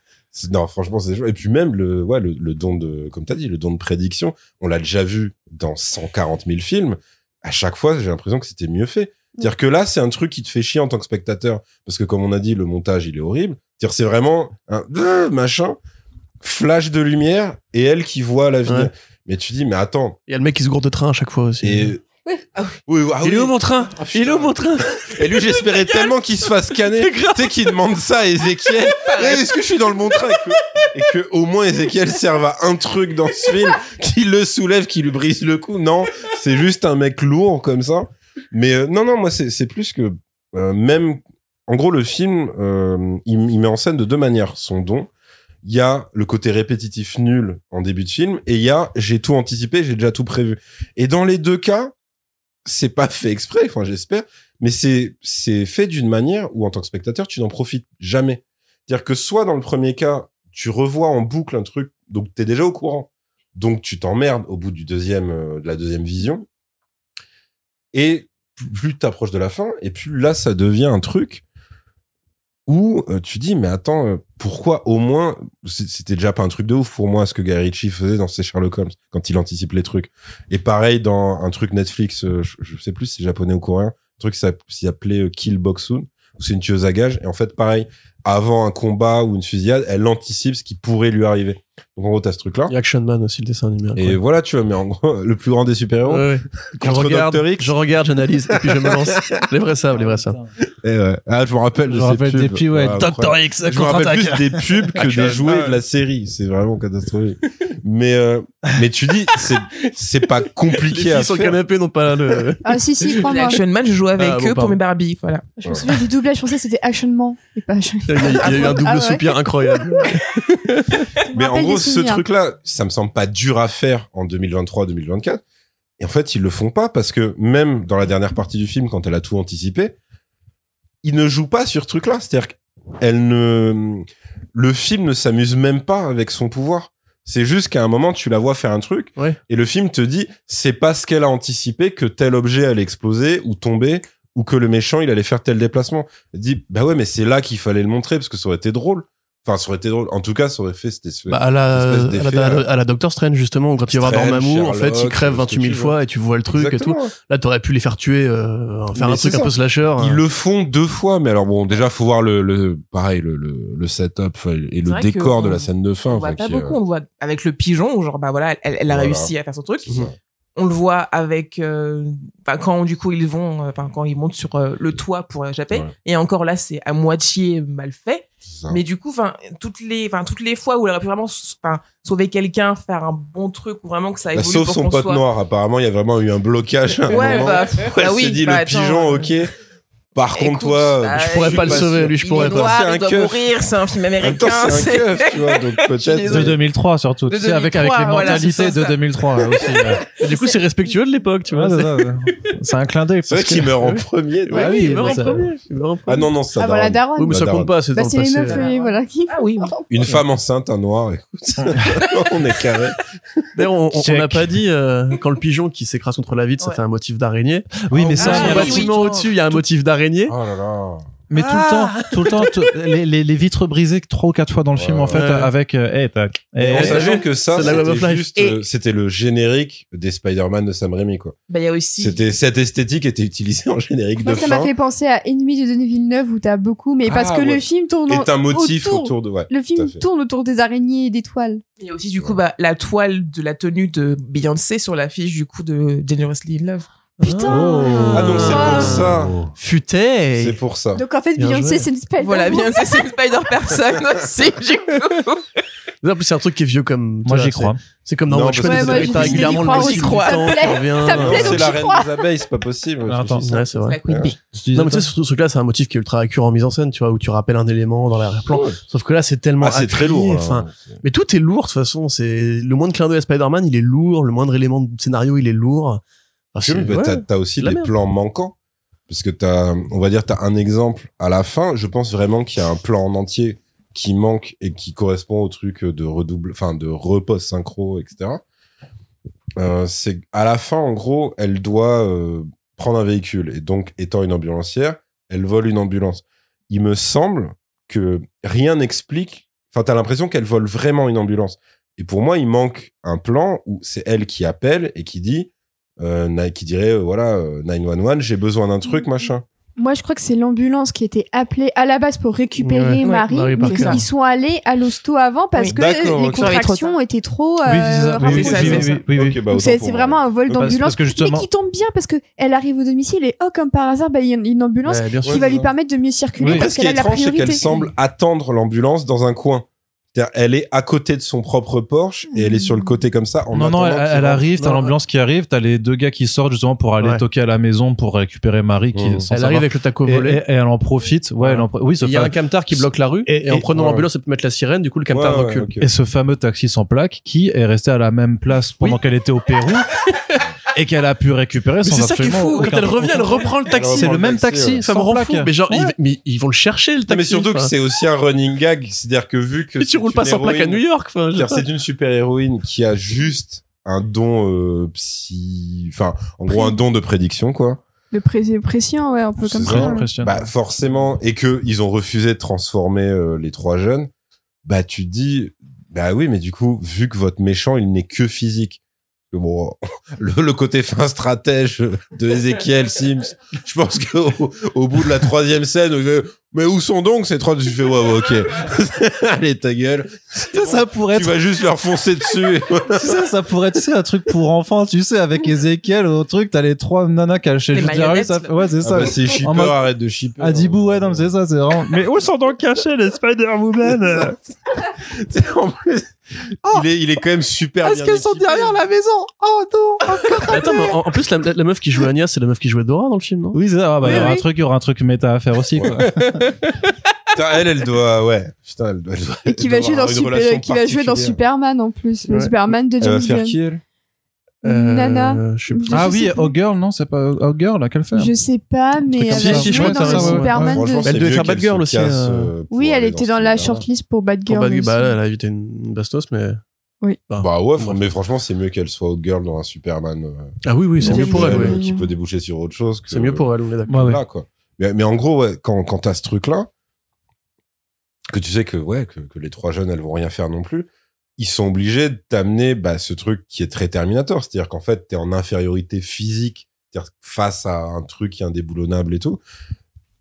non, franchement, c'est chaud. Et puis même le, ouais, le, le don de, comme t'as dit, le don de prédiction, on l'a déjà vu dans 140 000 films. À chaque fois, j'ai l'impression que c'était mieux fait. C'est-à-dire que là, c'est un truc qui te fait chier en tant que spectateur. Parce que comme on a dit, le montage, il est horrible. C'est-à-dire, c'est vraiment un machin, flash de lumière et elle qui voit l'avenir. Ouais. Mais tu dis, mais attends. Il y a le mec qui se gourde de train à chaque fois aussi. Et, Ah oui, ah il est où mon train Ah, Il est où mon train Et lui, j'espérais tellement qu'il se fasse grave. Tu sais, qu'il demande ça à Ezekiel. Eh, Est-ce que je suis dans le bon train et que, et que au moins Ezekiel serve à un truc dans ce film, qui le soulève, qui lui brise le cou. Non, c'est juste un mec lourd comme ça. Mais euh, non, non, moi, c'est c'est plus que euh, même. En gros, le film, euh, il, il met en scène de deux manières son don. Il y a le côté répétitif nul en début de film, et il y a j'ai tout anticipé, j'ai déjà tout prévu. Et dans les deux cas, c'est pas fait exprès, enfin j'espère, mais c'est c'est fait d'une manière où en tant que spectateur tu n'en profites jamais. C'est-à-dire que soit dans le premier cas tu revois en boucle un truc donc t'es déjà au courant, donc tu t'emmerdes au bout du deuxième euh, de la deuxième vision et plus- t'approches de la fin et plus là ça devient un truc où euh, tu dis mais attends euh, pourquoi au moins c'était déjà pas un truc de ouf pour moi ce que Guy Ritchie faisait dans ses Sherlock Holmes quand il anticipe les trucs. Et pareil dans un truc Netflix euh, je, sais plus si c'est japonais ou coréen un truc qui s'app- qui s'appelait Kill Boxun où c'est une tueuse à gages. Et en fait pareil avant un combat ou une fusillade elle anticipe ce qui pourrait lui arriver donc en gros t'as ce truc là Il y a Action Man aussi, le dessin animé. et voilà tu vois mais en gros le plus grand des super héros Ouais, ouais. Je Contre regarde, Dr. X. je regarde, j'analyse, et puis je me lance. Les vrais savent, les vrais savent. Et ouais. ah je me rappelle Je me rappelle pubs. des pubs, ouais. Doctor X, je me rappelle plus des pubs que des jouets de la série. C'est vraiment catastrophique. mais euh, mais tu dis c'est c'est pas Les compliqué filles à sur le canapé n'ont pas le. Ah si si, Les crois-moi. Action Man, je joue avec Ah, bon, eux pour mes Barbies, voilà. Je me souviens du doublage français, c'était Action Man et pas Action. Il y a, il y a eu un double Ah ouais. soupir incroyable. Mais en gros ce souvenirs. truc là, ça me semble pas dur à faire en 2023-2024. Et en fait, ils le font pas parce que même dans la dernière partie du film quand elle a tout anticipé, ils ne jouent pas sur ce truc là, c'est-à-dire qu'elle ne le film ne s'amuse même pas avec son pouvoir. C'est juste qu'à un moment, tu la vois faire un truc, Ouais. et le film te dit, c'est pas ce qu'elle a anticipé que tel objet allait exploser ou tomber, ou que le méchant, il allait faire tel déplacement. Elle dit, bah ouais, mais c'est là qu'il fallait le montrer, parce que ça aurait été drôle. Enfin, ça aurait été drôle. En tout cas, ça aurait fait cette espèce... Bah, à la, espèce à la, euh, à la Doctor Strange, justement, où quand il va voir Strange, Dormammu, en fait, il crève ce 28 que 000 tu fois et tu vois le truc et tout. Là, t'aurais pu les faire tuer, euh, faire Mais un truc un peu slasher. Ils hein. le font deux fois, mais alors bon, déjà, faut voir le, le pareil, le, le, le setup et le décor de la scène de fin. On voit pas qui, euh, beaucoup, on le voit avec le pigeon, où genre, bah voilà, elle, elle a Voilà. réussi à faire son truc. On le voit avec, euh, bah, quand du coup ils vont, euh, enfin, quand ils montent sur euh, le toit pour échapper. Ouais. Et encore là, c'est à moitié mal fait. Mais du coup, enfin, toutes les, enfin, toutes les fois où elle aurait pu vraiment, sauver quelqu'un, faire un bon truc, ou vraiment que ça Bah, évolue sauf pour son pote soit... noir, apparemment, il y a vraiment eu un blocage. À un Ouais, moment. bah, Elle bah oui, s'est dit bah, le attends, pigeon, euh, ok. Par contre, toi, bah, je pourrais pas le sauver, lui, je il pourrais est pas. C'est un il doit keuf. mourir, c'est un film américain. c'est un keuf, tu vois, donc peut-être. De désolée. 2003 surtout. De Tu sais, avec, avec 2003, les voilà, mentalités de ça. 2003 là, aussi. ouais. Et du coup, c'est respectueux de l'époque, tu vois. C'est- un clin d'œil. C'est vrai qu'il meurt en premier. Ouais, Ah oui, il meurt en ça- premier. il meurt en premier. Ah non, non, ça Ah voilà, daronne. Daron. Oui, mais ça Bah, compte pas, c'est Bah dans c'est le les passé. meufs, euh, Ah oui, oui. Une femme enceinte, un noir, écoute. on est carré. D'ailleurs, on- on on Check. n'a pas dit, euh, quand le pigeon qui s'écrase contre la vitre, ça Ouais. fait un motif d'araignée. Oui, mais Ah, ça, mais, oui, bâtiment oui. au-dessus, il y a un motif d'araignée. Oh là là. Mais tout le temps, tout le temps, tout- les, les, les vitres brisées trois ou quatre fois dans le Ouais, film en fait, ouais. avec, euh, hey, tac. Et en t'as sachant vu que ça, c'était Et- c'était le générique des Spider-Man de Sam Raimi, quoi. Bah, il y a aussi. C'était, cette esthétique était utilisée en générique Moi, de ça m'a fin. fait penser à Ennemi de Denis Villeneuve où t'as beaucoup, mais parce Ah, que ouais. le film tourne Est un motif autour. autour de, ouais. Le film tourne autour des araignées et d'étoiles. Il y a aussi, du coup, bah, la toile de la tenue de Beyoncé sur l'affiche, du coup, de Dangerously in Putain Ah, donc c'est pour ça. Futé C'est pour ça. Donc en fait, Bien Beyoncé, c'est une Spider. Voilà, bien, c'est c'est une Spider-Person aussi, du coup. En plus, c'est un truc qui est vieux comme. Moi, j'y crois. C'est comme dans Non, Watchmen, Ouais, moi, t'as régulièrement le aussi. qui Ça me plaît. revient. Ça me plaît, donc C'est la reine crois. des abeilles, c'est pas possible. Attends. Ouais, c'est vrai. Bee. Non, mais tu sais, ce, ce truc-là, c'est un motif qui est ultra récurrent en mise en scène, tu vois, où tu rappelles un élément dans l'arrière-plan. Ouais. Sauf que là, c'est tellement. Ah, c'est très lourd. Enfin, mais tout est lourd, de toute façon. C'est le moindre clin d'œil à Spider-Man, il est lourd. Le moindre élément de scénario, il est lourd. C'est- mais ouais. t'as, t'as aussi des merde. plans manquants. Parce que t'as, on va dire, t'as un exemple à la fin. Je pense vraiment qu'il y a un plan en entier qui manque et qui correspond au truc de redouble, enfin, de repose synchro, etc. Euh, c'est, à la fin, en gros, elle doit euh, prendre un véhicule. Et donc, étant une ambulancière, elle vole une ambulance. Il me semble que rien n'explique, enfin, t'as l'impression qu'elle vole vraiment une ambulance. Et pour moi, il manque un plan où c'est elle qui appelle et qui dit, euh, qui dirait, euh, voilà, euh, 911, j'ai besoin d'un truc, machin. Moi, je crois que c'est l'ambulance qui était appelée à la base pour récupérer Ouais. Marie. Marie mais Parker. ils sont allés à l'hosto avant parce Oui. que les contractions étaient trop. Euh, Oui, oui, c'est ça, oui, c'est oui, ça. oui, oui, oui. Ok, bah, c'est vraiment un vol d'ambulance, justement- mais qui tombe bien parce que elle arrive au domicile et oh comme par hasard, bah, il y a une- ambulance qui Ouais, va lui permettre de mieux circuler Oui. parce Ce qui qu'elle est a la étrange, c'est priorité. qu'elle semble attendre l'ambulance dans un coin. C'est-à-dire, elle est à côté de son propre Porsche et elle est sur le côté comme ça. En Non, non, attendant elle, arrive, t'as l'ambulance qui arrive, t'as les deux gars qui sortent justement pour aller Ouais. toquer à la maison pour récupérer Marie qui Mmh. est sans Elle arrive avec le taco volé. et- et elle en profite. Ouais, elle en pro- oui, Il y a un camtar qui bloque la rue Et- et, en prenant ouais. l'ambulance, elle peut mettre la sirène. Du coup, le camtar Ouais, ouais, recule. et ce fameux taxi sans plaque qui est resté à la même place pendant qu'elle était au Pérou et qu'elle a pu récupérer Mais sans c'est ça qui est fou. Quand elle revient, elle reprend le taxi. C'est le même taxi. Ça me rend fou. Mais genre, ils, mais ils vont le chercher, le taxi. mais surtout que c'est aussi un running gag. C'est-à-dire que vu que Mais tu c'est roules pas une sans plaque à New York. Car c'est une super héroïne qui a juste un don euh, psy, enfin, en gros, un don de prédiction, quoi. Le pré ouais, un peu comme ça. Bah, forcément, et que ils ont refusé de transformer euh, les trois jeunes, bah, tu te dis, bah oui, mais du coup, vu que votre méchant, il n'est que physique. Que Bon, le, le côté fin stratège de Ezekiel Sims, je pense qu'au au bout de la troisième scène, il fait, mais où sont donc ces trois? Je fais, ouais, ouais, ok. Allez, ta gueule. Ça, ça pourrait Tu être vas juste leur foncer dessus. voilà. tu sais, ça pourrait être tu sais, un truc pour enfants, tu sais, avec Ezekiel ou un truc, t'as les trois nanas cachées Les ça- Ouais, c'est Ah ça. bah, c'est shipper, mode- arrête de shipper. Adibou, ouais, non, mais c'est ça, c'est vraiment. Mais où sont donc cachés les Spider-Woman en plus, il est, il est quand même super Est-ce qu'elles sont derrière la maison? Oh non Mais Attends, mais en, en plus, la, la meuf qui joue Agnès, c'est la meuf qui jouait Dora dans le film, non? Oui, c'est ça, ah, bah, il y Oui, aura un oui. truc, il y aura un truc méta à faire aussi, quoi. Putain, elle, elle doit, ouais. Putain, elle doit, elle doit- Et qui va jouer dans avoir une Super, relation qui va jouer dans particulière. Superman en plus, le. Superman de James Gunn. Nana. Euh, je sais plus. Je ah sais oui, plus. Girl, non, c'est pas Oh Girl, là, qu'elle fait Je sais pas, mais Si, si, je crois que ouais, ouais. Superman de... Elle devait faire Bad Girl aussi, casse, euh. euh, Oui, elle était dans la shortlist pour Bad Bon, Girl. bah, bah, elle a évité une bastos, mais. Ah. Bah, Bah ouais, mais franchement, c'est mieux qu'elle soit girl dans un Superman. euh, Ah oui, oui, c'est mieux pour elle, ouais. oui. Qui peut déboucher sur autre chose. C'est mieux pour elle, on est d'accord. Mais, mais en gros, ouais, quand, quand t'as ce truc-là, que tu sais que, ouais, que, que les trois jeunes, elles vont rien faire non plus, ils sont obligés de t'amener bah, ce truc qui est très Terminator. C'est-à-dire qu'en fait, t'es en infériorité physique face à un truc indéboulonnable et tout.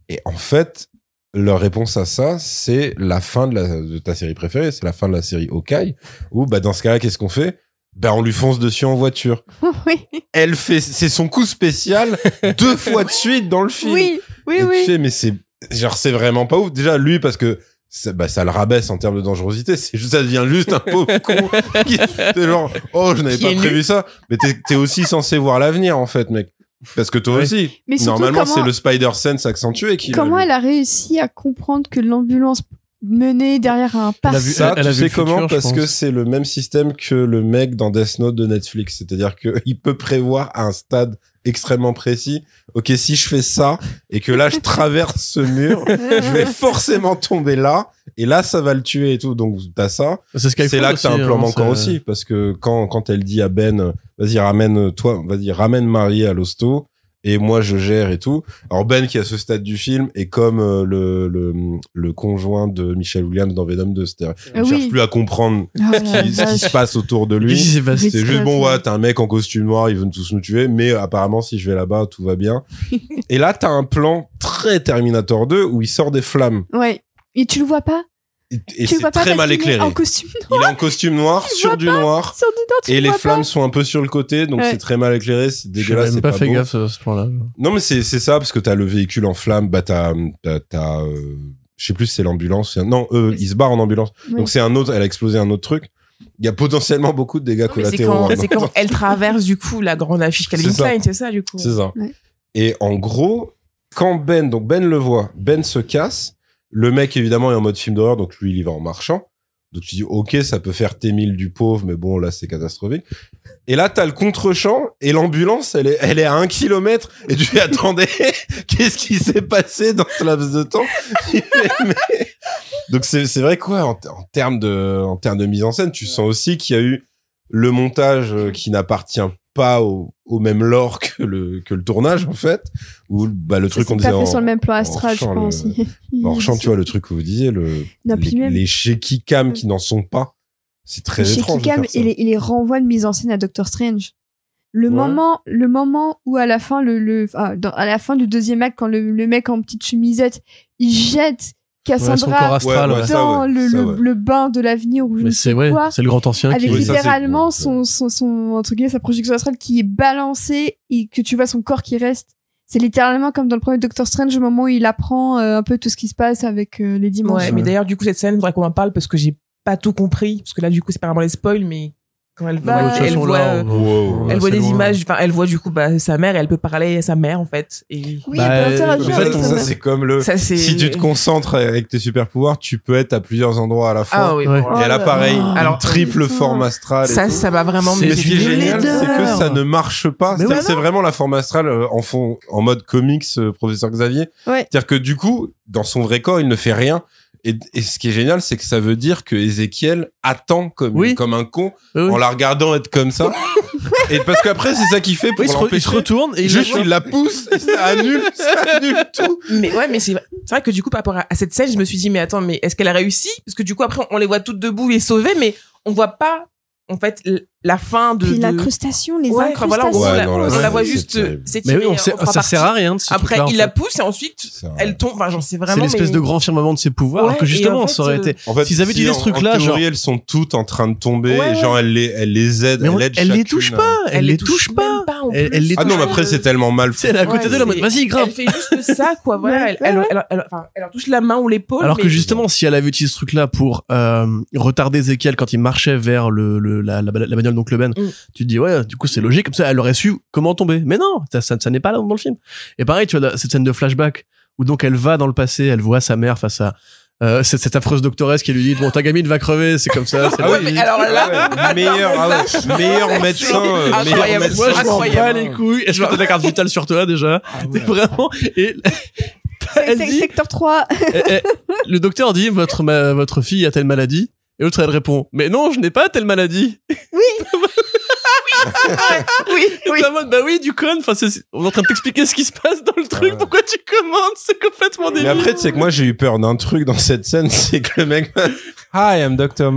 Et en fait, leur réponse à ça, c'est la fin de, la, de ta série préférée, c'est la fin de la série Hawkeye, où bah, dans ce cas-là, qu'est-ce qu'on fait? Ben, on lui fonce dessus en voiture. oui, Elle fait, c'est son coup spécial deux fois de suite dans le film. oui, oui, Et tu oui. fais, mais c'est, genre, c'est vraiment pas ouf. Déjà, lui, parce que ça, bah, ça le rabaisse en termes de dangerosité. C'est juste, ça devient juste un pauvre con. qui, t'es genre, oh, je n'avais pas prévu ça. Mais t'es, t'es aussi censé voir l'avenir, en fait, mec. Parce que toi Ouais. aussi. Mais Normalement, comment- c'est le Spider-Sense accentué qui Comment elle a réussi à comprendre que l'ambulance menait derrière un Elle a parc vu- Ça, elle a tu sais futur, comment Parce pense. que c'est le même système que le mec dans Death Note de Netflix. C'est-à-dire qu'il peut prévoir à un stade extrêmement précis. Ok, si je fais ça et que là je traverse ce mur, je vais forcément tomber là et là ça va le tuer et tout. Donc t'as ça. C'est C'est là que t'as un plan hein, manquant aussi parce que quand quand elle dit à Ben, euh, vas-y ramène toi, vas-y ramène Marie à l'hosto et moi je gère et tout. Alors Ben qui à ce stade du film est comme euh, le, le le conjoint de Michelle Williams dans Venom 2, c'est-à-dire Ah il cherche plus à comprendre Ah, ce qui, ce qui vache. se passe autour de lui. C'est juste bon, ouais. ouais, t'as un mec en costume noir, ils veulent tous nous tuer, mais apparemment si je vais là-bas, tout va bien. et là, t'as un plan très Terminator 2 où il sort des flammes. Ouais. Et tu le vois pas? Et, c'est très parce mal éclairé. En costume Il est en costume noir sur du noir. sur du noir, tu Et le les flammes pas. sont un peu sur le côté, donc Ouais. c'est très mal éclairé, c'est dégueulasse, même c'est pas pas, fait beau. gaffe à ce point-là. Non, mais c'est c'est ça parce que t'as le véhicule en flammes, bah t'as t'as, euh, je sais plus si c'est l'ambulance, non, euh, il se barre en ambulance. Donc c'est un autre, elle a explosé un autre truc. Il y a potentiellement beaucoup de dégâts Non, c'est collatéraux. quand, hein, c'est quand elle traverse du coup la grande affiche Calvin C'est ça. Klein, c'est ça du coup. C'est ça. Ouais. Et en gros, quand Ben, donc Ben le voit, Ben se casse, le mec évidemment est en mode film d'horreur, donc lui il y va en marchant. Donc tu dis ok, ça peut faire T1000 du pauvre, mais bon là c'est catastrophique. Et là t'as le contre-champ et l'ambulance elle est, elle est à un kilomètre et tu dis attendez, qu'est-ce qui s'est passé dans ce laps de temps? Donc c'est c'est vrai quoi en, en termes de en termes de mise en scène, tu sens aussi qu'il y a eu le montage euh, qui n'appartient pas au, au même lore que le que le tournage en fait ou bah le Ça truc qu'on pas disait fait en, sur le même plan astral, je pense. le- champ tu vois le truc que vous disiez le Non, les, même- les shaky cam qui n'en sont pas c'est très Chez étrange il, les- les renvoie de mise en scène à Doctor Strange. Le Ouais. moment, le moment où à la fin, le, le, ah, dans- à la fin du deuxième acte, quand le, le mec en petite chemisette, il jette Cassandra astral. Ouais, dans ouais, le, ça, le, ouais. le bain de l'avenir ou je Mais ne c'est sais ouais, quoi. c'est le grand ancien Avec qui. C'est littéralement son, son, son, entre guillemets, sa projection astrale qui est balancée et que tu vois son corps qui reste. C'est littéralement comme dans le premier Doctor Strange au moment où il apprend euh, un peu tout ce qui se passe avec euh, les dimensions. Ouais, mais d'ailleurs du coup cette scène, il faudrait qu'on en parle parce que j'ai pas tout compris parce que là du coup c'est pas vraiment les spoils, mais quand elle toute elle voit, là, euh, on- Wow. Ouais, elle voit des loin. images, enfin elle voit du coup bah, sa mère et elle peut parler à sa mère en fait. Et Oui, Bah, elle peut interagir en fait, ça, c'est comme le ça si tu te concentres avec tes super pouvoirs tu peux être à plusieurs endroits à la fois Ah oui. Ouais. et Oh elle a là pareil Alors, triple forme astrale ça tout. ça va vraiment. Mais ce qui est génial, c'est que ça ne marche pas. Ouais, c'est vraiment la forme astrale euh, en fond, en mode comics, euh, professeur Xavier. Ouais. C'est-à-dire que du coup, dans son vrai corps, il ne fait rien. Et, et ce qui est génial, c'est que ça veut dire que Ézéchiel attend comme, Oui. comme un con Oui, oui. en la regardant être comme ça. et parce qu'après, c'est ça qu'il fait pour Oui, il se, il retourne et il Juste, la- il la pousse et ça annule, ça annule tout. Mais ouais, mais c'est c'est vrai que du coup par rapport à, à cette scène, je me suis dit mais attends, mais est-ce qu'elle a réussi? Parce que du coup après on les voit toutes debout et sauvées, mais on voit pas en fait la fin de. Puis de- l'incrustation, les Ouais, voilà, on. Ouais, la, non, là, on c'est- la voit juste Mais oui, on sait- en trois ça sert à parties. rien de ce Après, il la fait. pousse et ensuite elle tombe. Enfin, j'en sais vraiment. C'est l'espèce mais- de grand firmament de ses pouvoirs. alors que justement, en fait, ça aurait euh, été. En fait, S'ils avaient si utilisé ce truc-là, en théorie, genre- elles sont toutes en train de tomber Ouais, et genre elle les, elle les aide, Mais elle aide elle les touche pas, elle les touche pas. Elle- les Ah non, mais après c'est tellement mal est à côté Ouais, d'elle en mode, c'est- vas-y, grimpe. Elle fait juste ça, quoi. Voilà, elle, leur touche la main ou l'épaule. Alors que justement, si elle avait utilisé ce truc-là pour euh, retarder Ezekiel quand il marchait vers le, la, la, la bagnole d'Oncle Ben, Mm. tu te dis ouais, du coup c'est logique, comme ça elle aurait su comment tomber. Mais non, ça, ça, ça n'est pas là dans le film. Et pareil, tu vois cette scène de flashback où donc elle va dans le passé, elle voit sa mère face à euh, cette, cette affreuse doctoresse qui lui dit bon ta gamine va crever, c'est comme ça. c'est Ah la oui, mais alors là- Ah ouais, meilleur, ah ouais, meilleur médecin, euh, meilleur médecin. Moi je m'en bats les couilles. Est-ce que t'as ta carte vitale sur toi déjà T'es Vraiment et C'est elle c'est dit- secteur 3. Eh, eh, le docteur dit votre ma- votre fille a telle maladie et l'autre elle répond mais non je n'ai pas telle maladie Oui, oui. mode, bah oui du con enfin c'est- on est en train de t'expliquer ce qui se passe dans le truc Ouais. pourquoi tu commandes c'est complètement Mais débile après, tu sais que moi, j'ai eu peur d'un truc dans cette scène, c'est que le mec, Hi, I'm Dr.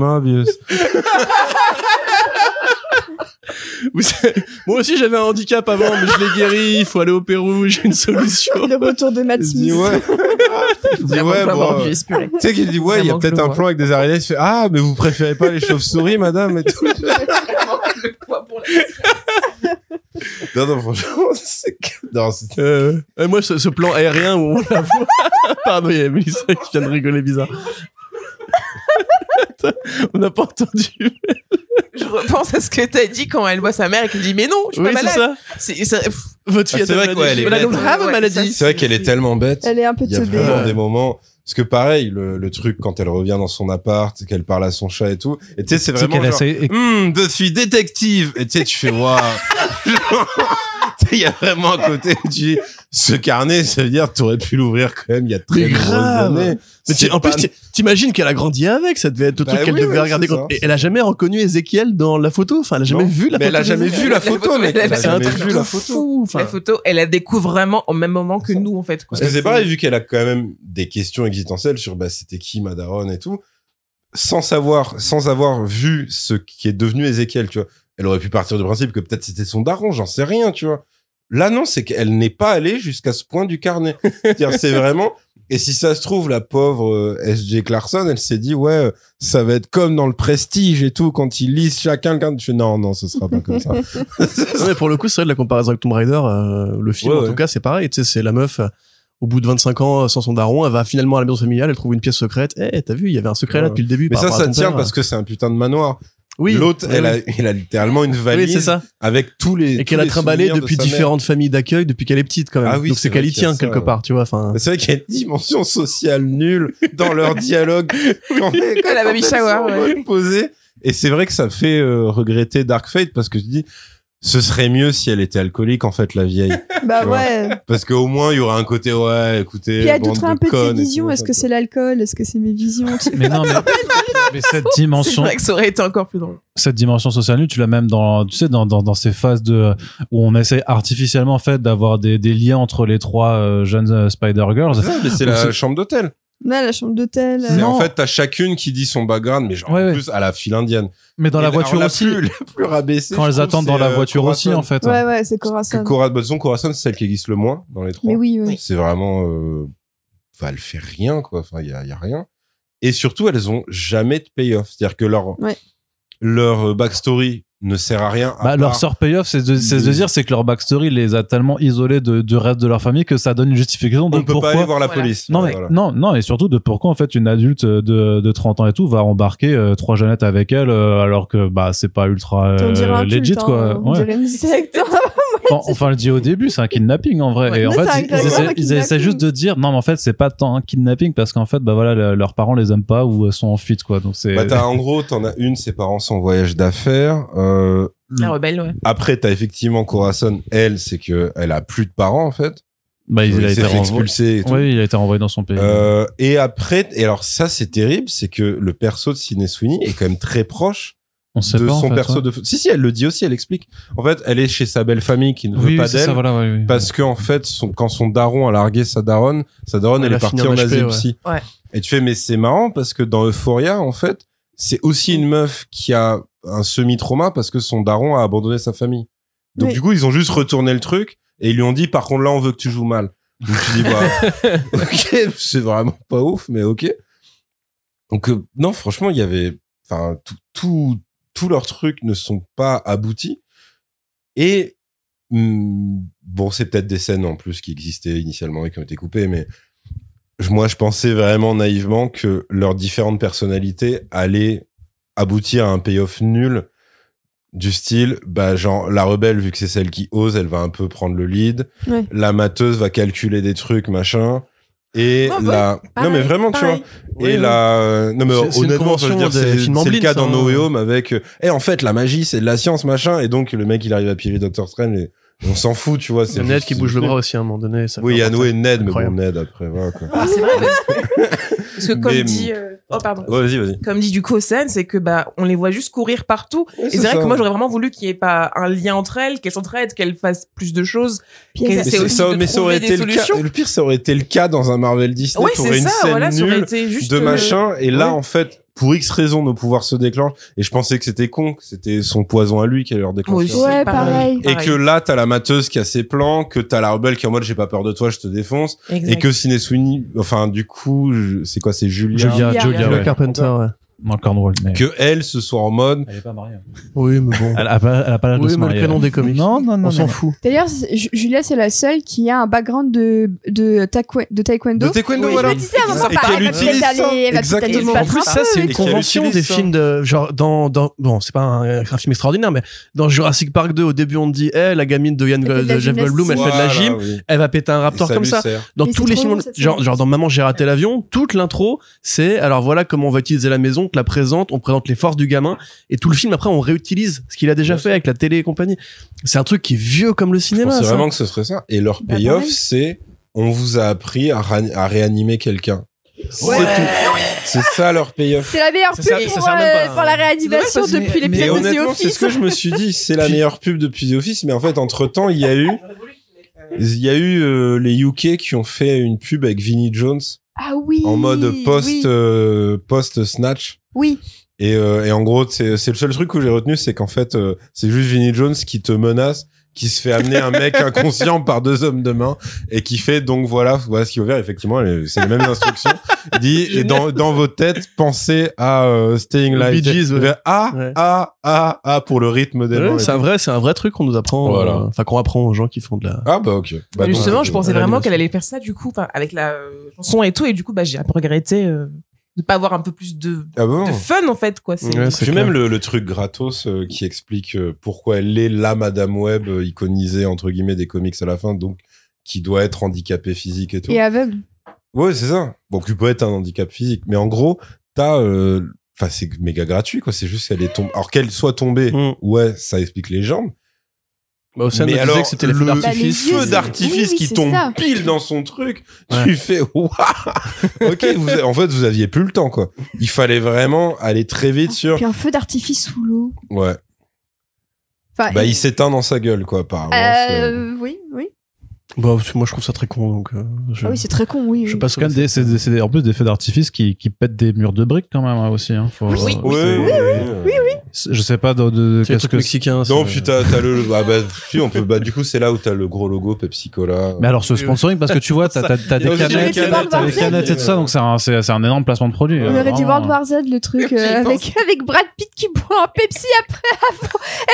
Savez, moi aussi j'avais un handicap avant mais je l'ai guéri il faut aller au Pérou j'ai une solution Le retour de Matt Smith. ouais. Il dit, ouais, bon. Tu sais qu'il dit, ouais, il y a peut-être un plan avec des araignées. Il fait, ah, mais vous préférez pas les chauves-souris, madame, et tout. Non, non, franchement, c'est que, non, c'est, euh, euh, moi ce, ce plan aérien où on la voit pardon il y a Mélissa qui vient de rigoler bizarre On n'a pas entendu Je repense à ce que t'as dit quand elle voit sa mère et qu'elle dit mais non, je suis oui pas c'est malade. ça C'est c'est- pff, votre fille Ah, a vrai maladie elle a maladie c'est vrai qu'elle est tellement bête. Elle est un peu Il y a teubée. vraiment Ouais. des moments. Parce que pareil, le, le truc quand elle revient dans son appart, qu'elle parle à son chat et tout. Et tu sais, c'est vraiment genre, essaie- Hum, je suis détective. Et tu sais, tu fais, waouh. Il y a vraiment un côté où tu dis, ce carnet, ça veut dire t'aurais pu l'ouvrir quand même il y a très Mais nombreuses grave. années. Mais tu- en plus, pas- ti- t'imagines qu'elle a grandi avec, ça devait être le Bah truc qu'elle oui, devait ouais, regarder. quand- elle a jamais reconnu Ezekiel dans la photo? Enfin, elle a jamais Non. vu la Mais photo. elle a jamais vu la photo, mec. elle a jamais truc vu la photo. fou. Enfin, la photo, elle la découvre vraiment au même moment que nous en fait. Parce que c'est pareil, vu qu'elle a quand même des questions existentielles sur bah, c'était qui Madaron et tout, sans savoir, sans avoir vu ce qui est devenu Ézéchiel, tu vois. Elle aurait pu partir du principe que peut-être c'était son daron, j'en sais rien, tu vois. Là, non, c'est qu'elle n'est pas allée jusqu'à ce point du carnet. C'est vraiment, Et si ça se trouve, la pauvre euh, S.J. Clarkson, elle s'est dit, ouais, euh, ça va être comme dans le prestige et tout, quand ils lisent chacun le carte. Je fais, non, non, ce sera pas comme ça. Non, mais pour le coup, c'est vrai de la comparaison avec Tomb Raider, euh, le film Ouais, en ouais. tout cas, c'est pareil. Tu sais, c'est la meuf. euh, Au bout de 25 ans, sans son daron, elle va finalement à la maison familiale, elle trouve une pièce secrète. Eh, t'as vu, il y avait un secret là depuis le début. Mais par ça, ça tient père. parce que c'est un putain de manoir. Oui, L'autre, oui, elle a, oui. il a littéralement une Oui, valise c'est ça. avec tous les. Et qu'elle a trimballé de depuis mère. différentes familles d'accueil depuis qu'elle est petite quand même. Ah oui, Donc c'est qu'elle y tient quelque part, tu vois. Enfin, C'est vrai qu'il y a une dimension sociale nulle dans leur dialogue quand, quand la baby shower, ouais. mode posé. Et c'est vrai que ça fait euh, regretter Dark Fate parce que je dis, ce serait mieux si elle était alcoolique en fait la vieille, Bah ouais. parce qu'au moins il y aurait un côté ouais, écoutez. Puis elle bande douterait de un peu de visions. Est-ce que c'est l'alcool Est-ce que c'est mes visions Mais non, mais, mais cette C'est dimension, vrai que ça aurait été encore plus drôle. cette dimension sociale nulle, tu l'as même dans, tu sais, dans, dans, dans ces phases de, où on essaie artificiellement, en fait, d'avoir des, des liens entre les trois euh, jeunes euh, Spider-Girls. C'est ça, mais c'est la c'est- chambre d'hôtel. Là, la chambre d'hôtel. C'est euh, En fait, t'as chacune qui dit son background, mais genre Ouais, en ouais. plus à la file indienne. Mais dans Et la voiture la aussi. Plus, la plus rabaissée. quand elles trouve, attendent dans la euh, voiture aussi, Corazon. en fait. Ouais, ouais, c'est Corazon. Cora, disons, Corazon, c'est celle qui existe le moins dans les trois. Mais oui, oui. C'est vraiment, euh, enfin, elle fait rien, quoi. Enfin, il y a, y a rien. Et surtout, elles ont jamais de payoff. C'est-à-dire que leur, Ouais. leur euh, backstory ne sert à rien. à Bah, leur sort payoff, c'est de, c'est de dire, c'est que leur backstory les a tellement isolés de, du reste de leur famille que ça donne une justification de on ne peut pourquoi. pas aller voir la Voilà. police. Non, mais, Voilà. non, non, et surtout de pourquoi, en fait, une adulte de, de 30 ans et tout va embarquer euh, trois jeunettes avec elle, euh, alors que, bah, c'est pas ultra euh, legit, quoi. hein, Ouais. Enfin, enfin, le dit au début, c'est un kidnapping, en vrai. Ouais. Et en fait, ils, essaient, ils juste de dire, non, mais en fait, c'est pas tant un kidnapping parce qu'en fait, bah voilà, le- leurs parents les aiment pas ou euh, sont en fuite, quoi. Donc c'est. Bah, t'as, en gros, t'en as une, ses parents sont en voyage d'affaires. Euh, La rebelle, ouais. après, t'as effectivement Corazon. Elle, c'est que elle a plus de parents, en fait. bah, il, Il a été tout. Oui, il a été renvoyé dans son pays. Euh, et après, et alors ça, c'est terrible, c'est que le perso de Sidney Sweeney est quand même très proche On sait de pas, en son fait, perso ouais. de. Si, si, elle le dit aussi, elle explique. En fait, elle est chez sa belle famille qui ne veut Oui, pas d'elle. ça, voilà, oui, oui. Parce que en fait, son, quand son daron a largué sa daronne, sa daronne, Elle est partie en en HP, asile ouais. Et tu fais, mais c'est marrant parce que dans Euphoria, en fait, c'est aussi une meuf qui a un semi-trauma parce que son daron a abandonné sa famille. Donc du coup, ils ont juste retourné le truc et ils lui ont dit, par contre, là, on veut que tu joues mal. Donc tu dis, bah, ok, c'est vraiment pas ouf, mais ok. Donc euh, non, franchement, il y avait, enfin, tout, tout, tous leurs trucs ne sont pas aboutis. Et hum, bon, c'est peut-être des scènes en plus qui existaient initialement et qui ont été coupées, mais moi, je pensais vraiment naïvement que leurs différentes personnalités allaient aboutir à un payoff nul du style, bah, genre, la rebelle, vu que c'est celle qui ose, elle va un peu prendre le lead. Ouais. La mateuse va calculer des trucs, machin. Et Ouais, la, non, mais vraiment, tu vois. Et la, euh, non, mais honnêtement, je veux dire, c'est le cas dans hein. No Way Home avec, et en fait, la magie, c'est de la science, machin. Et donc, le mec, il arrive à piller Doctor Strange et on s'en fout, tu vois. C'est Ned qui bouge le bras aussi à un moment donné. ça Oui, il y a Noé et Ned, mais bon. Ned après, voilà, quoi. Ah, c'est vrai. Parce que comme Mais- dit, euh, oh pardon. Vas-y, vas-y. Comme dit du Sen, c'est que bah on les voit juste courir partout. Et c'est vrai ça. que moi j'aurais vraiment voulu qu'il n'y ait pas un lien entre elles, qu'elles s'entraident, qu'elles fassent plus de choses. Mais c'est ça, de mais ça aurait été le cas. Le pire, ça aurait été le cas dans un Marvel Disney. Ouais, c'est une ça. scène Voilà, ça aurait nulle été juste de euh, machin. Et là, ouais. en fait, pour X raisons, nos pouvoirs se déclenchent. Et je pensais que c'était con, que c'était son poison à lui qui allait leur déclencher. Ouais, pareil. pareil. Et que là, t'as la mateuse qui a ses plans, que t'as la rebelle qui est en mode j'ai pas peur de toi, je te défonce. Exact. Et que Sweeney, enfin, du coup, je- c'est quoi, c'est Julia, Julia, Julia. Julia, Julia ouais. Carpenter, ouais. Dans le Cornwall. Mais... Que elle, se soit en mode, Elle est pas mariée. Oui, mais bon. Elle a pas, elle a pas l'âge de Oui, se mais le marier. canon des comics. Non, non, non. On s'en fout. D'ailleurs, Julia, c'est la seule qui a un background de, de, de taekwondo. de taekwondo, Oui, voilà. Je me disais, Et pas- qu'elle elle va peut-être aller- elle va peut-être aller se Exactement. battre En plus, ça, c'est une convention des films de, genre, dans, dans, bon, c'est pas un, un film extraordinaire, mais dans Jurassic Park 2, au début, on te dit, eh, la gamine de, Yann, Elle fait de la de Jeff Goldblum, elle fait de la gym, elle va péter un raptor comme ça. Dans tous les films, genre, genre dans Maman, j'ai raté l'avion, toute l'intro, c'est, alors voilà comment on va utiliser la maison, la présente, on présente les forces du gamin, et tout le film, après, on réutilise ce qu'il a déjà fait avec la télé et compagnie. C'est un truc qui est vieux comme le cinéma, ça. vraiment que ce serait ça. Et leur Bah, payoff, c'est, on vous a appris à, réanimer quelqu'un. C'est Ouais. tout. C'est ça leur payoff. C'est la meilleure pub ça pour, euh, pas, hein. pour la réanimation C'est vrai, depuis l'épisode de The honnêtement, c'est Office. ce que je me suis dit. C'est la meilleure pub depuis The Office, mais en fait, entre temps, il y a eu, il y a eu euh, les UK qui ont fait une pub avec Vinnie Jones Ah oui. en mode post Oui. euh, post snatch. oui. Et, euh, et en gros, c'est c'est le seul truc que j'ai retenu, c'est qu'en fait, euh, c'est juste Vinnie Jones qui te menace qui se fait amener un mec inconscient par deux hommes de main et qui fait donc voilà voilà ce qu'il faut faire effectivement c'est les mêmes instructions il dit et dans dans vos têtes pensez à euh, Staying Live Gees, ouais. Ah Ouais. ah ah ah pour le rythme des Ouais, c'est un vrai, c'est un vrai truc qu'on nous apprend. Voilà. euh, Enfin, qu'on apprend aux gens qui font de la. ah bah ok bah, Justement, euh, je pensais vraiment qu'elle allait faire ça, du coup, enfin, avec la euh, chanson et tout, et du coup, bah, j'ai un peu regretté euh, de pas avoir un peu plus de, ah bon de fun, en fait, quoi. C'est Ouais, même le, le truc gratos euh, qui explique euh, pourquoi elle est la Madame Web euh, iconisée entre guillemets des comics à la fin, donc qui doit être handicapée physique et tout. Et aveugle. Ouais, c'est ça. Bon, tu peux être un handicap physique, mais en gros, t'as, euh, enfin, c'est méga gratuit, quoi. C'est juste qu'elle est tombée. Alors qu'elle soit tombée, Mm. ouais, ça explique les jambes. Bah, Océane mais alors, que c'était le d'artifice. Bah, feu d'artifice oui, oui, qui tombe ça. pile dans son truc, Ouais. tu fais waouh. ok, vous, en fait, vous aviez plus le temps, quoi. Il fallait vraiment aller très vite sur. Puis un feu d'artifice sous l'eau. Ouais. Enfin, Bah, il s'éteint dans sa gueule, quoi, apparemment. c'est- euh, oui, oui. Bah, moi, je trouve ça très con, donc. euh, je... Ah oui, c'est très con, oui. Je oui. passe C'est quand même des, c'est des- c'est des- en plus des feux d'artifice qui, qui pètent des murs de briques quand même hein, aussi. Hein. Faut, Oui. euh, Oui, c'est- oui, oui, oui. Je sais pas de, de, qu'est-ce que. mexicain. Non, puis t'as, t'as le, ah bah, si, on peut, bah, du coup, c'est là où t'as le gros logo Pepsi Cola. Mais alors ce sponsoring parce que tu vois t'as t'as des canettes, t'as des canettes et tout ça donc c'est un c'est c'est un énorme placement de produit. On euh, aurait dit. World War Z, le truc, euh, avec, avec Brad Pitt qui boit un Pepsi après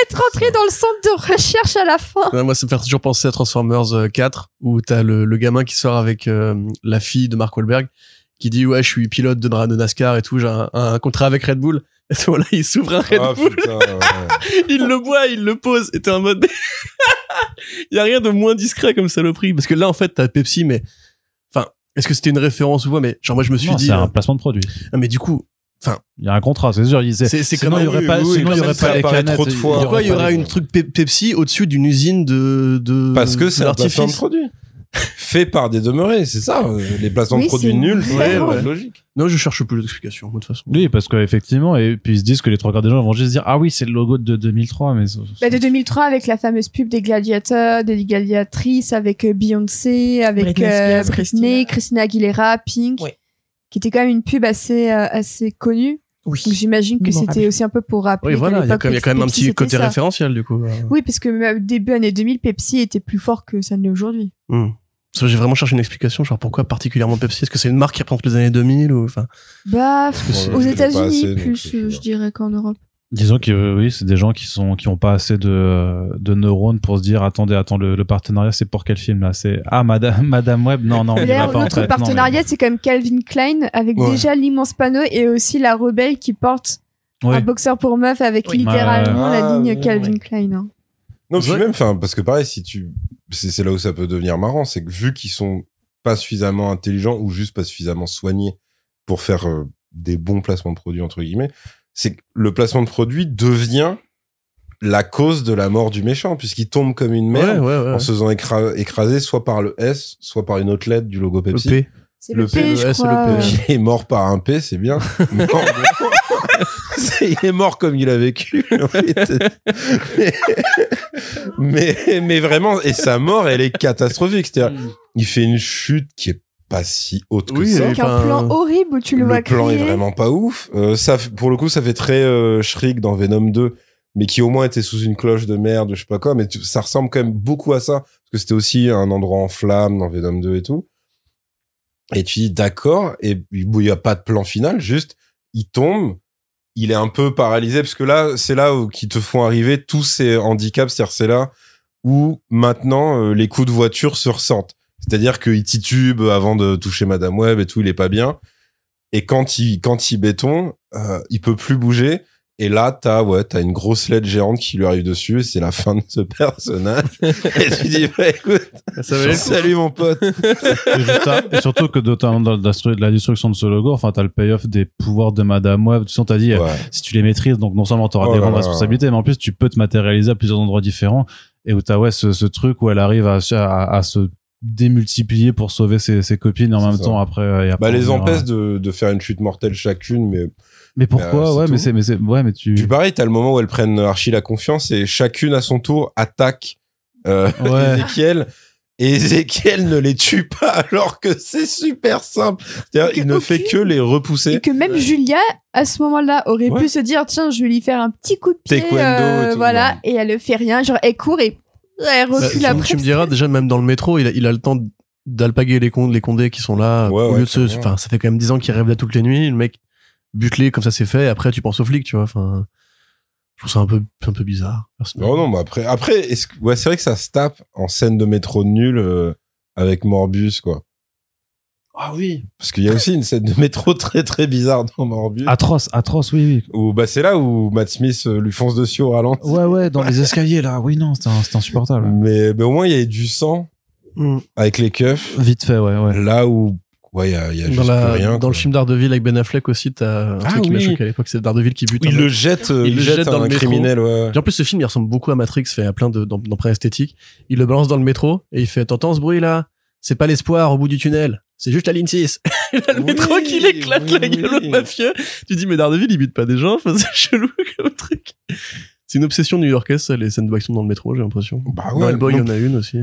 être rentré dans le centre de recherche à la fin. Ouais, moi, ça me fait toujours penser à Transformers euh, 4, où t'as le, le gamin qui sort avec euh, la fille de Mark Wahlberg, qui dit ouais, je suis pilote de, de NASCAR et tout, j'ai un, un contrat avec Red Bull. Et voilà, il s'ouvre un Red Ah, Bull, putain, ouais. il le boit, il le pose, et t'es en mode, il y a rien de moins discret comme saloperie, parce que là, en fait, t'as Pepsi, mais, enfin, est-ce que c'était une référence ou quoi, mais genre moi, je me suis Non, dit, c'est euh, un placement de produit. ah, mais du coup, Il y a un contrat, c'est sûr. il- c'est- C'est- quand il y aurait pas, oui, sinon il y aurait pas les canettes. trop de fois. pourquoi il y pas aura une truc Pe- Pepsi au-dessus d'une usine de, de Parce que c'est un placement de l'artifice produit. Fait par des demeurés, c'est ça. euh, Les placements Oui, de produits c'est nuls, vrai. c'est Ouais, ouais. logique. Non, je cherche plus d'explications, de toute façon. Oui, parce qu'effectivement, et puis ils se disent que les trois quarts des gens vont juste dire ah oui c'est le logo de 2003, mais Bah, de 2003 avec la fameuse pub des gladiateurs, des gladiatrices, avec euh, Beyoncé, avec Britney euh, Christina. Christina Aguilera, Pink, qui était quand même une pub assez euh, assez connue. Oui. Donc j'imagine que c'était aussi un peu pour rappeler. Oui, voilà, il y a quand même, il y a quand même un petit côté ça. référentiel, du coup. Oui, parce que au début années 2000, Pepsi était plus fort que ça ne l'est aujourd'hui. Hmm. J'ai vraiment cherché une explication, genre pourquoi particulièrement Pepsi? Est-ce que c'est une marque qui représente les années 2000 ou enfin? Bah, aux États-Unis donc, plus, euh, euh, je dirais qu'en Europe. Disons que euh, oui c'est des gens qui sont qui ont pas assez de de neurones pour se dire attendez attends le, le partenariat c'est pour quel film là? C'est ah Madame Madame Web? Non non traite, non, mais- partenariat, c'est quand même Calvin Klein avec Ouais. déjà l'immense panneau et aussi la rebelle qui porte Oui. un boxeur pour meuf avec Oui. littéralement Ouais, la ligne Ah, Calvin ouais. Klein. hein. Non, puis Ouais. même, enfin, parce que pareil, si tu, c'est c'est là où ça peut devenir marrant, c'est que vu qu'ils sont pas suffisamment intelligents ou juste pas suffisamment soignés pour faire euh, des bons placements de produits entre guillemets, c'est que le placement de produit devient la cause de la mort du méchant puisqu'il tombe comme une merde Ouais, ouais, ouais. en se faisant écra- écraser soit par le S, soit par une autre lettre du logo Le Pepsi. P. C'est Le le, P, P, le je le crois. P. Il est mort par un P, c'est bien. Il est mort comme il a vécu. en mais, mais, mais vraiment, et sa mort, elle est catastrophique. C'est-à-dire, il fait une chute qui est pas si haute que Oui, ça. Avec un Enfin, plan horrible où tu le, vois plan est vraiment pas ouf. Euh, ça, pour le coup, ça fait très euh, Shriek dans Venom 2, mais qui au moins était sous une cloche de merde, je sais pas quoi. Mais tu- ça ressemble quand même beaucoup à ça, parce que c'était aussi un endroit en flammes dans Venom 2 et tout. Et tu dis d'accord, et il y a pas de plan final, juste il tombe, il est un peu paralysé, parce que là, c'est là où qui te font arriver tous ces handicaps, c'est-à-dire c'est là où maintenant euh, les coups de voiture se ressentent. C'est-à-dire qu'il titube avant de toucher Madame Web et tout, il est pas bien. Et quand il quand il béton, euh, il peut plus bouger. Et là, t'as ouais, t'as une grosse lettre géante qui lui arrive dessus. Et c'est la fin de ce personnage. et tu dis, bah, écoute, Ça salut mon pote. Et, juste à- et surtout que notamment dans la, de la destruction de ce logo, enfin, t'as le payoff des pouvoirs de Madame Web. Tu sais, on t'a dit, euh, Ouais. si tu les maîtrises, donc non seulement t'auras Oh des grandes là. responsabilités, mais en plus, tu peux te matérialiser à plusieurs endroits différents. Et où t'as, ouais, ce, ce truc où elle arrive à, à, à se démultiplier pour sauver ses, ses copines et en même ça. temps après, euh, et après Bah, les empêche de, de faire une chute mortelle chacune, mais Mais pourquoi? Euh, c'est ouais, mais c'est, mais c'est, ouais, mais tu, Puis pareil, t'as le moment où elles prennent archi la confiance et chacune à son tour attaque euh, Ouais. Ezekiel. Et Ezekiel ne les tue pas alors que c'est super simple. C'est-à-dire, il ne fait que les Et repousser. que même Julia, à ce moment-là, aurait Ouais. pu se dire tiens, je vais lui faire un petit coup de pied. Et euh, tout, voilà. ouais. Et elle ne fait rien. Genre, elle court et Ouais, Bah, recule tu- après. tu me diras déjà même dans le métro, il a, il a le temps d'alpaguer les, con- les condés qui sont là. Ouais, au ouais, lieu de se, enfin, ça fait quand même 10 ans qu'il rêve là toutes les nuits. Le mec bute-les comme ça c'est fait. Et après, tu penses aux flics, tu vois. Enfin, je trouve ça un peu, un peu bizarre. personnellement. Non, non, mais après, après, est-ce que, ouais, c'est vrai que ça se tape en scène de métro nulle euh, avec Morbus, quoi. Ah oui. Parce qu'il y a aussi une scène de métro très très bizarre dans Morbus. Atroce, atroce, oui, Où, bah, c'est là où Matt Smith euh, lui fonce dessus au ralenti. oui. Ouais, ouais, dans les escaliers, là. Oui, non, c'était insupportable. Mais, mais au moins, il y a du sang Mm. avec les keufs. Vite fait, ouais, ouais. Là où, ouais, il y a, y a Dans, juste la- rien. dans quoi. le film d'Ardeville avec Ben Affleck aussi, t'as un Ah truc qui m'a oui. choqué à l'époque, c'est Daredevil qui bute. Il le jette, euh, Il le jette, jette dans un le métro. criminel, ouais. Et en plus, ce film, il ressemble beaucoup à Matrix, fait à plein de, d'em- d'emprunts esthétiques. Il le balance dans le métro et il fait, t'entends ce bruit là? C'est pas l'espoir au bout du tunnel. C'est juste la ligne 6. Et là, le Oui, métro qui l'éclate oui, la gueule oui. au mafieux. Tu dis, mais Daredevil, il bute pas des gens. Enfin, c'est chelou comme truc. C'est une obsession new-yorkaise, ça, les scènes d'action dans le métro, j'ai l'impression. Bah Dans ouais. Hellboy, il y en a une aussi.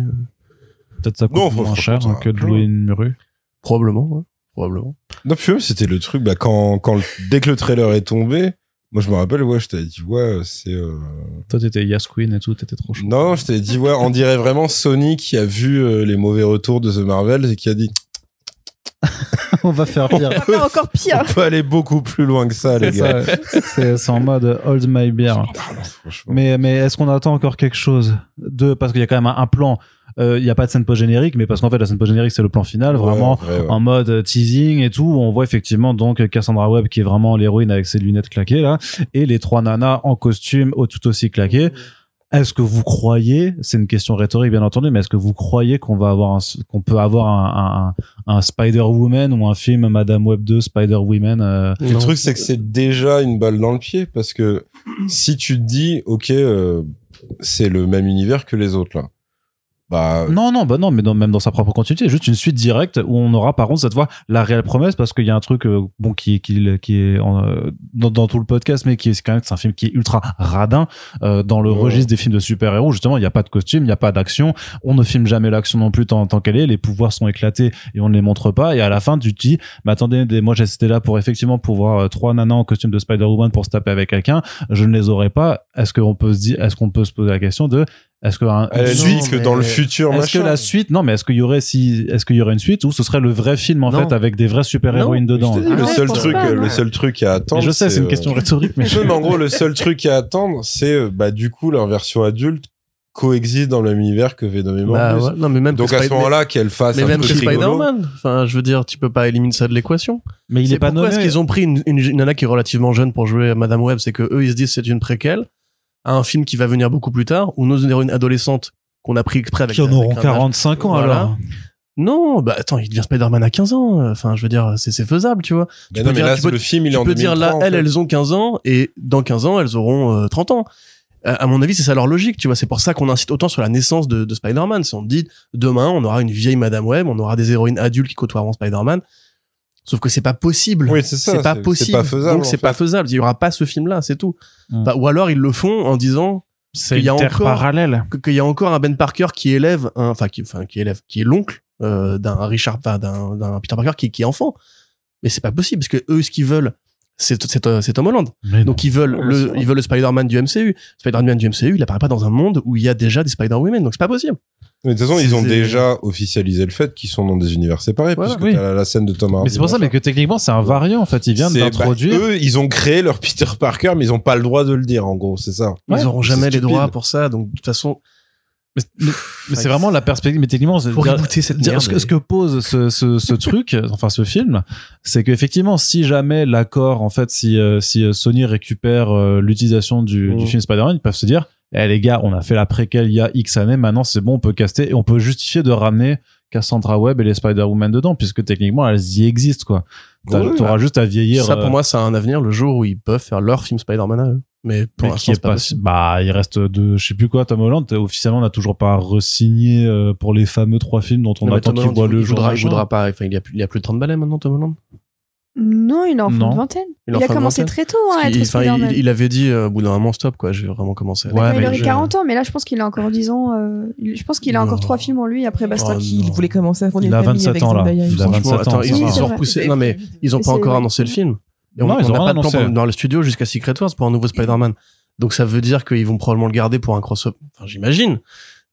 Peut-être ça coûte Non, moins cher ça va que de louer une rue. Probablement, ouais. Probablement. Non, puis c'était le truc, bah, quand, quand, le- dès que le trailer est tombé, moi, je me rappelle, ouais, je t'avais dit, ouais, c'est, euh... Toi, t'étais Yas Queen et tout, t'étais trop chaud. non, non, je t'avais dit, ouais, on dirait vraiment Sony qui a vu euh, les mauvais retours de The Marvel et qui a dit, On va faire pire. On va faire encore pire. on peut aller beaucoup plus loin que ça, les C'est gars. c'est en mode hold my beer. Ah. Mais, mais est-ce qu'on attend encore quelque chose de parce qu'il y a quand même un, un plan. euh, Il n'y a pas de scène post générique, mais parce qu'en fait la scène post générique c'est le plan final, vraiment Ouais, ouais, ouais. en mode euh, teasing et tout. où On voit effectivement donc Cassandra Webb qui est vraiment l'héroïne avec ses lunettes claquées là, et les trois nanas en costume au- tout aussi claquées. Est-ce que vous croyez, c'est une question rhétorique bien entendu, mais est-ce que vous croyez qu'on va avoir un, qu'on peut avoir un, un, un Spider-Woman ou un film Madame Web 2 Spider-Woman euh, Le truc, c'est que c'est déjà une balle dans le pied parce que si tu te dis, ok, euh, c'est le même univers que les autres là, bah Non, non, bah non, mais dans- même dans sa propre continuité, juste une suite directe où on aura par contre cette fois la réelle promesse parce qu'il y a un truc euh, bon qui qui qui est en, euh, dans, dans tout le podcast, mais qui est quand même c'est un film qui est ultra radin euh, dans le registre des films de super héros. Justement, il n'y a pas de costume, il n'y a pas d'action, on ne filme jamais l'action non plus tant, tant qu'elle est. Les pouvoirs sont éclatés et on ne les montre pas. Et à la fin, tu te dis, mais attendez, moi j'étais là pour effectivement pouvoir euh, trois nanas en costume de Spider-Woman pour se taper avec quelqu'un. Je ne les aurais pas. Est-ce qu'on peut se dire, est-ce qu'on peut se poser la question de est-ce que un- elle non, dit que mais- dans le futur, est-ce que la suite non mais est-ce qu'il y aurait si est-ce qu'il y aurait une suite ou ce serait le vrai film en Non. fait avec des vraies super héroïnes Je dedans Ah le ouais, seul truc, pas, euh, non. le seul truc à Mais attendre. je sais c'est une euh, question rhétorique mais Ouais, mais en gros, le seul truc à attendre, c'est euh, bah du coup leur version adulte coexiste dans le même univers que Venom et Bah, Morbius. ouais. Non, mais même Donc que à ce moment-là, qu'elle fasse Mais un même rigolo. Spider-Man. Enfin, je veux dire, tu peux pas éliminer ça de l'équation. mais il est pas pourquoi nommé est-ce qu'ils ont pris une, une, une nana qui est relativement jeune pour jouer à Madame Web C'est que eux, ils se disent c'est une préquelle à un film qui va venir beaucoup plus tard, ou nos héroïnes adolescentes qu'on a pris exprès avec qui en avec auront un âge- 45 ans Voilà. alors Non, bah attends, il devient Spider-Man à 15 ans. Enfin, je veux dire, c'est c'est faisable, tu vois. Mais peux non, mais dire- là, tu peux- le film, il est tu en peux dire là, 2003, en elles, fait. elles ont 15 ans, et dans 15 ans, elles auront euh, 30 ans. À à mon avis, c'est ça leur logique, tu vois. C'est pour ça qu'on incite autant sur la naissance de, de Spider-Man. Si on te dit, demain, on aura une vieille Madame Web, on aura des héroïnes adultes qui côtoieront Spider-Man. Sauf que c'est pas possible. Oui, c'est ça. c'est pas possible. C'est pas faisable. Donc c'est pas faisable. Il y aura pas ce film-là, c'est tout. Mm. Bah, ou alors ils le font en disant c'est Il y a terre encore- parallèle qu'il y a encore un Ben Parker qui élève, un- enfin qui, enfin qui élève, qui est l'oncle euh, d'un Richard, enfin, d'un d'un Peter Parker qui, qui est enfant. Mais c'est pas possible parce que eux, ce qu'ils veulent, c'est c'est c'est Tom Holland. Mais non. Donc ils veulent le, ils veulent le Spider-Man du MCU. Spider-Man du MCU, il apparaît pas dans un monde où il y a déjà des Spider-Women, donc c'est pas possible. Mais de toute façon, ils ont déjà officialisé le fait qu'ils sont dans des univers séparés, Voilà. puisque Oui. t'as la, la scène de Tom Hardy. mais c'est pour ça mais que techniquement c'est un variant en fait ils viennent bah, d'introduire eux, ils ont créé leur Peter Parker, mais ils ont pas le droit de le dire, en gros, c'est ça. Ouais, ils auront jamais les droits pour ça, donc de toute façon, mais, mais- mais c'est vraiment la perspective mais techniquement c'est faut dire- rebooter cette dire- merde. ce, que, ce que pose ce, ce, ce truc, enfin ce film, c'est qu'effectivement, si jamais l'accord, en fait, si, euh, si euh, Sony récupère euh, l'utilisation du, du film Spider-Man, ils peuvent se dire, eh les gars, on a fait la préquelle il y a X années, maintenant c'est bon, on peut caster et on peut justifier de ramener Cassandra Webb et les Spider-Woman dedans, puisque techniquement elles y existent quoi. Ouais. T'auras juste à vieillir. ça pour euh, moi, ça a un avenir le jour où ils peuvent faire leur film Spider-Man à eux. Mais pour l'instant, qui est c'est pas possible. bah il reste de je sais plus quoi Tom Holland officiellement n'a toujours pas re-signé euh, pour les fameux trois films dont on Non, attend Tom qu'ils Holland, voient il- le il jour voudra, il voudra pas. Enfin, il y a plus, il y a plus de 30 balais maintenant, Tom Holland? Non, il est en fin de vingtaine. Il Il, a commencé très tôt hein, à être qu'il- il, il avait dit euh, au bout d'un moment stop quoi. J'ai vraiment commencé. à- Ouais, Quand il aurait je- 40 ans, mais là, je pense qu'il a encore 10 ans. euh, il- je pense qu'il a encore trois films en lui après basta. Oh, qu'il non. voulait commencer à fonder Il une a famille 27 avec ans, là. Il a me semble. 27 Franchement, attends, ans, ils, ça ils ont repoussé. Non mais ils ont pas encore annoncé le film. Et on Non, ils on ont n'a rien pas de plan dans le studio jusqu'à Secret Wars pour un nouveau Spider-Man. Donc ça veut dire qu'ils vont probablement le garder pour un crossover. Enfin, j'imagine.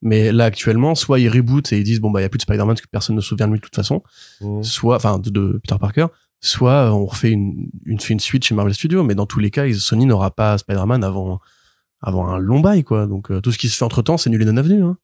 Mais là, actuellement, soit ils rebootent et ils disent, bon, bah, il y a plus de Spider-Man parce que personne ne se souvient de lui de toute façon. Mm. Soit, enfin, de, de Peter Parker. Soit euh, on refait une, une, suite chez Marvel Studios. Mais dans tous les cas, ils- Sony n'aura pas Spider-Man avant, avant un long bail, quoi. Donc, euh, tout ce qui se fait entre temps, c'est nul et non avenu, hein.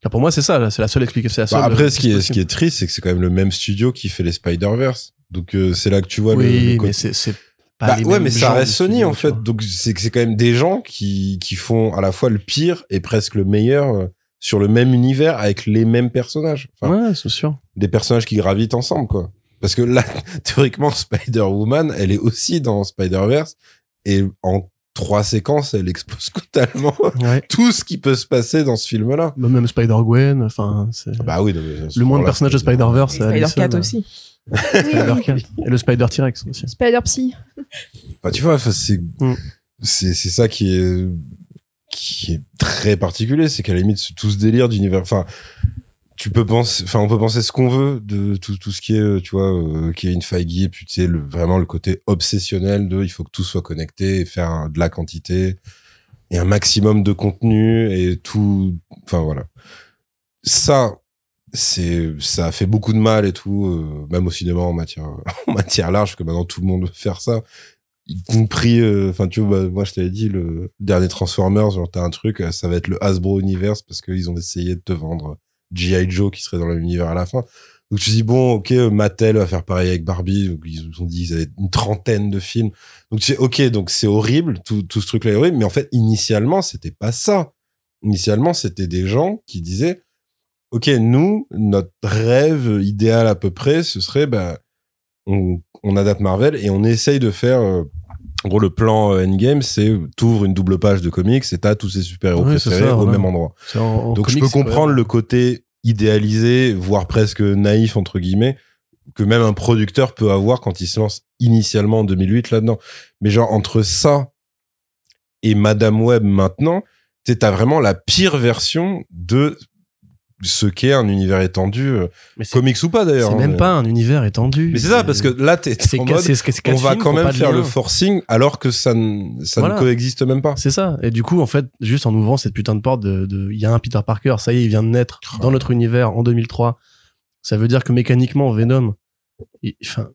Enfin, pour moi, c'est ça, là. C'est la seule explication. c'est la Bah, après, euh, ce qui est, ce qui est triste, c'est que c'est quand même le même studio qui fait les Spider-Verse. Donc, euh, c'est là que tu vois le- le, mais c'est, c'est pas Bah les ouais, mais ça reste Sony en fait. Donc c'est que c'est quand même des gens qui qui font à la fois le pire et presque le meilleur euh, sur le même univers avec les mêmes personnages. Enfin, ouais, c'est sûr. des personnages qui gravitent ensemble quoi. Parce que là, théoriquement, Spider-Woman, elle est aussi dans Spider-Verse et en trois séquences, elle expose totalement Ouais. tout ce qui peut se passer dans ce film-là. Bah, Même Spider-Gwen, enfin, c'est Bah oui, non, mais le moins de personnages de c'est- Spider-Verse. Spider-Cat aussi. Et le Spider-T-Rex aussi. Spider-Psy. Bah, tu vois, c'est Mm. c'est c'est ça qui est qui est très particulier, c'est qu'à la limite tout ce délire d'univers, enfin tu peux penser, enfin on peut penser ce qu'on veut de tout tout ce qui est, euh, tu vois, euh, Kevin Feige, et puis tu sais le, vraiment le côté obsessionnel de il faut que tout soit connecté et faire de la quantité et un maximum de contenu et tout, enfin voilà. Ça c'est ça a fait beaucoup de mal et tout euh, même au cinéma en matière en matière large que maintenant tout le monde veut faire ça. Y compris euh, enfin tu vois bah, moi je t'avais dit le dernier Transformers genre t'as un truc euh, ça va être le Hasbro Universe parce qu'ils ont essayé de te vendre G.I. Joe qui serait dans le même univers à la fin. Donc me dis bon ok euh, Mattel va faire pareil avec Barbie donc ils ont dit qu'ils avaient une trentaine de films. Donc tu sais ok donc c'est horrible tout, tout ce truc là est horrible mais en fait initialement c'était pas ça. Initialement c'était des gens qui disaient ok nous notre rêve idéal à peu près ce serait bah on, on adapte Marvel et on essaye de faire euh, en gros le plan euh, Endgame c'est t'ouvres une double page de comics et t'as tous ces super héros Ouais, c'est préférés ça, au même endroit. C'est en- en donc je peux comprendre le côté idéalisé voire presque naïf entre guillemets que même un producteur peut avoir quand il se lance initialement en 2008 là-dedans. Mais genre entre ça et Madame Web maintenant t'as vraiment la pire version de ce qu'est un univers étendu euh, Mais comics ou pas d'ailleurs c'est hein, même mais- pas un univers étendu. mais c'est ça parce que là t'es en mode on va films quand même faire le forcing alors que ça ne ça Voilà. ne coexiste même pas C'est ça. Et du coup, en fait, juste en ouvrant cette putain de porte de, de, il y a un Peter Parker, ça y est, il vient de naître Oh. dans notre univers en 2003. Ça veut dire que mécaniquement, Venom, il- enfin,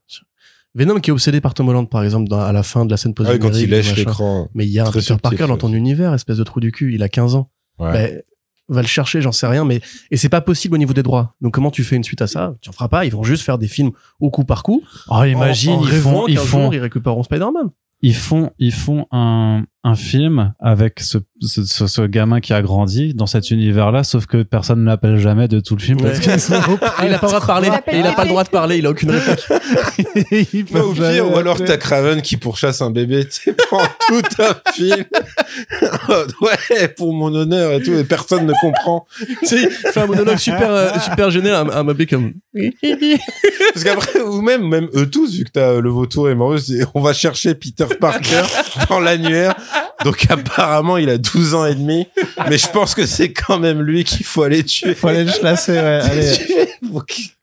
Venom qui est obsédé par Tom Holland, par exemple, dans- à la fin de la scène post Ah quand il lèche l'écran Mais il y a un Peter subtil, Parker dans ton univers, espèce de trou du cul. Il a 15 ans. Ouais. Ben, va le chercher, j'en sais rien, mais et c'est pas possible au niveau des droits. Donc comment tu fais une suite à ça? Tu en feras pas. Ils vont juste faire des films au coup par coup. Oh, imagine, en, en ils font, ils font, jour, ils récupéreront Spider-Man. ils font, ils font un, un film avec ce, ce, ce, ce gamin qui a grandi dans cet univers-là, sauf que personne ne l'appelle jamais de tout le film parce Ouais. sont il a pas le droit de parler. Il l'appelle Et il a pas le droit de parler. Il a aucune réplique. Au jamais pire, ou alors t'as Craven qui pourchasse un bébé, tu sais, pendant tout un film. ouais, pour mon honneur et tout, et personne ne comprend. tu sais, il fait un monologue super, euh, super gêné à, à comme. Parce qu'après, ou même, même eux tous, vu que t'as euh, le vautour et Morus, on va chercher Peter Parker dans l'annuaire. Donc apparemment, il a 12 ans et demi. Mais je pense que c'est quand même lui qu'il faut aller tuer. Faut aller le chasser, ouais. Allez.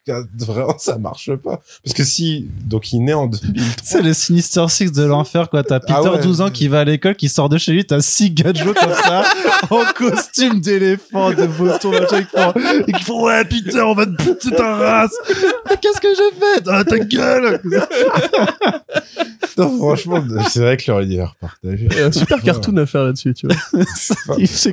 Vraiment, ça marche pas. Parce que si, donc il naît en 2003. C'est le Sinister Six de l'enfer, quoi. T'as Peter, Ah ouais. 12 ans, qui va à l'école, qui sort de chez lui, t'as six gadgets comme ça, en costume d'éléphant, de vautour, machin, qui font, et qui font, ouais, Peter, on va te buter ta race. Ah, Qu'est-ce que j'ai fait? Ah, ta gueule! Non, franchement, c'est vrai que leur univers partagé. Il y a un super cartoon à faire là-dessus, tu vois.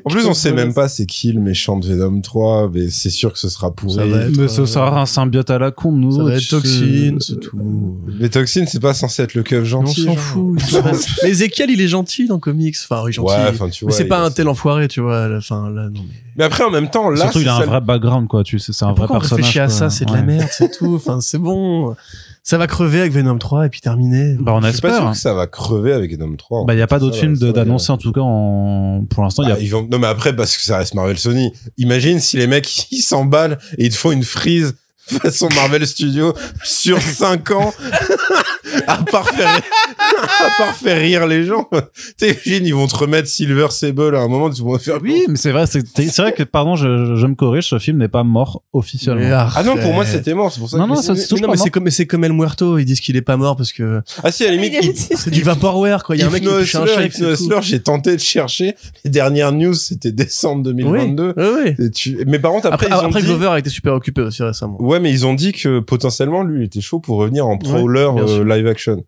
En plus, on sait même pas c'est qui le méchant de Venom 3, mais c'est sûr que ce sera pourri. Ça va être- Mais ce sera un symbiote à la con, nous. Ça va autres, être toxine, c'est tout. Mais Toxin, c'est pas censé être le keuf On gentil. s'en genre. fout. il Mais Ezekiel, il est gentil dans comics. Enfin, oui, gentil. Ouais, enfin, tu mais vois. c'est il- pas un tel enfoiré, tu vois. à la fin, là, non, mais. Mais après, en même temps, là, Surtout, il c'est a un ça- vrai background, quoi. Tu sais, c'est un vrai on personnage. réfléchit à ça C'est de la merde, c'est tout. Enfin, c'est bon. Ça va crever avec Venom 3 et puis terminé. Bah, on Je suis pas sûr espère. que ça va crever avec Venom 3. Bah, il y a pas d'autres films de- d'annoncer, en tout cas, en, pour l'instant, il y a Ah, ils vont... Non, mais après, parce que ça reste Marvel Sony. Imagine si les mecs, ils s'emballent et ils te font une frise façon Marvel Studios sur 5 ans à part faire à part faire rire les gens t'imagines ils vont te remettre Silver Sable à un moment tu vas faire Oui, mais c'est vrai, c'est c'est vrai que, pardon, je, je me corrige, ce film n'est pas mort officiellement. Mais ah non pour moi c'était mort c'est pour ça Non, que non, ça- Mais- c'est toujours non, mais c'est comme, mais c'est comme El Muerto, ils disent qu'il est pas mort parce que ah si à la limite il- c'est du vaporware, quoi. Il y a un mec qui touche un. Hustler, j'ai tenté de chercher les dernières news c'était décembre 2022 Oui, oui. Et tu- mais par contre après, Après, ils ont après dit... Glover a été super occupé aussi récemment. ouais mais ils ont dit que potentiellement lui il était chaud pour revenir en prowler euh, sûr. Live action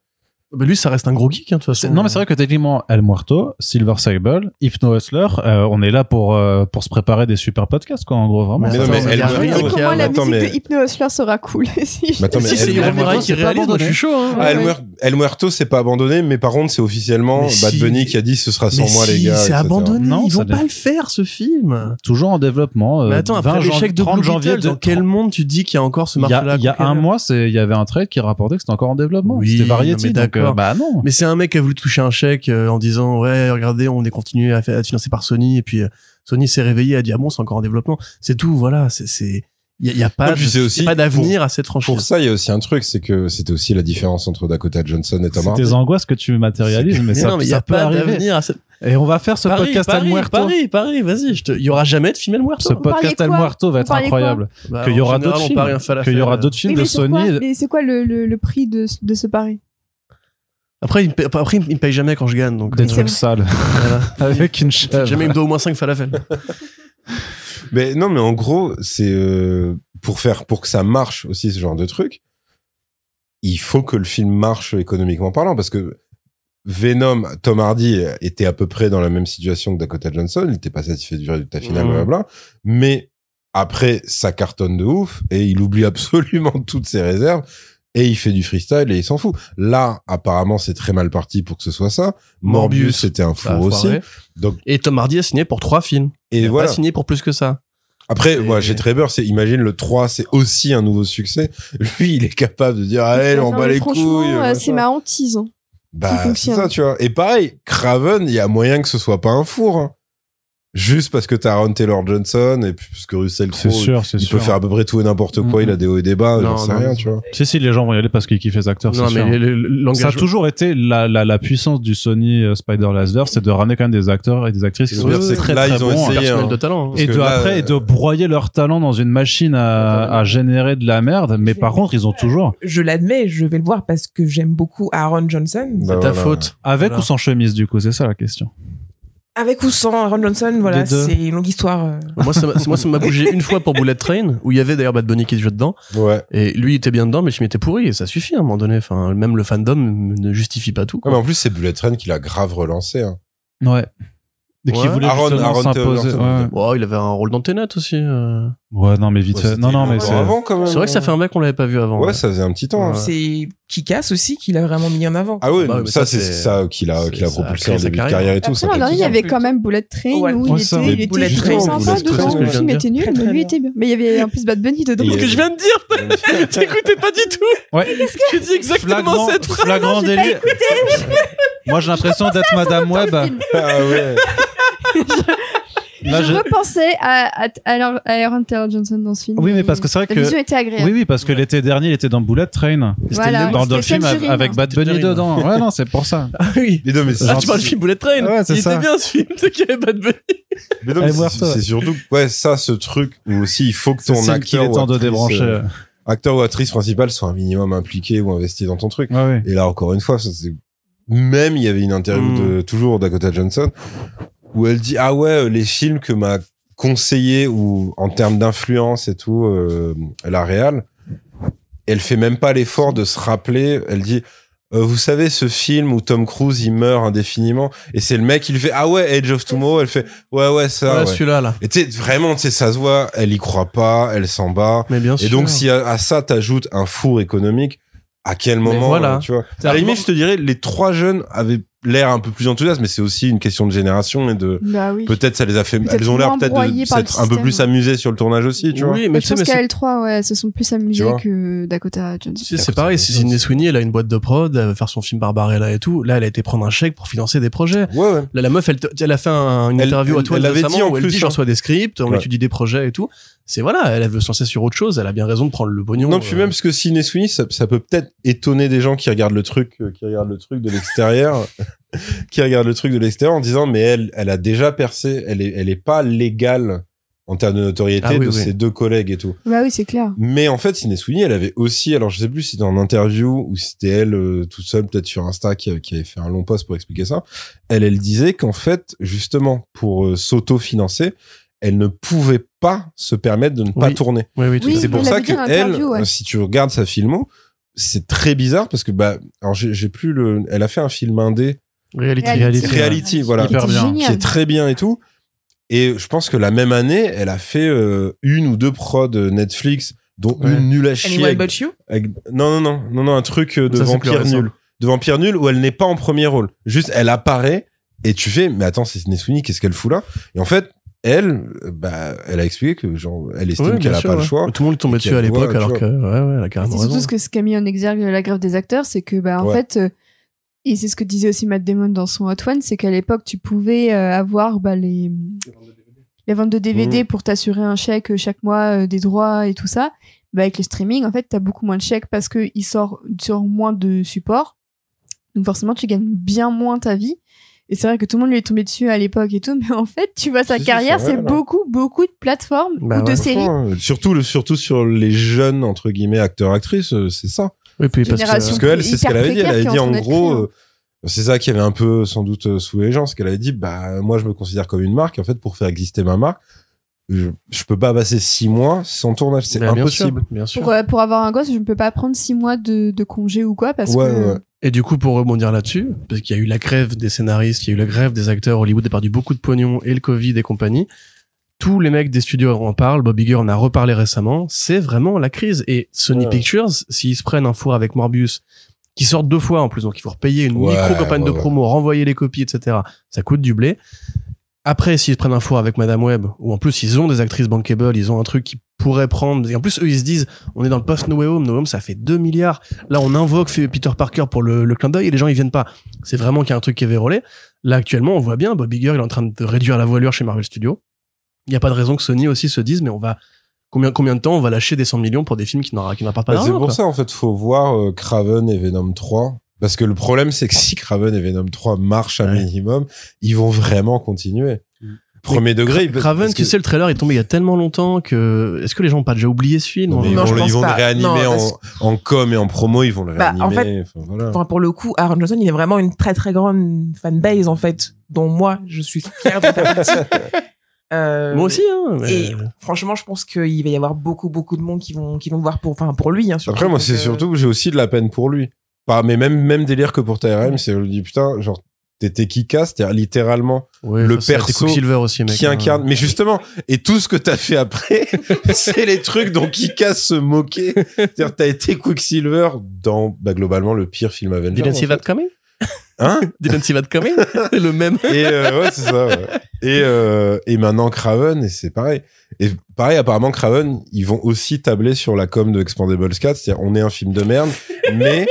Bah, lui, ça reste un gros geek, hein, de toute façon. Non, mais c'est vrai que techniquement, El Muerto, Silver Sable, Hypno Hustler, euh, on est là pour euh, pour se préparer des super podcasts, quoi, en gros, vraiment. Mais non, mais y a- comment la attends, musique mais- de Hypno Hustler sera cool si Mais attends, mais si c'est El Muerto, qui réalise, moi je abandonné. suis chaud. Hein. Ah, El, Ouais. El Muerto, c'est pas abandonné, mais par contre, c'est officiellement Mais Bad si. Bunny qui a dit ce sera sans Mais moi, si, les gars. c'est abandonné. Non, Ils vont pas le faire, ce film. Toujours en développement. euh, Mais attends, 20 après l'échec de 30 Blue janvier dans quel monde tu dis qu'il y a encore ce marché-là a, il y a un mois, il y avait un trade qui rapportait que c'était encore en développement. Oui, c'était non, Euh, bah non. Mais c'est un mec qui a voulu toucher un chèque euh, en disant ouais regardez on est continué à, faire- à être financé par Sony et puis euh, Sony s'est réveillé a dit ah bon c'est encore en développement c'est tout voilà c'est c'est il y, a- il y a pas de- c'est aussi il y a pas d'avenir à cette Pour franchise ça, il y a aussi un truc, c'est que c'était aussi la différence entre Dakota Johnson et Tom C'est Hardy. tes angoisses que tu matérialises, mais, mais ça, non mais il y a peut pas arriver. d'avenir à cette Et on va faire ce Paris podcast Paris El Muerto. Paris Paris vas-y je te il y aura jamais de film El Muerto Ce podcast El quoi Muerto va être incroyable. Bah, Qu'il y aura général, d'autres films. Qu'il y aura d'autres films de Sony. Mais c'est quoi le, le, le prix de, de ce pari? Après il me paye, après il me paye jamais quand je gagne donc Des euh, trucs sales. voilà. Avec une chèvre. jamais il me doit au moins 5 falafels Mais non, mais en gros, c'est euh, pour faire, pour que ça marche aussi ce genre de truc. Il faut que le film marche économiquement parlant, parce que Venom, Tom Hardy était à peu près dans la même situation que Dakota Johnson. Il n'était pas satisfait du résultat final, Mhm. blablabla. Mais après, ça cartonne de ouf et il oublie absolument toutes ses réserves et il fait du freestyle et il s'en fout. Là, apparemment, c'est très mal parti pour que ce soit ça. Morbius, Morbius, c'était un four aussi. Donc, et Tom Hardy a signé pour trois films et il a voilà. pas signé pour plus que ça Après, moi, j'ai très peur. C'est, imagine le 3, c'est aussi un nouveau succès. Lui, il est capable de dire, allez, on bat les couilles. c'est ma hantise. hein. Bah, c'est ça, tu vois. Et pareil, Craven, il y a moyen que ce soit pas un four. hein. Juste parce que t'as Aaron Taylor Johnson et puis parce que Russell C'est Crowe, sûr, c'est il sûr. peut faire à peu près tout et n'importe quoi. Il a des hauts et des bas, j'en sais non, rien, tu vois. Si, si, les gens vont y aller parce qu'ils kiffent les acteurs, c'est non sûr. mais le- Ça a toujours été la, la, la puissance du Sony euh, Spider-Verse, c'est de ramener quand même des acteurs et des actrices qui sont que très là, très ils ont bons. essayé, hein. de talent hein. Et de là, après, et de euh, broyer leur talent dans une machine à, à générer de la merde. Mais par contre, ils ont toujours, Je l'admets, je vais le voir parce que j'aime beaucoup Aaron Johnson. Bah, c'est ta faute avec ou sans chemise, du coup, c'est ça la question. Avec ou sans Aaron Johnson, voilà, deux. c'est une longue histoire. euh. moi ça m'a- moi ça m'a bougé une fois pour Bullet Train où il y avait d'ailleurs Bad Bunny qui jouait dedans Ouais. et lui il était bien dedans mais le film était pourri et ça suffit à un moment donné enfin même le fandom ne justifie pas tout Ouais, quoi. mais en plus, c'est Bullet Train qui l'a grave relancé. Hein. Ouais. Et qui Ouais. voulait Aaron- justement Aaron s'imposer. Ouais. Oh, il avait un rôle dans Tenet aussi euh. Ouais, non, mais vite Ouais, Non, non, mais c'est. même. c'est vrai que ça fait un mec qu'on l'avait pas vu avant Ouais, ouais. ça faisait un petit temps. hein. Ouais. C'est Kikas aussi qu'il a vraiment mis en avant. Ah ouais, Bah ça, ça, c'est ça qu'il a, qu'il a ça propulsé en sa début de carrière. et tout. Après, ça l'an fait dernier, il y avait quand même Bullet Train où il ça. était, il était Train, sympa dedans. Le film était nul, mais Très, lui très était bien. Mais il y avait en plus Bad Bunny dedans. Ce que je viens de dire t'écoutais pas du tout Ouais. j'ai dit exactement Flagrant, cette phrase flagrant délire. Moi, j'ai l'impression d'être Madame Web. Ah ouais. Là, je je- repensais à, à, à Aaron- à Aaron Taylor Johnson dans ce film. Oui, mais parce que c'est vrai La que. vision était agréable. Oui, oui, parce que l'été dernier, il était dans Bullet Train. Voilà. Dans, dans le film avec Bad Bunny dedans. Ouais, non, c'est pour ça. ah oui Mais non, mais c'est ah, tu parles du film Bullet Train Ouais, c'est il ça. était bien ce film c'est qu'il y avait Bad Bunny Mais non, mais c'est- surtout, ouais, ça, ce truc où aussi il faut que ton acteur est temps de débrancher. euh, acteur ou actrice principale soit un minimum impliqué ou investi dans ton truc. Ouais, ouais. Et là, encore une fois, ça, c'est, même il y avait une interview Mm. de, toujours Dakota Johnson, où elle dit, ah ouais, les films que m'a conseillé ou en termes d'influence et tout, euh, la réal, elle fait même pas l'effort de se rappeler, elle dit, euh, vous savez ce film où Tom Cruise il meurt indéfiniment et c'est le mec lui fait ah ouais Edge of Tomorrow elle fait ouais ouais ça ouais, ouais. celui-là là Et tu sais, vraiment, tu sais, ça se voit, elle y croit pas, elle s'en bat. mais bien Et sûr donc, si à, à ça t'ajoutes un four économique, à quel moment, voilà. euh, tu vois? À la limite, je te dirais, les trois jeunes avaient l'air un peu plus enthousiastes, mais c'est aussi une question de génération et de Bah oui. peut-être ça les a fait, elles ont l'air peut-être un peu plus amusées sur le tournage aussi, tu vois. oui mais je sais pense c'est L3, ouais, se sont plus vois que Dakota Johnson. C'est pareil, si Sidney Sweeney, elle a une boîte de prod, elle va faire son film Barbarella et tout. Là, elle a été prendre un chèque pour financer des projets. Ouais, ouais. Là, la meuf, elle, elle a fait un- une Elle- interview à elle- toi elle l'avait récemment dit en où elle plus, dit hein. reçois des scripts, on étudie des projets et tout. c'est voilà, elle veut se lancer sur autre chose. Elle a bien raison de prendre le pognon. Non, puis euh, même parce que Ciné Sweeney, ça, ça peut peut-être étonner des gens qui regardent le truc, euh, qui regardent le truc de l'extérieur, qui regardent le truc de l'extérieur en disant, mais elle, elle a déjà percé, elle est, elle est pas légale en termes de notoriété Ah oui, de oui. ses deux collègues et tout. Bah oui, c'est clair. Mais en fait, Ciné Sweeney, elle avait aussi, alors je sais plus si c'était en interview ou si c'était elle euh, toute seule, peut-être sur Insta, qui, qui avait fait un long post pour expliquer ça. Elle, elle disait qu'en fait, justement, pour euh, s'auto-financer, elle ne pouvait pas se permettre de ne pas Oui. tourner. Oui, oui, tout Oui, à c'est pour ça que elle, ouais. si tu regardes sa filmo, c'est très bizarre parce que bah, alors j'ai j'ai plus le, elle a fait un film indé, Reality, Reality. reality. Reality, voilà, qui est très bien et tout. Et je pense que la même année, elle a fait euh, une ou deux prods Netflix, dont Ouais. une nulle à chier. Anyone avec- But You? avec- non, non, non, non, non, un truc euh, de Ça, vampire nul, de vampire nul où elle n'est pas en premier rôle. Juste, elle apparaît et tu fais, mais attends, c'est Sweeney, qu'est-ce qu'elle fout là? Et en fait, elle, euh, bah, elle a expliqué que genre, elle estime Ouais, qu'elle a pas le ouais. choix. Tout le monde est tombé Et dessus à l'époque, alors que, ouais, ouais, elle a carrément C'est raison. surtout ce que ce qu'a mis en exergue la grève des acteurs, c'est que bah en Ouais. fait, euh, et c'est ce que disait aussi Matt Damon dans son Hot One, c'est qu'à l'époque tu pouvais euh, avoir bah, les les ventes de DVD Mhm. pour t'assurer un chèque euh, chaque mois euh, des droits et tout ça. Bah avec le streaming, en fait, t'as beaucoup moins de chèques parce que il sort sur moins de supports. Donc forcément, tu gagnes bien moins ta vie. Et c'est vrai que tout le monde lui est tombé dessus à l'époque et tout, mais en fait, tu vois sa Si, carrière, c'est beaucoup, beaucoup de plateformes Bah ou de séries. Euh, Surtout, surtout sur les jeunes, entre guillemets, acteurs, actrices, c'est ça. Oui, puis parce que, qu'elle, c'est ce qu'elle avait dit. Elle avait dit, en gros, euh, c'est ça qui avait un peu, sans doute, euh, saoulé les gens. C'est qu'elle avait dit, bah, moi, je me considère comme une marque. En fait, pour faire exister ma marque, je, je peux pas passer six mois sans tournage. C'est Bah, bien sûr, impossible. Bien sûr. Pour, euh, pour avoir un gosse, je ne peux pas prendre six mois de, de congé ou quoi parce Ouais, que ouais. Et du coup, pour rebondir là-dessus, parce qu'il y a eu la grève des scénaristes, il y a eu la grève des acteurs, Hollywood a perdu beaucoup de pognon et le Covid et compagnie. Tous les mecs des studios en parlent, Bob Iger en a reparlé récemment, c'est vraiment la crise. Et Sony Ouais. Pictures, s'ils se prennent un four avec Morbius, qui sort deux fois en plus, donc il faut repayer une Ouais, micro-campagne de promo, renvoyer les copies, etc. Ça coûte du blé. Après, s'ils se prennent un four avec Madame Web, ou en plus ils ont des actrices bankable, ils ont un truc qui pourrait prendre, et en plus eux ils se disent, on est dans le post No Way Home, No Way Home ça fait 2 milliards, là on invoque Peter Parker pour le, le clin d'œil et les gens ils viennent pas. C'est vraiment qu'il y a un truc qui est vérolé. Là actuellement on voit bien, Bob Iger il est en train de réduire la voilure chez Marvel Studios. Il y a pas de raison que Sony aussi se dise, mais on va, combien, combien de temps on va lâcher des 100 millions pour des films qui n'aura- qui n'apportent pas Bah, c'est pour ça, en fait, faut voir euh, Craven et Venom 3. Parce que le problème, c'est que si Craven et Venom 3 marchent à Ouais. minimum, ils vont vraiment continuer. Premier degré. Craven, parce tu que- sais, le trailer est tombé il y a tellement longtemps que, est-ce que les gens ont pas déjà oublié ce film? Non, mais ils Non, vont, je le- ils réanimer Non, en, en com et en promo, ils vont le Bah, en réanimer. enfin, voilà. Enfin, pour le coup, Aaron Johnson, il est vraiment une très très grande fanbase en fait, dont moi je suis fière de faire partie. Euh, Moi aussi, hein. mais- Et franchement, je pense qu'il va y avoir beaucoup beaucoup de monde qui vont qui vont voir pour enfin pour lui. Hein, surtout. Après, moi, c'est euh, surtout que j'ai aussi de la peine pour lui. Pas, mais même, même délire que pour TRM, c'est, je me dis, putain, genre, t'étais qui casse, c'est-à-dire littéralement Ouais, le enfin, ça perso aussi, mec. qui hein. incarne. Mais justement, et tout ce que t'as fait après, c'est les trucs dont Kikas se moquait. C'est-à-dire, t'as été Quicksilver dans, bah, globalement, le pire film Avengers. Didn't see that coming? Hein? Didn't see that coming? le même. Et euh, ouais, c'est ça. ouais. Et euh, et maintenant Craven, et c'est pareil. Et pareil, apparemment Craven, ils vont aussi tabler sur la com de Expandables 4, c'est-à-dire on est un film de merde, mais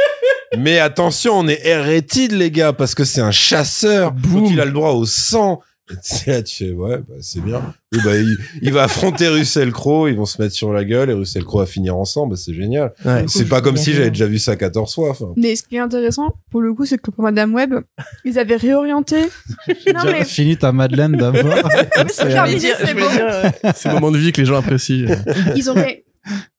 mais attention, on est R-rated les gars parce que c'est un chasseur, donc il a le droit au sang. Là, tu fais ouais, bah, c'est bien. Bah, il, il va affronter Russell Crowe, ils vont se mettre sur la gueule et Russell Crowe va finir ensemble, c'est génial. Ouais. C'est pas comme si j'avais déjà vu ça 14 fois. Mais ce qui est intéressant, pour le coup, c'est que pour Madame Web, ils avaient réorienté. non, mais. Fini ta Madeleine d'abord. c'est le moment de vie que les gens apprécient. Ils ont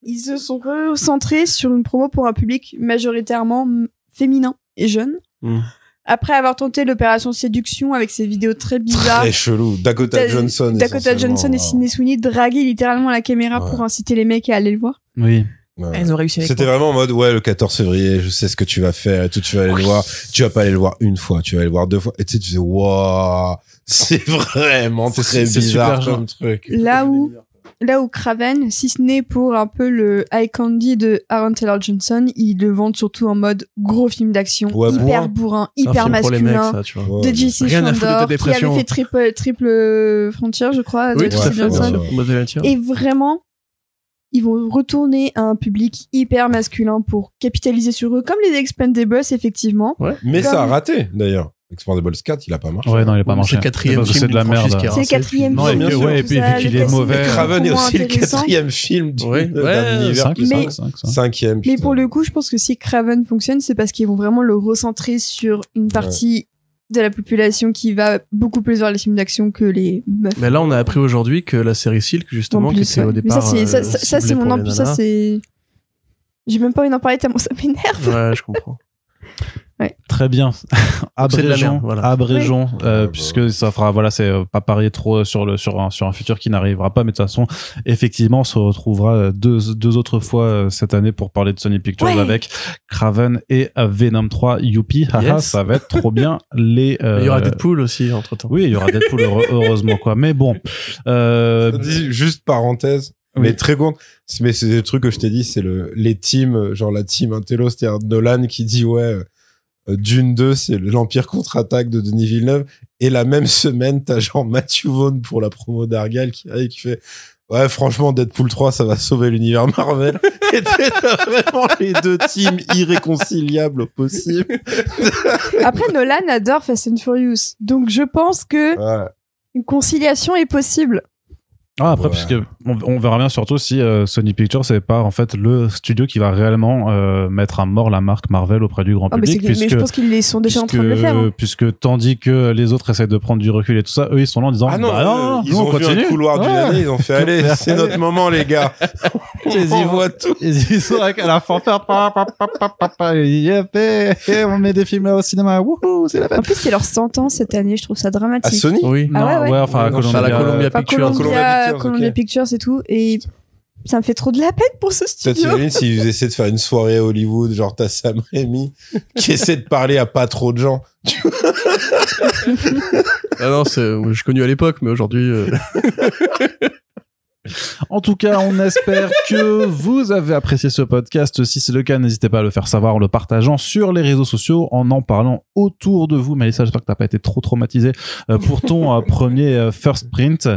Ils se sont recentrés sur une promo pour un public majoritairement féminin et jeune. Mm. Après avoir tenté l'opération séduction avec ses vidéos très bizarres, Très chelou. Dakota Johnson. Dakota Johnson et ouais. Sidney Sweeney draguaient littéralement la caméra Ouais. pour inciter les mecs à aller le voir. Oui. Ouais. Elles ont réussi C'était vraiment en mode, ouais, le 14 février, je sais ce que tu vas faire et tout, tu vas aller le voir. Tu vas pas aller le voir une fois, tu vas aller le voir deux fois. Et tu sais, tu fais, waouh, c'est vraiment C'est- très bizarre super comme truc. Là où, là où Craven, si ce n'est pour un peu le eye candy de Aaron Taylor Johnson, ils le vendent surtout en mode gros film d'action, Ouais, hyper bourrin. hyper masculin. mecs, ça, tu vois. Ouais, de JC de Chandor, qui avait fait triple, triple frontière, je crois, de Oui, fait, bien Johnson. Et vraiment, ils vont retourner à un public hyper masculin pour capitaliser sur eux, comme les Expendables, effectivement. Mais ça a raté, d'ailleurs. Expendables 4, il a pas marché. Ouais, non, il a pas C'est marché. le quatrième film c'est de la merde. C'est le quatrième Non, film. que- ouais, et puis- puis qu'il est mauvais. Craven est aussi le quatrième film du, Ouais, d'un ouais, univers. Cinquième. Mais pour le coup, je pense que si Craven fonctionne, c'est parce qu'ils vont vraiment le recentrer sur une partie de la population qui va beaucoup plus vers les films d'action que les meufs. Mais là, on a appris aujourd'hui que la série Silk, justement, En qui plus, était au. Mais départ. ça, c'est, ça, euh, ça, ça, c'est mon plus, ça, c'est. J'ai même pas envie d'en parler tellement ça m'énerve. Ouais, je comprends. Très bien. abrégeons, voilà. abrégeons, euh, bah. puisque ça fera, voilà, c'est euh, pas parier trop sur le sur un sur un futur qui n'arrivera pas, mais de toute façon, effectivement, on se retrouvera euh, deux deux autres fois euh, cette année pour parler de Sony Pictures Ouais. avec Craven et euh, Venom 3. Youpi, haha, Yes. ça va être trop bien. Les euh, Il y aura Deadpool aussi, entre temps. Oui, il y aura Deadpool heure- heureusement quoi. Mais bon, euh, Juste parenthèse, Oui. mais très con. C'est- Mais c'est des trucs que je t'ai dit, c'est le les teams, euh, genre la team Intello, c'est-à-dire Nolan qui dit ouais, euh, Dune 2, c'est l'Empire contre-attaque de Denis Villeneuve. Et la même semaine, t'as genre Matthew Vaughn pour la promo d'Argal qui arrive et qui fait ouais, franchement, Deadpool 3, ça va sauver l'univers Marvel. et t'as vraiment les deux teams irréconciliables au possible. Après, Nolan adore Fast and Furious. Donc, je pense que Ouais. une conciliation est possible. Ah, après, Ouais. puisque on, on verra bien surtout si euh, Sony Pictures c'est pas en fait le studio qui va réellement euh, mettre à mort la marque Marvel auprès du grand Ah, public, mais puisque je pense qu'ils les sont déjà en train de le faire. hein. puisque tandis que les autres essayent de prendre du recul et tout ça, eux ils sont là en disant Ah non, bah, euh, non, ils nous, ont on vu un couloir d'une Ouais. année, ils ont fait allez, c'est notre moment les gars. Ils y voit tout. Ils ils sont avec à la eh, on met des films là au cinéma, wouhou, c'est la En fête. plus, c'est leur 100 ans cette année, je trouve ça À dramatique. Sony Oui. Ah ouais, ouais. enfin, à Non, Columbia, à la Columbia Enfin, Pictures. Pictures, Columbia ok. Pictures et tout. Et ça me fait trop de la peine pour ce studio. imagine s'ils essaient de faire une soirée à Hollywood, genre t'as Sam Raimi qui essaie de parler à pas trop de gens. Ah non, c'est, je suis connu à l'époque, mais aujourd'hui, euh, En tout cas, on espère que vous avez apprécié ce podcast. Si c'est le cas, n'hésitez pas à le faire savoir en le partageant sur les réseaux sociaux, en en parlant autour de vous. Mélissa, j'espère que t'as pas été trop traumatisé euh, pour ton euh, premier euh, first print.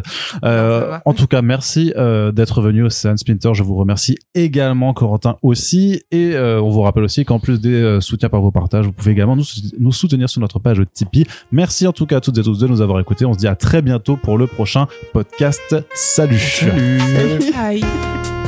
Euh, va. en tout cas, merci euh, d'être venu au Sean Splinter. Je vous remercie également, Corentin aussi. Et euh, on vous rappelle aussi qu'en plus des soutiens par vos partages, vous pouvez également nous, nous soutenir sur notre page Tipeee. Merci en tout cas à toutes et tous de nous avoir écoutés. On se dit à très bientôt pour le prochain podcast. Salut. salut. そ？